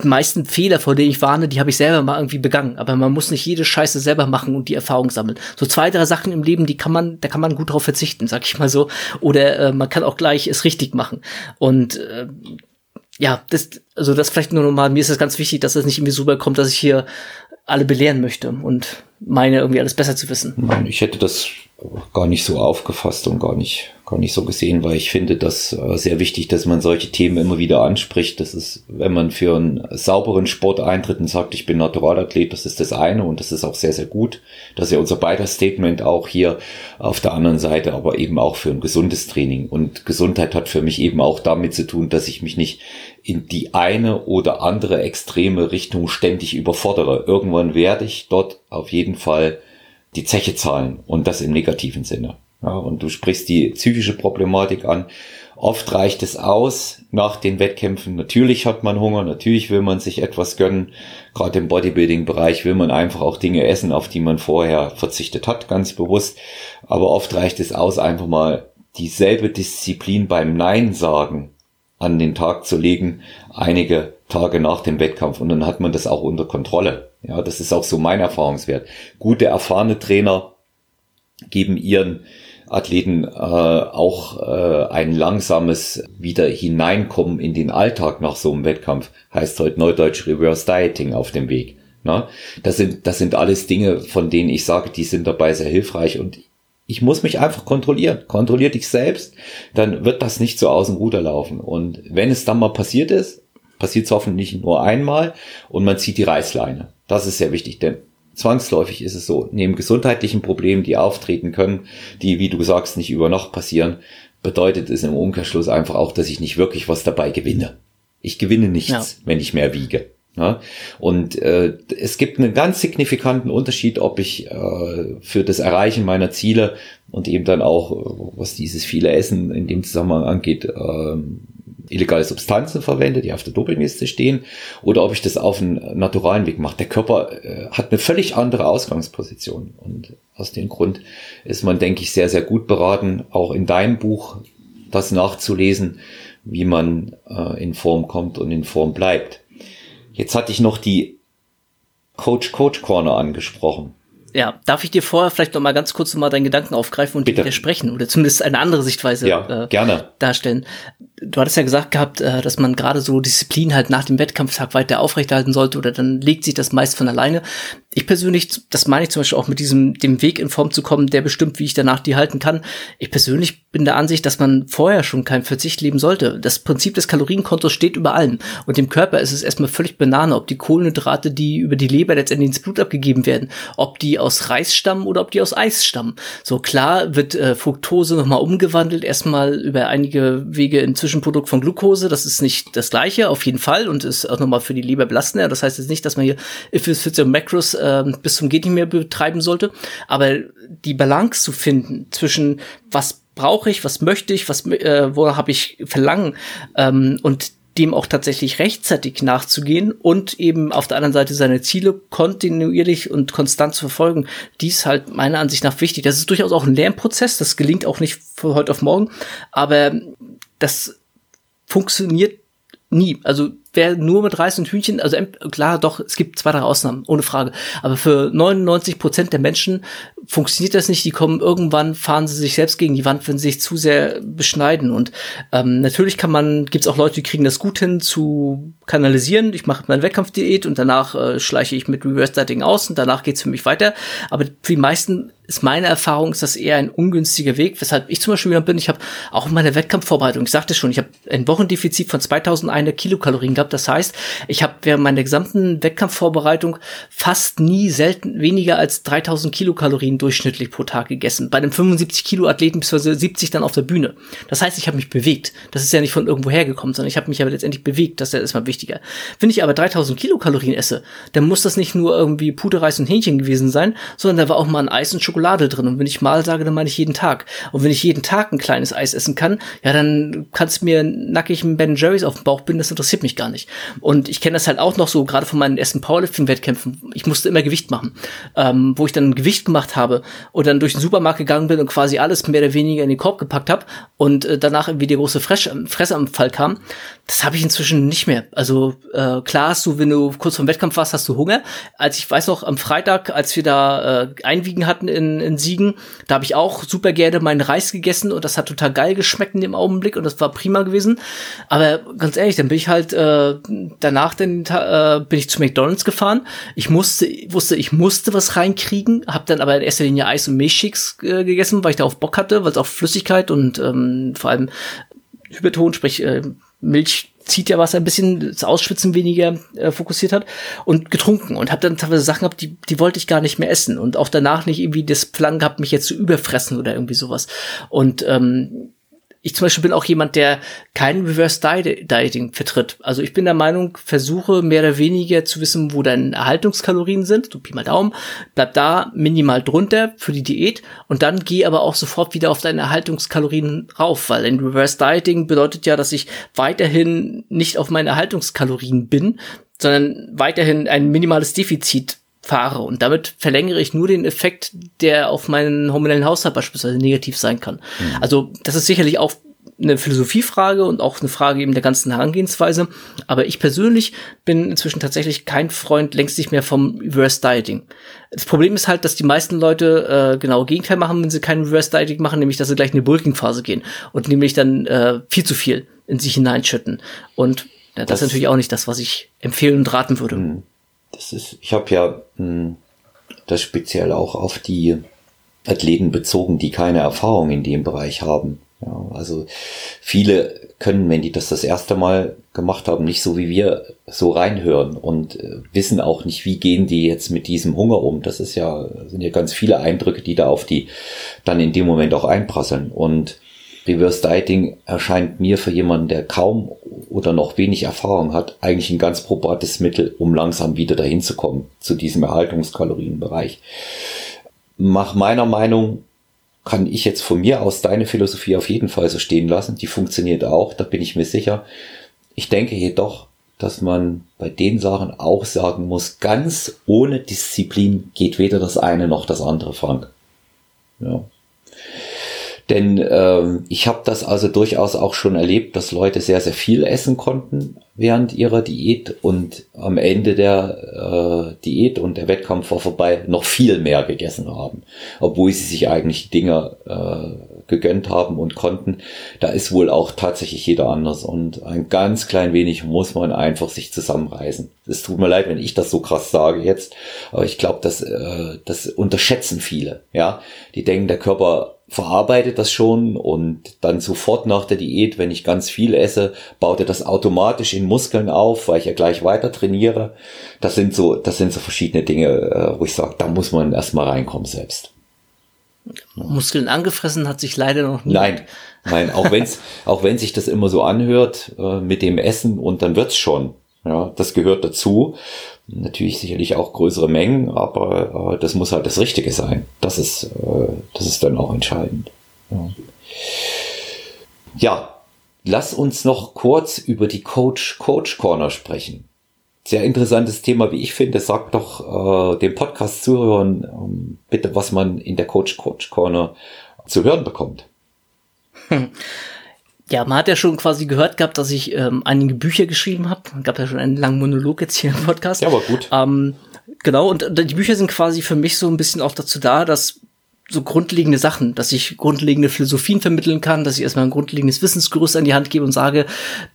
Die meisten Fehler, vor denen ich warne, die habe ich selber mal irgendwie begangen. Aber man muss nicht jede Scheiße selber machen und die Erfahrung sammeln. So zwei, drei Sachen im Leben, die kann man, da kann man gut drauf verzichten, sag ich mal so. Oder äh, man kann auch gleich es richtig machen. Und äh, ja, das, also das vielleicht nur nochmal, mir ist es ganz wichtig, dass das nicht irgendwie so rüberkommt, dass ich hier alle belehren möchte und meine irgendwie alles besser zu wissen. Nein, ich hätte das gar nicht so aufgefasst und gar nicht, gar nicht so gesehen, weil ich finde das äh, sehr wichtig, dass man solche Themen immer wieder anspricht. Das ist, wenn man für einen sauberen Sport eintritt und sagt, ich bin Naturalathlet, das ist das eine und das ist auch sehr, sehr gut. Das ist ja unser beider Statement auch hier auf der anderen Seite, aber eben auch für ein gesundes Training. Und Gesundheit hat für mich eben auch damit zu tun, dass ich mich nicht in die eine oder andere extreme Richtung ständig überfordere. Irgendwann werde ich dort auf jeden Fall die Zeche zahlen und das im negativen Sinne. Ja, und du sprichst die psychische Problematik an. Oft reicht es aus nach den Wettkämpfen. Natürlich hat man Hunger, natürlich will man sich etwas gönnen. Gerade im Bodybuilding-Bereich will man einfach auch Dinge essen, auf die man vorher verzichtet hat, ganz bewusst. Aber oft reicht es aus, einfach mal dieselbe Disziplin beim Nein sagen an den Tag zu legen, einige Tage nach dem Wettkampf. Und dann hat man das auch unter Kontrolle. Ja, das ist auch so mein Erfahrungswert. Gute, erfahrene Trainer geben ihren Athleten äh, auch äh, ein langsames wieder hineinkommen in den Alltag nach so einem Wettkampf. Heißt heute Neudeutsch Reverse Dieting auf dem Weg. Na, das sind, das sind alles Dinge, von denen ich sage, die sind dabei sehr hilfreich und ich muss mich einfach kontrollieren. Kontrollier dich selbst, dann wird das nicht so aus dem Ruder laufen. Und wenn es dann mal passiert ist, passiert es hoffentlich nur einmal und man zieht die Reißleine. Das ist sehr wichtig, denn zwangsläufig ist es so, neben gesundheitlichen Problemen, die auftreten können, die, wie du sagst, nicht über Nacht passieren, bedeutet es im Umkehrschluss einfach auch, dass ich nicht wirklich was dabei gewinne. Ich gewinne nichts, ja. wenn ich mehr wiege. Ja? Und äh, es gibt einen ganz signifikanten Unterschied, ob ich äh, für das Erreichen meiner Ziele und eben dann auch, was dieses viele Essen in dem Zusammenhang angeht, äh, illegale Substanzen verwende, die auf der Dopingliste stehen, oder ob ich das auf einen naturalen Weg mache. Der Körper äh, hat eine völlig andere Ausgangsposition. Und aus dem Grund ist man, denke ich, sehr, sehr gut beraten, auch in deinem Buch das nachzulesen, wie man äh, in Form kommt und in Form bleibt. Jetzt hatte ich noch die Coach Coach Corner angesprochen. Ja, darf ich dir vorher vielleicht noch mal ganz kurz noch mal deinen Gedanken aufgreifen und Bitte. widersprechen oder zumindest eine andere Sichtweise ja, äh, gerne. darstellen? Du hattest ja gesagt gehabt, äh, dass man gerade so Disziplin halt nach dem Wettkampftag weiter aufrechterhalten sollte oder dann legt sich das meist von alleine. Ich persönlich, das meine ich zum Beispiel auch mit diesem, dem Weg in Form zu kommen, der bestimmt, wie ich danach die halten kann. Ich persönlich bin der Ansicht, dass man vorher schon kein Verzicht leben sollte. Das Prinzip des Kalorienkontos steht über allem. Und dem Körper ist es erstmal völlig banane, ob die Kohlenhydrate, die über die Leber letztendlich ins Blut abgegeben werden, ob die aus Reis stammen oder ob die aus Eis stammen. So klar wird äh, Fructose nochmal umgewandelt, erstmal über einige Wege in Zwischenprodukt von Glucose. Das ist nicht das gleiche, auf jeden Fall, und ist auch nochmal für die Leber belastender. Das heißt jetzt nicht, dass man hier if it's fits your macros äh, bis zum geht nicht mehr betreiben sollte. Aber die Balance zu finden zwischen was brauche ich, was möchte ich, was äh, wo habe ich Verlangen ähm, und dem auch tatsächlich rechtzeitig nachzugehen und eben auf der anderen Seite seine Ziele kontinuierlich und konstant zu verfolgen, dies halt meiner Ansicht nach wichtig. Das ist durchaus auch ein Lernprozess, das gelingt auch nicht von heute auf morgen, aber das funktioniert nie. Also wer nur mit Reis und Hühnchen, also klar, doch, es gibt zwei, drei Ausnahmen, ohne Frage. Aber für 99 Prozent der Menschen funktioniert das nicht. Die kommen irgendwann, fahren sie sich selbst gegen die Wand, wenn sie sich zu sehr beschneiden. Und ähm, natürlich kann man, gibt's auch Leute, die kriegen das gut hin zu kanalisieren. Ich mache meine Wettkampfdiät und danach äh, schleiche ich mit Reverse Dieting aus und danach geht's für mich weiter. Aber für die meisten ist meine Erfahrung, ist das eher ein ungünstiger Weg, weshalb ich zum Beispiel wieder bin. Ich habe auch in meiner Wettkampfvorbereitung, ich sagte schon, ich habe ein Wochendefizit von 2100 Kilokalorien gehabt. Das heißt, ich habe während meiner gesamten Wettkampfvorbereitung fast nie selten weniger als 3000 Kilokalorien durchschnittlich pro Tag gegessen. Bei einem 75 Kilo Athleten bis 70 dann auf der Bühne. Das heißt, ich habe mich bewegt. Das ist ja nicht von irgendwo hergekommen, sondern ich habe mich aber letztendlich bewegt. Das ist ja erstmal wichtiger. Wenn ich aber 3000 Kilokalorien esse, dann muss das nicht nur irgendwie Puderreis und Hähnchen gewesen sein, sondern da war auch mal ein Eis und Schokolade drin. Und wenn ich mal sage, dann meine ich jeden Tag. Und wenn ich jeden Tag ein kleines Eis essen kann, ja, dann kannst mir nackig einen Ben Jerry's auf den Bauch binden, das interessiert mich gar nicht. Und ich kenne das halt auch noch so, gerade von meinen ersten Powerlifting-Wettkämpfen. Ich musste immer Gewicht machen, ähm, wo ich dann Gewicht gemacht habe und dann durch den Supermarkt gegangen bin und quasi alles mehr oder weniger in den Korb gepackt habe und äh, danach irgendwie der große Fresh Fressanfall kam. Das habe ich inzwischen nicht mehr. Also äh, klar hast du, wenn du kurz vom Wettkampf warst, hast du Hunger. Als ich weiß noch, am Freitag, als wir da äh, Einwiegen hatten in, in Siegen, da habe ich auch super gerne meinen Reis gegessen und das hat total geil geschmeckt in dem Augenblick und das war prima gewesen. Aber ganz ehrlich, dann bin ich halt äh, danach den, äh, bin ich zu McDonald's gefahren. Ich musste, wusste, ich musste was reinkriegen, habe dann aber in erster Linie Eis und Milchshakes äh, gegessen, weil ich da auf Bock hatte, weil es auch Flüssigkeit und ähm, vor allem Hyperton, sprich äh, Milch zieht ja was ein bisschen, das Ausschwitzen weniger äh, fokussiert hat und getrunken und habe dann teilweise Sachen gehabt, die, die wollte ich gar nicht mehr essen und auch danach nicht irgendwie das Plan gehabt, mich jetzt zu überfressen oder irgendwie sowas. Und ähm, ich zum Beispiel bin auch jemand, der kein Reverse Dieting vertritt. Also ich bin der Meinung, versuche mehr oder weniger zu wissen, wo deine Erhaltungskalorien sind. Du Pi mal Daumen. Bleib da minimal drunter für die Diät und dann geh aber auch sofort wieder auf deine Erhaltungskalorien rauf, weil ein Reverse Dieting bedeutet ja, dass ich weiterhin nicht auf meine Erhaltungskalorien bin, sondern weiterhin ein minimales Defizit fahre. Und damit verlängere ich nur den Effekt, der auf meinen hormonellen Haushalt beispielsweise negativ sein kann. Mhm. Also das ist sicherlich auch eine Philosophiefrage und auch eine Frage eben der ganzen Herangehensweise. Aber ich persönlich bin inzwischen tatsächlich kein Freund längst nicht mehr vom Reverse Dieting. Das Problem ist halt, dass die meisten Leute äh, genau Gegenteil machen, wenn sie kein Reverse Dieting machen, nämlich dass sie gleich in eine Bulking-Phase gehen und nämlich dann äh, viel zu viel in sich hineinschütten. Und ja, das, das, ist natürlich auch nicht das, was ich empfehlen und raten würde. Mhm. Das ist, ich habe ja mh, hm, das speziell auch auf die Athleten bezogen, die keine Erfahrung in dem Bereich haben. Ja, also viele können, wenn die das das erste Mal gemacht haben, nicht so wie wir so reinhören und äh, wissen auch nicht, wie gehen die jetzt mit diesem Hunger um. Das ist ja, sind ja ganz viele Eindrücke, die da auf die dann in dem Moment auch einprasseln. Und Reverse Dieting erscheint mir für jemanden, der kaum oder noch wenig Erfahrung hat, eigentlich ein ganz probates Mittel, um langsam wieder dahin zu kommen, zu diesem Erhaltungskalorienbereich. Nach meiner Meinung kann ich jetzt von mir aus deine Philosophie auf jeden Fall so stehen lassen. Die funktioniert auch, da bin ich mir sicher. Ich denke jedoch, dass man bei den Sachen auch sagen muss, ganz ohne Disziplin geht weder das eine noch das andere, Frank. Ja. Denn ähm, ich habe das also durchaus auch schon erlebt, dass Leute sehr, sehr viel essen konnten während ihrer Diät und am Ende der äh, Diät und der Wettkampf war vorbei noch viel mehr gegessen haben, obwohl sie sich eigentlich Dinge äh, gegönnt haben und konnten. Da ist wohl auch tatsächlich jeder anders und ein ganz klein wenig muss man einfach sich zusammenreißen. Es tut mir leid, wenn ich das so krass sage jetzt, aber ich glaube, das, äh, das unterschätzen viele. Ja, die denken, der Körper verarbeitet das schon und dann sofort nach der Diät, wenn ich ganz viel esse, baut er das automatisch in Muskeln auf, weil ich ja gleich weiter trainiere. Das sind so, das sind so verschiedene Dinge, äh, wo ich sage, da muss man erstmal reinkommen selbst. Muskeln angefressen hat sich leider noch nie. Nein, nein, auch wenn's, auch wenn sich das immer so anhört äh, mit dem Essen und dann wird's schon. Ja, das gehört dazu. Natürlich sicherlich auch größere Mengen, aber äh, das muss halt das Richtige sein. Das ist, äh, das ist dann auch entscheidend. Ja. ja, lass uns noch kurz über die Coach Coach Corner sprechen. Sehr interessantes Thema, wie ich finde. Sag doch äh, dem Podcast-Zuhörern ähm, bitte, was man in der Coach Coach Corner zu hören bekommt. Ja, man hat ja schon quasi gehört gehabt, dass ich ähm, einige Bücher geschrieben habe. Gab ja schon einen langen Monolog jetzt hier im Podcast. Ja, aber gut. Ähm, genau, und die Bücher sind quasi für mich so ein bisschen auch dazu da, dass so grundlegende Sachen, dass ich grundlegende Philosophien vermitteln kann, dass ich erstmal ein grundlegendes Wissensgerüst an die Hand gebe und sage,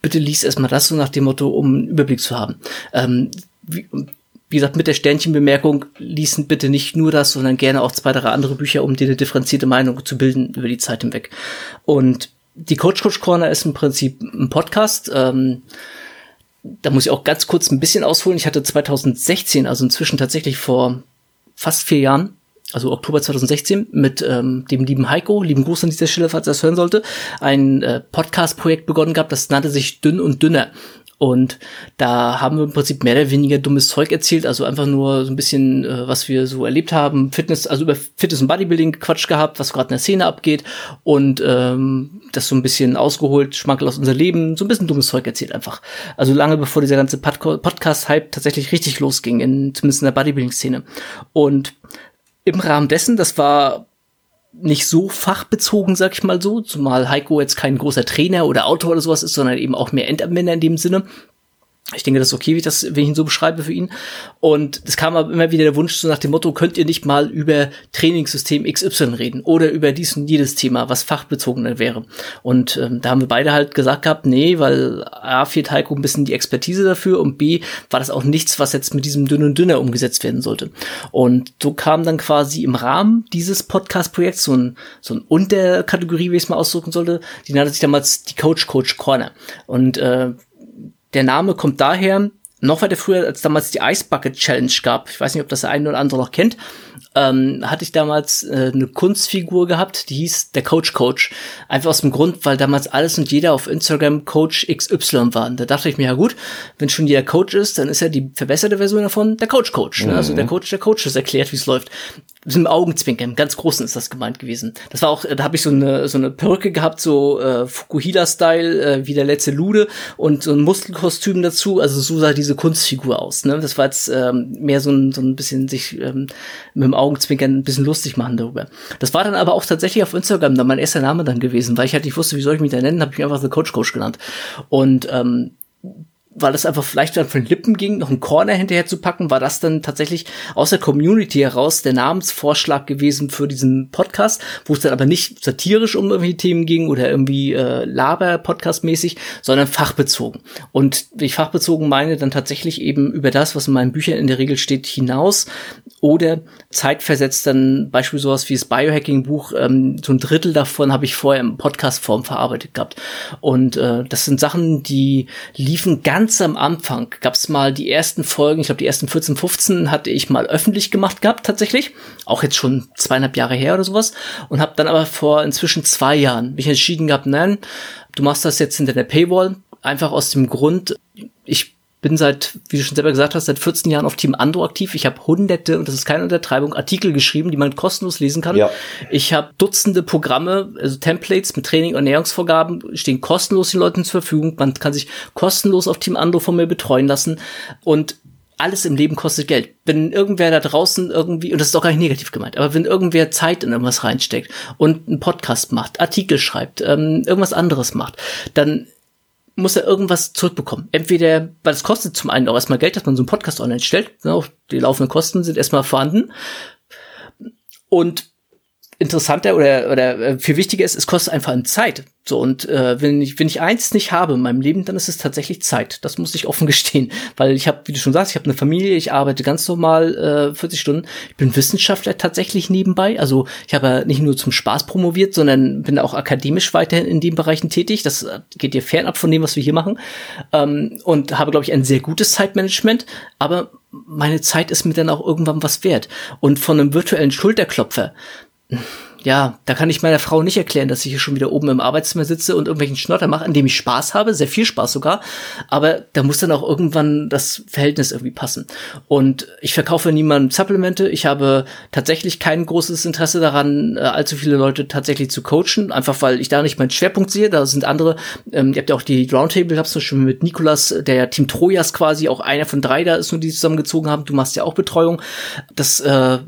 bitte lies erstmal das so nach dem Motto, um einen Überblick zu haben. Ähm, wie, wie gesagt, mit der Sternchenbemerkung, ließen bitte nicht nur das, sondern gerne auch zwei, drei andere Bücher, um dir eine differenzierte Meinung zu bilden über die Zeit hinweg. Und die Coach Coach Corner ist im Prinzip ein Podcast. Ähm, da muss ich auch ganz kurz ein bisschen ausholen. Ich hatte 2016, also inzwischen tatsächlich vor fast vier Jahren, also Oktober 2016, mit ähm, dem lieben Heiko, lieben Gruß an dieser Stelle, falls er das hören sollte, ein äh, Podcast-Projekt begonnen gehabt, das nannte sich Dünn und Dünner. Und da haben wir im Prinzip mehr oder weniger dummes Zeug erzählt, also einfach nur so ein bisschen, äh, was wir so erlebt haben, Fitness, also über Fitness und Bodybuilding Quatsch gehabt, was gerade in der Szene abgeht und ähm, das so ein bisschen ausgeholt, Schmankel aus unser Leben, so ein bisschen dummes Zeug erzählt einfach. Also lange bevor dieser ganze Pod Podcast-Hype tatsächlich richtig losging, in, zumindest in der Bodybuilding-Szene. Und im Rahmen dessen, das war nicht so fachbezogen, sag ich mal so, zumal Heiko jetzt kein großer Trainer oder Autor oder sowas ist, sondern eben auch mehr Endanwender in dem Sinne. Ich denke, das ist okay, wie ich das, wenn ich ihn so beschreibe für ihn. Und es kam aber immer wieder der Wunsch so nach dem Motto, könnt ihr nicht mal über Trainingssystem XY reden oder über dies und jedes Thema, was fachbezogener wäre. Und ähm, da haben wir beide halt gesagt gehabt, nee, weil A fehlt Heiko ein bisschen die Expertise dafür und B war das auch nichts, was jetzt mit diesem Dünn und Dünner umgesetzt werden sollte. Und so kam dann quasi im Rahmen dieses Podcast-Projekts so ein, so ein Unterkategorie, wie ich es mal ausdrücken sollte, die nannte sich damals die Coach Coach Corner. Und äh, der Name kommt daher, noch weiter früher, als damals die Ice Bucket Challenge gab. Ich weiß nicht, ob das der eine oder andere noch kennt ähm, hatte ich damals äh, eine Kunstfigur gehabt, die hieß der Coach Coach. Einfach aus dem Grund, weil damals alles und jeder auf Instagram Coach XY waren. Da dachte ich mir, ja gut, wenn schon jeder Coach ist, dann ist ja die verbesserte Version davon der Coach Coach. Ne? Also der mhm. Coach der Coaches erklärt, wie es läuft. Mit einem Augenzwinkern, ganz großen ist das gemeint gewesen. Das war auch, da habe ich so eine so eine Perücke gehabt, so äh, Fukuhila-Style, äh, wie der letzte Lude und so ein Muskelkostüm dazu. Also so sah diese Kunstfigur aus. Ne? Das war jetzt ähm, mehr so ein, so ein bisschen sich ähm, mit dem Augenzwinkern ein bisschen lustig machen darüber. Das war dann aber auch tatsächlich auf Instagram dann mein erster Name dann gewesen, weil ich halt nicht wusste, wie soll ich mich da nennen, habe ich mir einfach The Coach Coach genannt. Und ähm, weil das einfach vielleicht dann von den Lippen ging, noch einen Corner hinterher zu packen, war das dann tatsächlich aus der Community heraus der Namensvorschlag gewesen für diesen Podcast, wo es dann aber nicht satirisch um irgendwelche Themen ging oder irgendwie äh, Laber-Podcast-mäßig, sondern fachbezogen. Und ich fachbezogen meine, dann tatsächlich eben über das, was in meinen Büchern in der Regel steht, hinaus oder zeitversetzt dann beispielsweise sowas wie das Biohacking-Buch, ähm, so ein Drittel davon habe ich vorher im Podcast-Form verarbeitet gehabt. Und äh, das sind Sachen, die liefen ganz am Anfang. Gab es mal die ersten Folgen, ich glaube die ersten 14, 15 hatte ich mal öffentlich gemacht gehabt tatsächlich. Auch jetzt schon zweieinhalb Jahre her oder sowas. Und habe dann aber vor inzwischen zwei Jahren mich entschieden gehabt, nein, du machst das jetzt hinter der Paywall. Einfach aus dem Grund, ich bin seit, wie du schon selber gesagt hast, seit 14 Jahren auf Team Ando aktiv. Ich habe hunderte, und das ist keine Untertreibung, Artikel geschrieben, die man kostenlos lesen kann. Ja. Ich habe Dutzende Programme, also Templates mit Training und Ernährungsvorgaben, stehen kostenlos den Leuten zur Verfügung. Man kann sich kostenlos auf Team Ando von mir betreuen lassen. Und alles im Leben kostet Geld. Wenn irgendwer da draußen irgendwie, und das ist auch gar nicht negativ gemeint, aber wenn irgendwer Zeit in irgendwas reinsteckt und einen Podcast macht, Artikel schreibt, ähm, irgendwas anderes macht, dann muss er irgendwas zurückbekommen. Entweder, weil es kostet zum einen auch erstmal Geld, dass man so einen Podcast online stellt. Auch die laufenden Kosten sind erstmal vorhanden. Und interessanter oder, oder äh, viel wichtiger ist, es kostet einfach an Zeit. So, und äh, wenn, ich, wenn ich eins nicht habe in meinem Leben, dann ist es tatsächlich Zeit. Das muss ich offen gestehen. Weil ich habe, wie du schon sagst, ich habe eine Familie, ich arbeite ganz normal äh, 40 Stunden. Ich bin Wissenschaftler tatsächlich nebenbei. Also ich habe ja nicht nur zum Spaß promoviert, sondern bin auch akademisch weiterhin in den Bereichen tätig. Das geht dir fernab von dem, was wir hier machen. Ähm, und habe, glaube ich, ein sehr gutes Zeitmanagement. Aber meine Zeit ist mir dann auch irgendwann was wert. Und von einem virtuellen Schulterklopfer, ja, da kann ich meiner Frau nicht erklären, dass ich hier schon wieder oben im Arbeitszimmer sitze und irgendwelchen Schnotter mache, an dem ich Spaß habe, sehr viel Spaß sogar. Aber da muss dann auch irgendwann das Verhältnis irgendwie passen. Und ich verkaufe niemandem Supplemente. Ich habe tatsächlich kein großes Interesse daran, äh, allzu viele Leute tatsächlich zu coachen, einfach weil ich da nicht meinen Schwerpunkt sehe. Da sind andere, ähm, ihr habt ja auch die Roundtable, hab's du schon mit Nikolas, der ja Team Trojas quasi, auch einer von drei da ist nur, die zusammengezogen haben. Du machst ja auch Betreuung. Das äh,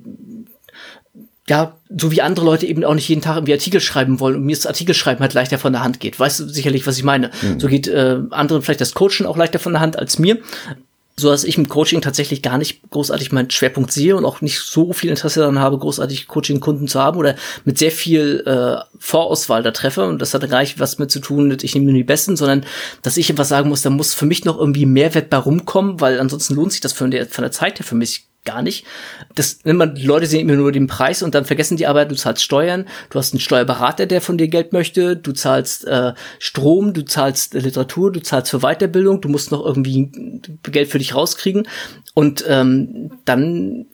ja, so wie andere Leute eben auch nicht jeden Tag irgendwie Artikel schreiben wollen und mir das Artikelschreiben halt leichter von der Hand geht. Weißt du sicherlich, was ich meine? Mhm. So geht äh, anderen vielleicht das Coachen auch leichter von der Hand als mir. So dass ich im Coaching tatsächlich gar nicht großartig meinen Schwerpunkt sehe und auch nicht so viel Interesse daran habe, großartig Coaching-Kunden zu haben oder mit sehr viel äh, Vorauswahl da treffe. Und das hat gar nicht was mit zu tun, mit ich nehme nur die Besten, sondern dass ich etwas sagen muss, da muss für mich noch irgendwie Mehrwert bei rumkommen, weil ansonsten lohnt sich das von der, von der Zeit her für mich gar nicht. Das, wenn man, Leute sehen immer nur den Preis und dann vergessen die aber, du zahlst Steuern, du hast einen Steuerberater, der von dir Geld möchte, du zahlst äh, Strom, du zahlst Literatur, du zahlst für Weiterbildung, du musst noch irgendwie Geld für dich rauskriegen und ähm, dann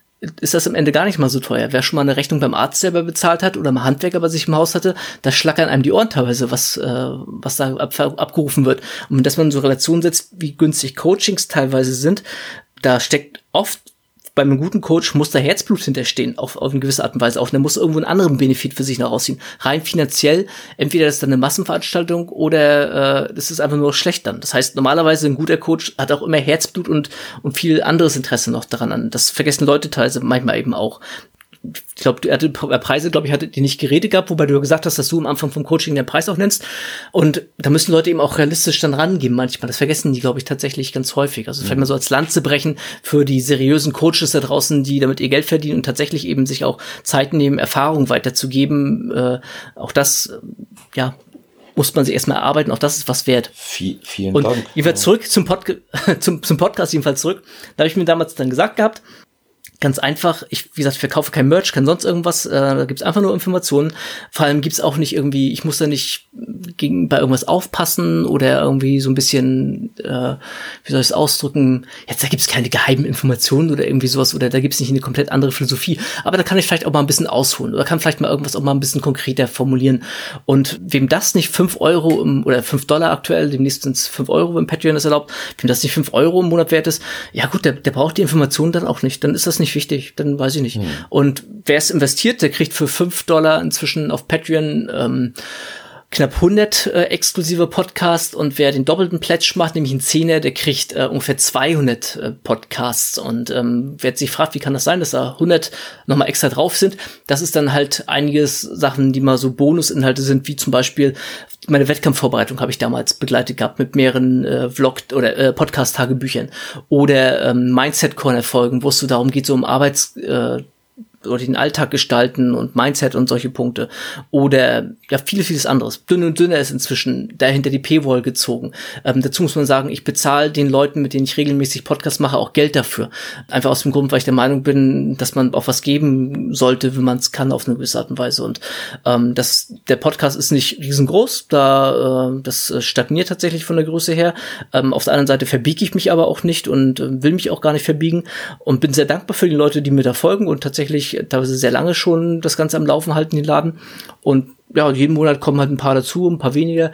ist das am Ende gar nicht mal so teuer. Wer schon mal eine Rechnung beim Arzt selber bezahlt hat oder mal Handwerker bei sich im Haus hatte, da schlackern einem die Ohren teilweise, was, äh, was da ab, abgerufen wird. Und dass man so Relation setzt, wie günstig Coachings teilweise sind, da steckt oft bei einem guten Coach muss da Herzblut hinterstehen, auf, auf eine gewisse Art und Weise auch. Und er muss irgendwo einen anderen Benefit für sich noch rausziehen. Rein finanziell, entweder das ist dann eine Massenveranstaltung oder äh, das ist einfach nur schlecht dann. Das heißt, normalerweise ein guter Coach hat auch immer Herzblut und, und viel anderes Interesse noch daran an. Das vergessen Leute teilweise manchmal eben auch ich glaube, du hatte Preise, glaube ich, hattet ihr nicht geredet gehabt, wobei du ja gesagt hast, dass du am Anfang vom Coaching den Preis auch nennst. Und da müssen Leute eben auch realistisch dann rangehen manchmal. Das vergessen die, glaube ich, tatsächlich ganz häufig. Also mhm. vielleicht mal so als Lanze brechen für die seriösen Coaches da draußen, die damit ihr Geld verdienen und tatsächlich eben sich auch Zeit nehmen, Erfahrung weiterzugeben. Äh, auch das, ja, muss man sich erstmal erarbeiten. Auch das ist was wert. Viel, vielen und Dank. Jedenfalls zurück zum, Pod zum, zum Podcast, jedenfalls zurück. Da habe ich mir damals dann gesagt gehabt, Ganz einfach, ich, wie gesagt, ich verkaufe kein Merch, kein sonst irgendwas, äh, da gibt's einfach nur Informationen. Vor allem gibt's auch nicht irgendwie, ich muss da nicht gegen, bei irgendwas aufpassen oder irgendwie so ein bisschen, äh, wie soll ich es ausdrücken, jetzt da gibt's keine geheimen Informationen oder irgendwie sowas oder da gibt's nicht eine komplett andere Philosophie. Aber da kann ich vielleicht auch mal ein bisschen ausholen oder kann vielleicht mal irgendwas auch mal ein bisschen konkreter formulieren. Und wem das nicht fünf Euro im, oder fünf Dollar aktuell, demnächst sind's fünf Euro, wenn Patreon das erlaubt, wem das nicht fünf Euro im Monat wert ist, ja gut, der, der braucht die Informationen dann auch nicht. Dann ist das nicht nicht wichtig, dann weiß ich nicht. Hm. Und wer es investiert, der kriegt für fünf Dollar inzwischen auf Patreon ähm, knapp 100 äh, exklusive Podcasts und wer den doppelten Pledge macht, nämlich einen Zehner, der kriegt äh, ungefähr 200 äh, Podcasts. Und ähm, wer sich fragt, wie kann das sein, dass da 100 nochmal extra drauf sind, das ist dann halt einiges Sachen, die mal so Bonusinhalte sind, wie zum Beispiel meine Wettkampfvorbereitung habe ich damals begleitet gehabt mit mehreren äh, Vlog- oder äh, Podcast-Tagebüchern. Oder ähm, Mindset-Corner-Folgen, wo es so darum geht, so um Arbeits- äh, oder den Alltag gestalten und Mindset und solche Punkte. Oder ja, viel, vieles anderes. Dünn und dünner ist inzwischen dahinter die P-Wall gezogen. Ähm, dazu muss man sagen, ich bezahle den Leuten, mit denen ich regelmäßig Podcasts mache, auch Geld dafür. Einfach aus dem Grund, weil ich der Meinung bin, dass man auch was geben sollte, wenn man es kann, auf eine gewisse Art und Weise. Und ähm, das, der Podcast ist nicht riesengroß, da äh, das stagniert tatsächlich von der Größe her. Ähm, auf der anderen Seite verbiege ich mich aber auch nicht und äh, will mich auch gar nicht verbiegen und bin sehr dankbar für die Leute, die mir da folgen und tatsächlich teilweise sehr lange schon das Ganze am Laufen halten, den Laden. Und ja, jeden Monat kommen halt ein paar dazu, ein paar weniger.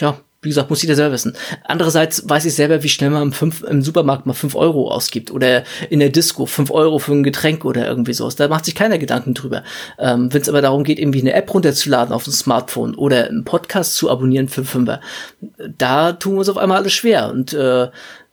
Ja, wie gesagt, muss jeder selber wissen. Andererseits weiß ich selber, wie schnell man im, fünf, im Supermarkt mal fünf Euro ausgibt oder in der Disco fünf Euro für ein Getränk oder irgendwie sowas. Da macht sich keiner Gedanken drüber. Ähm, Wenn es aber darum geht, irgendwie eine App runterzuladen auf dem Smartphone oder einen Podcast zu abonnieren für Fünfer, da tun wir uns auf einmal alles schwer. Und äh,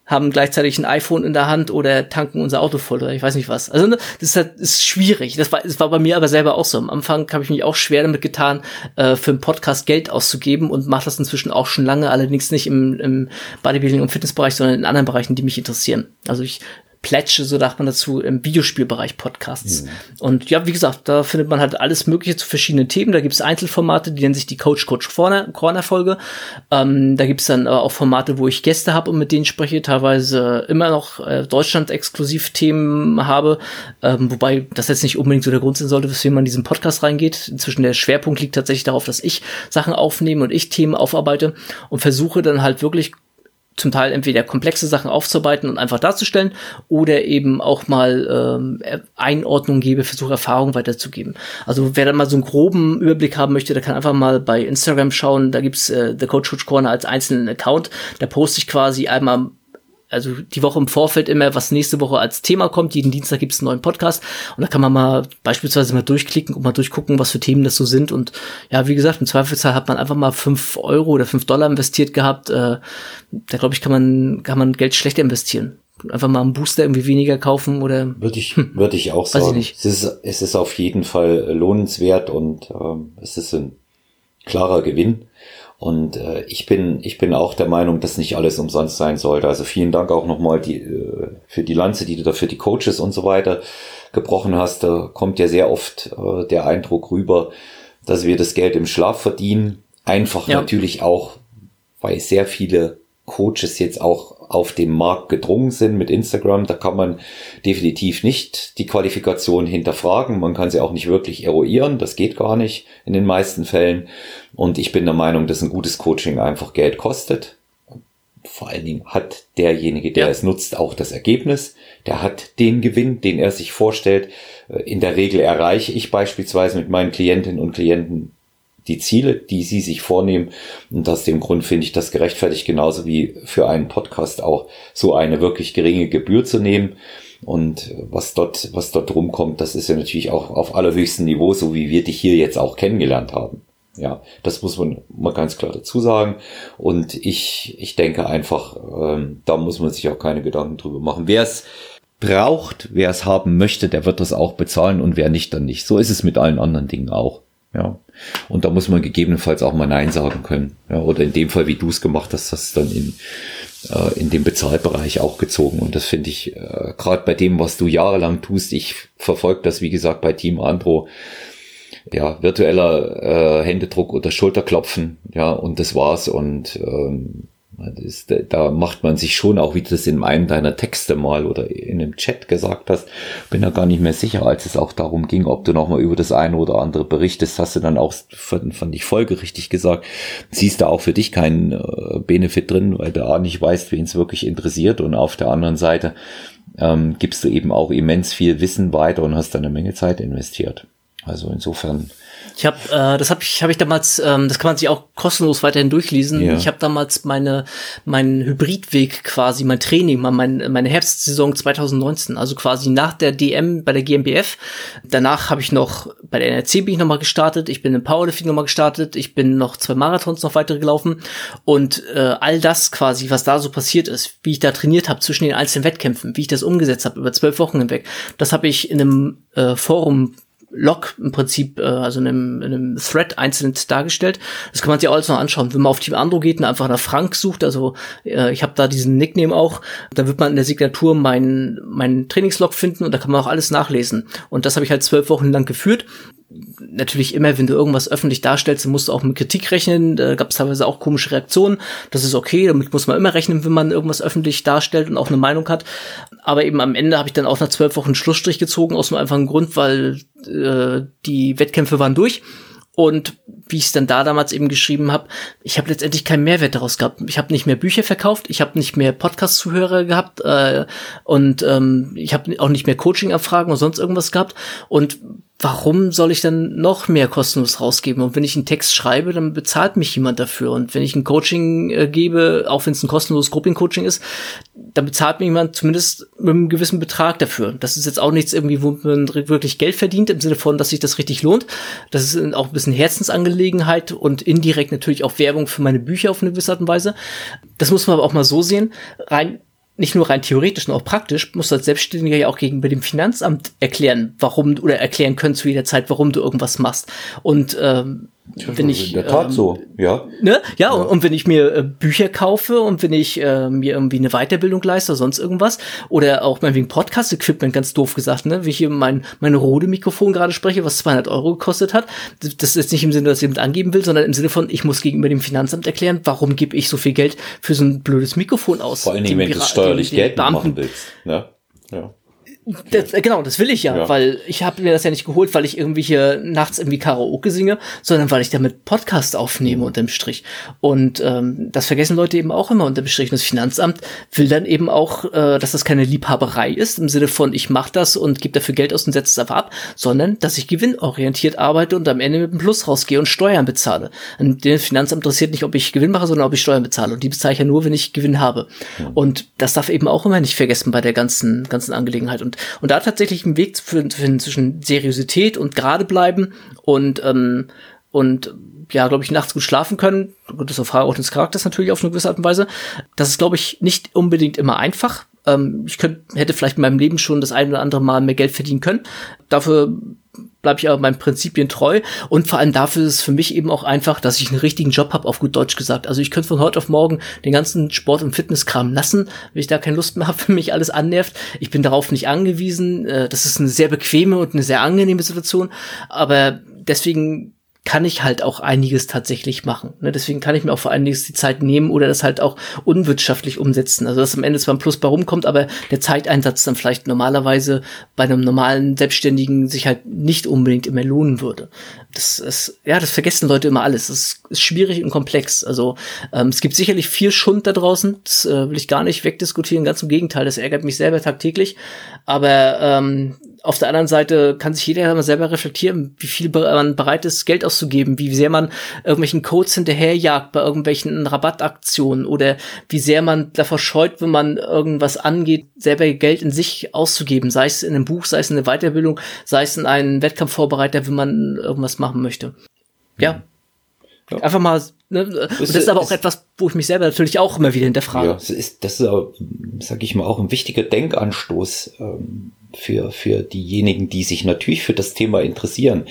haben gleichzeitig ein iPhone in der Hand oder tanken unser Auto voll oder ich weiß nicht was. Also ne, das ist, halt, ist schwierig. Das war, das war bei mir aber selber auch so. Am Anfang habe ich mich auch schwer damit getan, äh, für einen Podcast Geld auszugeben und mache das inzwischen auch schon lange, allerdings nicht im, im Bodybuilding und Fitnessbereich, sondern in anderen Bereichen, die mich interessieren. Also ich Plätsche, so sagt man dazu, im Videospielbereich Podcasts. Mhm. Und ja, wie gesagt, da findet man halt alles Mögliche zu verschiedenen Themen. Da gibt's Einzelformate, die nennen sich die Coach Coach Corner, Corner Folge. Ähm, da gibt's dann auch Formate, wo ich Gäste habe und mit denen spreche, teilweise immer noch äh, Deutschland-exklusiv Themen habe, ähm, wobei das jetzt nicht unbedingt so der Grund sein sollte, weswegen man in diesen Podcast reingeht. Inzwischen der Schwerpunkt liegt tatsächlich darauf, dass ich Sachen aufnehme und ich Themen aufarbeite und versuche dann halt wirklich zum Teil entweder komplexe Sachen aufzuarbeiten und einfach darzustellen oder eben auch mal ähm, Einordnung gebe, versuche Erfahrung weiterzugeben. Also wer da mal so einen groben Überblick haben möchte, der kann einfach mal bei Instagram schauen. Da gibt's äh, The Coach Coach Corner als einzelnen Account. Da poste ich quasi einmal also die Woche im Vorfeld immer, was nächste Woche als Thema kommt. Jeden Dienstag gibt's einen neuen Podcast und da kann man mal beispielsweise mal durchklicken und mal durchgucken, was für Themen das so sind. Und ja, wie gesagt, im Zweifelsfall hat man einfach mal fünf Euro oder fünf Dollar investiert gehabt. Äh, da glaube ich, kann man, kann man Geld schlechter investieren. Einfach mal einen Booster irgendwie weniger kaufen oder. Würde ich, würde ich auch sagen. Ich nicht. Es ist, es ist auf jeden Fall lohnenswert und ähm, es ist ein klarer Gewinn. Und äh, ich bin ich bin auch der Meinung, dass nicht alles umsonst sein sollte. Also vielen Dank auch nochmal die, äh, für die Lanze, die du da für die Coaches und so weiter gebrochen hast. Da kommt ja sehr oft äh, der Eindruck rüber, dass wir das Geld im Schlaf verdienen. Einfach ja. natürlich auch, weil sehr viele Coaches jetzt auch auf dem Markt gedrungen sind mit Instagram. Da kann man definitiv nicht die Qualifikation hinterfragen. Man kann sie auch nicht wirklich eruieren. Das geht gar nicht in den meisten Fällen. Und ich bin der Meinung, dass ein gutes Coaching einfach Geld kostet. Vor allen Dingen hat derjenige, der ja. es nutzt, auch das Ergebnis. Der hat den Gewinn, den er sich vorstellt. In der Regel erreiche ich beispielsweise mit meinen Klientinnen und Klienten die Ziele, die sie sich vornehmen. Und aus dem Grund finde ich das gerechtfertigt, genauso wie für einen Podcast auch so eine wirklich geringe Gebühr zu nehmen. Und was dort, was dort rumkommt, das ist ja natürlich auch auf allerhöchstem Niveau, so wie wir dich hier jetzt auch kennengelernt haben. Ja, das muss man mal ganz klar dazu sagen. Und ich, ich denke einfach, ähm, da muss man sich auch keine Gedanken drüber machen. Wer es braucht, wer es haben möchte, der wird das auch bezahlen und wer nicht, dann nicht. So ist es mit allen anderen Dingen auch. Ja. Und da muss man gegebenenfalls auch mal Nein sagen können. Ja, oder in dem Fall, wie du es gemacht hast, das dann in, äh, in dem Bezahlbereich auch gezogen. Und das finde ich, äh, gerade bei dem, was du jahrelang tust, ich verfolge das, wie gesagt, bei Team Andro, ja, virtueller äh, Händedruck oder Schulterklopfen, ja, und das war's. Und ähm, das, da macht man sich schon auch, wie du das in einem deiner Texte mal oder in einem Chat gesagt hast, bin da gar nicht mehr sicher, als es auch darum ging, ob du nochmal über das eine oder andere berichtest, hast du dann auch, fand, fand ich folgerichtig gesagt, siehst da auch für dich keinen äh, Benefit drin, weil du A nicht weißt, wen es wirklich interessiert und auf der anderen Seite ähm, gibst du eben auch immens viel Wissen weiter und hast da eine Menge Zeit investiert. Also insofern ich habe, äh, das habe ich, habe ich damals, ähm, das kann man sich auch kostenlos weiterhin durchlesen. Ja. Ich habe damals meine, meinen Hybridweg quasi, mein Training, mein, meine Herbstsaison 2019, also quasi nach der DM bei der GmbF. Danach habe ich noch bei der NRC bin ich nochmal gestartet. Ich bin im Powerlifting nochmal gestartet. Ich bin noch zwei Marathons noch weiter gelaufen und äh, all das quasi, was da so passiert ist, wie ich da trainiert habe zwischen den einzelnen Wettkämpfen, wie ich das umgesetzt habe über zwölf Wochen hinweg, das habe ich in einem äh, Forum Log im Prinzip, äh, also in einem, in einem Thread einzeln dargestellt. Das kann man sich auch alles noch anschauen. Wenn man auf Team Andro geht und einfach nach Frank sucht, also äh, ich habe da diesen Nickname auch, da wird man in der Signatur meinen mein Trainingslog finden und da kann man auch alles nachlesen. Und das habe ich halt zwölf Wochen lang geführt natürlich immer, wenn du irgendwas öffentlich darstellst, musst du auch mit Kritik rechnen. Da gab es teilweise auch komische Reaktionen. Das ist okay, damit muss man immer rechnen, wenn man irgendwas öffentlich darstellt und auch eine Meinung hat. Aber eben am Ende habe ich dann auch nach zwölf Wochen Schlussstrich gezogen, aus einem einfachen Grund, weil äh, die Wettkämpfe waren durch. Und wie ich es dann da damals eben geschrieben habe, ich habe letztendlich keinen Mehrwert daraus gehabt. Ich habe nicht mehr Bücher verkauft, ich habe nicht mehr Podcast-Zuhörer gehabt äh, und ähm, ich habe auch nicht mehr Coaching-Abfragen oder sonst irgendwas gehabt. Und warum soll ich dann noch mehr kostenlos rausgeben? Und wenn ich einen Text schreibe, dann bezahlt mich jemand dafür. Und wenn ich ein Coaching äh, gebe, auch wenn es ein kostenloses Grouping-Coaching ist, dann bezahlt mir jemand zumindest mit einem gewissen Betrag dafür. Das ist jetzt auch nichts irgendwie, wo man wirklich Geld verdient, im Sinne von, dass sich das richtig lohnt. Das ist auch ein bisschen Herzensangelegenheit und indirekt natürlich auch Werbung für meine Bücher auf eine gewisse Art und Weise. Das muss man aber auch mal so sehen. Rein nicht nur rein theoretisch, sondern auch praktisch, musst du als Selbstständiger ja auch gegenüber dem Finanzamt erklären, warum oder erklären können zu jeder Zeit, warum du irgendwas machst. Und ähm, wenn ich in der Tat ähm, so, ja. Ne? Ja, ja. Und, und, wenn ich mir äh, Bücher kaufe und wenn ich äh, mir irgendwie eine Weiterbildung leiste oder sonst irgendwas oder auch meinetwegen Podcast-Equipment, ganz doof gesagt, ne, wie ich hier mein, mein Rode-Mikrofon gerade spreche, was 200 Euro gekostet hat, das ist jetzt nicht im Sinne, dass ich jemand angeben will, sondern im Sinne von, ich muss gegenüber dem Finanzamt erklären, warum gebe ich so viel Geld für so ein blödes Mikrofon aus. Vor allen Dingen, wenn du steuerlich Geld machen willst, ne? Ja Das, äh, genau, das will ich ja, ja. weil ich habe mir das ja nicht geholt, weil ich irgendwie hier nachts irgendwie Karaoke singe, sondern weil ich damit Podcast aufnehme unterm Strich. Und ähm, das vergessen Leute eben auch immer unterm Strich. Und das Finanzamt will dann eben auch, äh, dass das keine Liebhaberei ist, im Sinne von, ich mache das und gebe dafür Geld aus und setze es einfach ab, sondern dass ich gewinnorientiert arbeite und am Ende mit einem Plus rausgehe und Steuern bezahle. Und das Finanzamt interessiert nicht, ob ich Gewinn mache, sondern ob ich Steuern bezahle. Und die bezahle ich ja nur, wenn ich Gewinn habe. Ja. Und das darf eben auch immer nicht vergessen bei der ganzen, ganzen Angelegenheit. Und, und da tatsächlich einen Weg zu finden zwischen Seriosität und gerade bleiben und, ähm, und ja, glaube ich, nachts gut schlafen können. Das ist eine Frage auch des Charakters natürlich auf eine gewisse Art und Weise. Das ist, glaube ich, nicht unbedingt immer einfach. Ähm, ich könnte, hätte vielleicht in meinem Leben schon das ein oder andere Mal mehr Geld verdienen können. Dafür bleibe ich aber meinen Prinzipien treu und vor allem dafür ist es für mich eben auch einfach, dass ich einen richtigen Job habe, auf gut Deutsch gesagt. Also ich könnte von heute auf morgen den ganzen Sport- und Fitnesskram lassen, wenn ich da keine Lust mehr habe, für mich alles annervt. Ich bin darauf nicht angewiesen. Äh, das ist eine sehr bequeme und eine sehr angenehme Situation, aber deswegen kann ich halt auch einiges tatsächlich machen. Ne? Deswegen kann ich mir auch vor einiges die Zeit nehmen oder das halt auch unwirtschaftlich umsetzen. Also dass am Ende zwar ein Plus bei rumkommt, aber der Zeiteinsatz dann vielleicht normalerweise bei einem normalen Selbstständigen sich halt nicht unbedingt immer lohnen würde. Das ist, ja, das vergessen Leute immer alles. Das ist, schwierig und komplex. Also ähm, es gibt sicherlich viel Schund da draußen. Das äh, will ich gar nicht wegdiskutieren. Ganz im Gegenteil, das ärgert mich selber tagtäglich. Aber ähm, auf der anderen Seite kann sich jeder mal selber reflektieren, wie viel man bereit ist, Geld auszugeben, wie sehr man irgendwelchen Codes hinterherjagt bei irgendwelchen Rabattaktionen oder wie sehr man davor scheut, wenn man irgendwas angeht, selber Geld in sich auszugeben, sei es in einem Buch, sei es in einer Weiterbildung, sei es in einen Wettkampfvorbereiter, wenn man irgendwas machen möchte. Ja. Ja. Einfach mal, ne? Und das ist, ist aber auch etwas, wo ich mich selber natürlich auch immer wieder hinterfrage. Ja, das ist, das ist, sag ich mal, auch ein wichtiger Denkanstoß. Ähm für, für diejenigen, die sich natürlich für das Thema interessieren.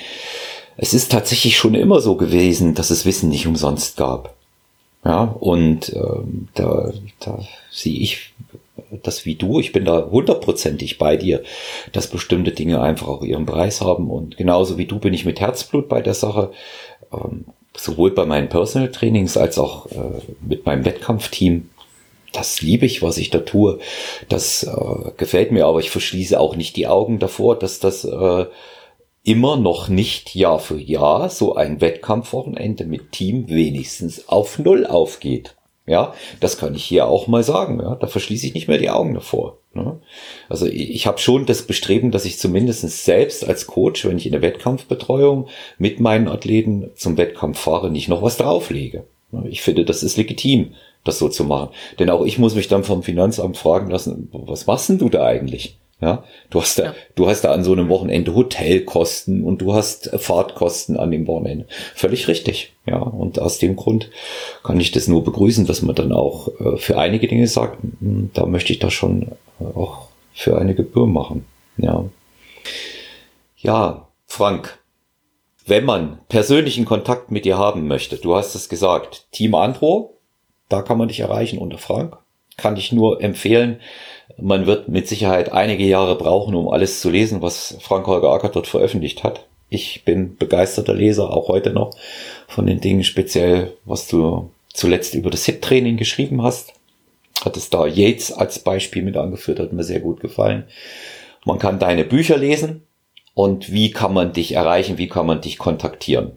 Es ist tatsächlich schon immer so gewesen, dass es Wissen nicht umsonst gab. Ja, und ähm, da, da sehe ich das wie du. Ich bin da hundertprozentig bei dir, dass bestimmte Dinge einfach auch ihren Preis haben. Und genauso wie du bin ich mit Herzblut bei der Sache. Ähm, sowohl bei meinen Personal Trainings als auch äh, mit meinem Wettkampfteam das liebe ich, was ich da tue. Das äh, gefällt mir, aber ich verschließe auch nicht die Augen davor, dass das äh, immer noch nicht Jahr für Jahr so ein Wettkampfwochenende mit Team wenigstens auf Null aufgeht. Ja, das kann ich hier auch mal sagen. Ja, da verschließe ich nicht mehr die Augen davor. Ne? Also ich, ich habe schon das Bestreben, dass ich zumindest selbst als Coach, wenn ich in der Wettkampfbetreuung mit meinen Athleten zum Wettkampf fahre, nicht noch was drauflege. Ich finde, das ist legitim das so zu machen. Denn auch ich muss mich dann vom Finanzamt fragen lassen, was machst denn du da eigentlich? Ja, du hast da, ja. du hast da an so einem Wochenende Hotelkosten und du hast Fahrtkosten an dem Wochenende. Völlig richtig. Ja, und aus dem Grund kann ich das nur begrüßen, dass man dann auch äh, für einige Dinge sagt, hm, da möchte ich das schon äh, auch für eine Gebühr machen. Ja. Ja, Frank, wenn man persönlichen Kontakt mit dir haben möchte, du hast es gesagt, Team Andro, da kann man dich erreichen unter Frank. Kann ich nur empfehlen. Man wird mit Sicherheit einige Jahre brauchen, um alles zu lesen, was Frank Holger Acker dort veröffentlicht hat. Ich bin begeisterter Leser, auch heute noch, von den Dingen, speziell was du zuletzt über das Hit-Training geschrieben hast. Hat es da Yates als Beispiel mit angeführt, hat mir sehr gut gefallen. Man kann deine Bücher lesen und wie kann man dich erreichen, wie kann man dich kontaktieren?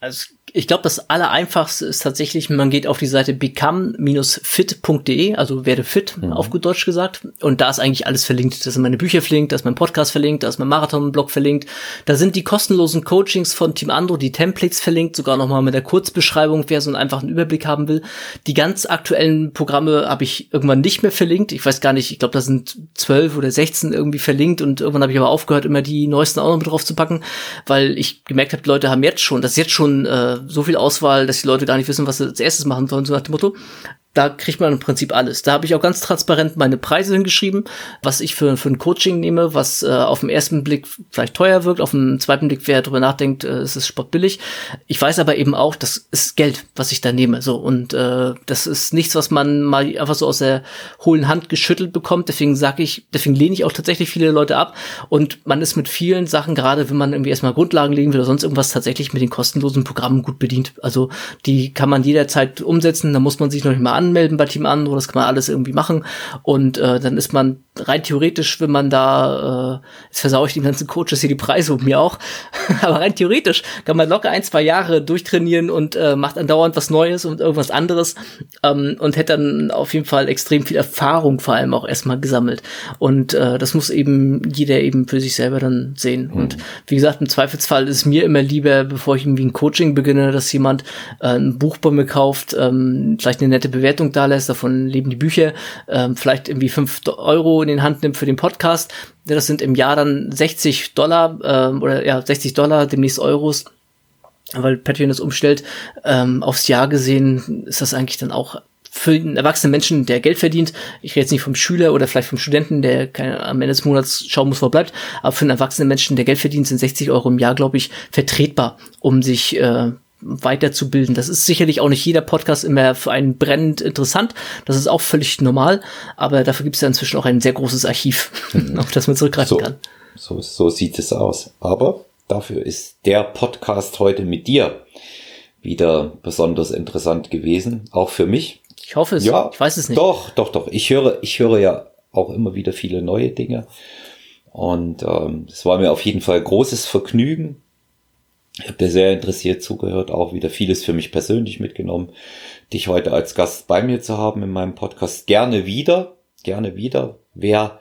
Also ich glaube, das Allereinfachste ist tatsächlich, man geht auf die Seite become-fit.de, also werde fit, mhm. auf gut Deutsch gesagt. Und da ist eigentlich alles verlinkt. Da sind meine Bücher verlinkt, da ist mein Podcast verlinkt, da ist mein Marathon-Blog verlinkt. Da sind die kostenlosen Coachings von Team Andro, die Templates verlinkt, sogar nochmal mit der Kurzbeschreibung, wer so einen einfachen Überblick haben will. Die ganz aktuellen Programme habe ich irgendwann nicht mehr verlinkt. Ich weiß gar nicht, ich glaube, da sind zwölf oder sechzehn irgendwie verlinkt und irgendwann habe ich aber aufgehört, immer die neuesten auch noch mit drauf zu packen, weil ich gemerkt habe, Leute haben jetzt schon, das ist jetzt schon äh, so viel Auswahl, dass die Leute gar nicht wissen, was sie als erstes machen sollen, so nach dem Motto da kriegt man im Prinzip alles. Da habe ich auch ganz transparent meine Preise hingeschrieben, was ich für, für ein Coaching nehme, was äh, auf den ersten Blick vielleicht teuer wirkt, auf den zweiten Blick, wer darüber nachdenkt, äh, es ist sportbillig. Ich weiß aber eben auch, das ist Geld, was ich da nehme. So und äh, das ist nichts, was man mal einfach so aus der hohlen Hand geschüttelt bekommt. Deswegen sage ich, deswegen lehne ich auch tatsächlich viele Leute ab. Und man ist mit vielen Sachen, gerade wenn man irgendwie erstmal Grundlagen legen will oder sonst irgendwas, tatsächlich mit den kostenlosen Programmen gut bedient. Also die kann man jederzeit umsetzen, da muss man sich noch nicht mal anmelden bei Team Andro, das kann man alles irgendwie machen. Und äh, dann ist man rein theoretisch, wenn man da, äh, jetzt versaue ich den ganzen Coaches hier die Preise und mir auch, aber rein theoretisch kann man locker ein, zwei Jahre durchtrainieren und äh, macht andauernd was Neues und irgendwas anderes ähm, und hätte dann auf jeden Fall extrem viel Erfahrung vor allem auch erstmal gesammelt. Und äh, das muss eben jeder eben für sich selber dann sehen. Mhm. Und wie gesagt, im Zweifelsfall ist mir immer lieber, bevor ich irgendwie ein Coaching beginne, dass jemand äh, ein Buch bei mir kauft, ähm, vielleicht eine nette Bewertung da lässt, davon leben die Bücher, ähm, vielleicht irgendwie fünf Euro in den Hand nimmt für den Podcast. Das sind im Jahr dann 60 Dollar ähm, oder ja 60 Dollar, demnächst Euros. Weil Patreon das umstellt, ähm, aufs Jahr gesehen ist das eigentlich dann auch für einen erwachsenen Menschen, der Geld verdient, ich rede jetzt nicht vom Schüler oder vielleicht vom Studenten, der keine, am Ende des Monats schauen muss, wo er bleibt, aber für einen erwachsenen Menschen, der Geld verdient, sind 60 Euro im Jahr, glaube ich, vertretbar, um sich äh, weiterzubilden. Das ist sicherlich auch nicht jeder Podcast immer für einen brennend interessant. Das ist auch völlig normal, aber dafür gibt es ja inzwischen auch ein sehr großes Archiv, mhm. auf das man zurückgreifen so, kann. So, so sieht es aus. Aber dafür ist der Podcast heute mit dir wieder besonders interessant gewesen, auch für mich. Ich hoffe es. Ja, ich weiß es nicht. Doch, doch, doch. Ich höre, ich höre ja auch immer wieder viele neue Dinge. Und ähm, es war mir auf jeden Fall großes Vergnügen. Ich habe dir sehr interessiert zugehört, auch wieder vieles für mich persönlich mitgenommen, dich heute als Gast bei mir zu haben in meinem Podcast. Gerne wieder, gerne wieder. Wer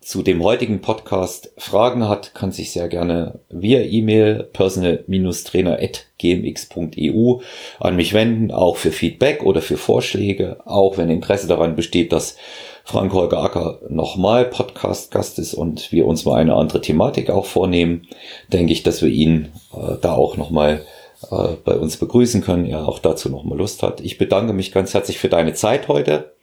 zu dem heutigen Podcast Fragen hat, kann sich sehr gerne via E-Mail personal-trainer.gmx.eu an mich wenden, auch für Feedback oder für Vorschläge, auch wenn Interesse daran besteht, dass Frank Holger Acker nochmal Podcast-Gast ist und wir uns mal eine andere Thematik auch vornehmen, denke ich, dass wir ihn äh, da auch nochmal äh, bei uns begrüßen können, er auch dazu nochmal Lust hat. Ich bedanke mich ganz herzlich für deine Zeit heute.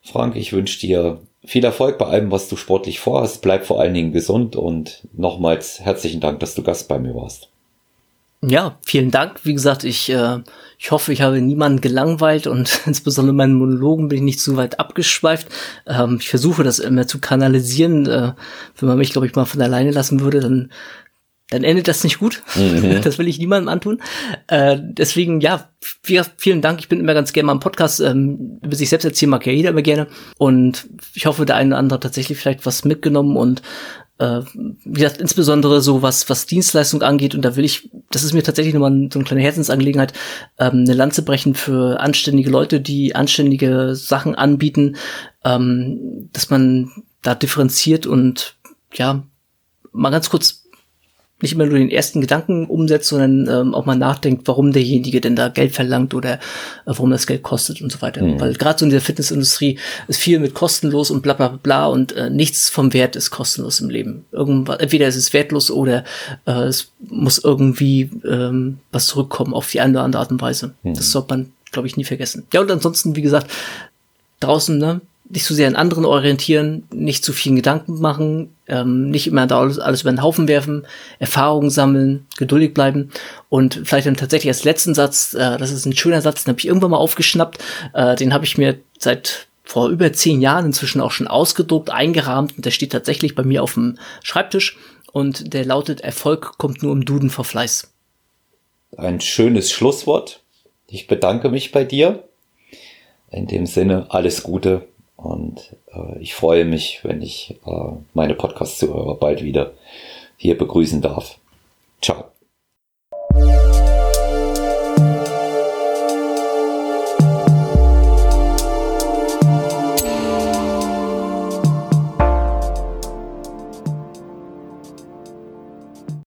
Frank, ich wünsche dir viel Erfolg bei allem, was du sportlich vorhast. Bleib vor allen Dingen gesund und nochmals herzlichen Dank, dass du Gast bei mir warst. Ja, vielen Dank. Wie gesagt, ich, äh, ich hoffe, ich habe niemanden gelangweilt und insbesondere meinen Monologen bin ich nicht zu weit abgeschweift. Ähm, ich versuche das immer zu kanalisieren. Äh, wenn man mich, glaube ich, mal von alleine lassen würde, dann dann endet das nicht gut. Mhm. Das will ich niemandem antun. Äh, deswegen, ja, vielen Dank. Ich bin immer ganz gerne mal im Podcast. Ähm, über sich selbst erzählen mag ja jeder immer gerne. Und ich hoffe, der eine oder andere hat tatsächlich vielleicht was mitgenommen und äh, wie gesagt, insbesondere so was, was Dienstleistung angeht, und da will ich, das ist mir tatsächlich nochmal so eine kleine Herzensangelegenheit, ähm, eine Lanze brechen für anständige Leute, die anständige Sachen anbieten, ähm, dass man da differenziert und ja, mal ganz kurz nicht immer nur den ersten Gedanken umsetzt, sondern ähm, auch mal nachdenkt, warum derjenige denn da Geld verlangt oder äh, warum das Geld kostet und so weiter. Mhm. Weil gerade so in der Fitnessindustrie ist viel mit kostenlos und bla bla bla und äh, nichts vom Wert ist kostenlos im Leben. Irgendwas, entweder ist es wertlos oder äh, es muss irgendwie ähm, was zurückkommen auf die eine oder andere Art und Weise. Mhm. Das sollte man, glaube ich, nie vergessen. Ja, und ansonsten, wie gesagt, draußen, ne, nicht zu sehr an anderen orientieren, nicht zu vielen Gedanken machen, ähm, nicht immer da alles, alles über den Haufen werfen, Erfahrungen sammeln, geduldig bleiben und vielleicht dann tatsächlich als letzten Satz, äh, das ist ein schöner Satz, den habe ich irgendwann mal aufgeschnappt, äh, den habe ich mir seit vor über zehn Jahren inzwischen auch schon ausgedruckt, eingerahmt und der steht tatsächlich bei mir auf dem Schreibtisch und der lautet, Erfolg kommt nur im Duden vor Fleiß. Ein schönes Schlusswort. Ich bedanke mich bei dir. In dem Sinne, alles Gute und äh, ich freue mich, wenn ich äh, meine Podcast-Zuhörer bald wieder hier begrüßen darf. Ciao.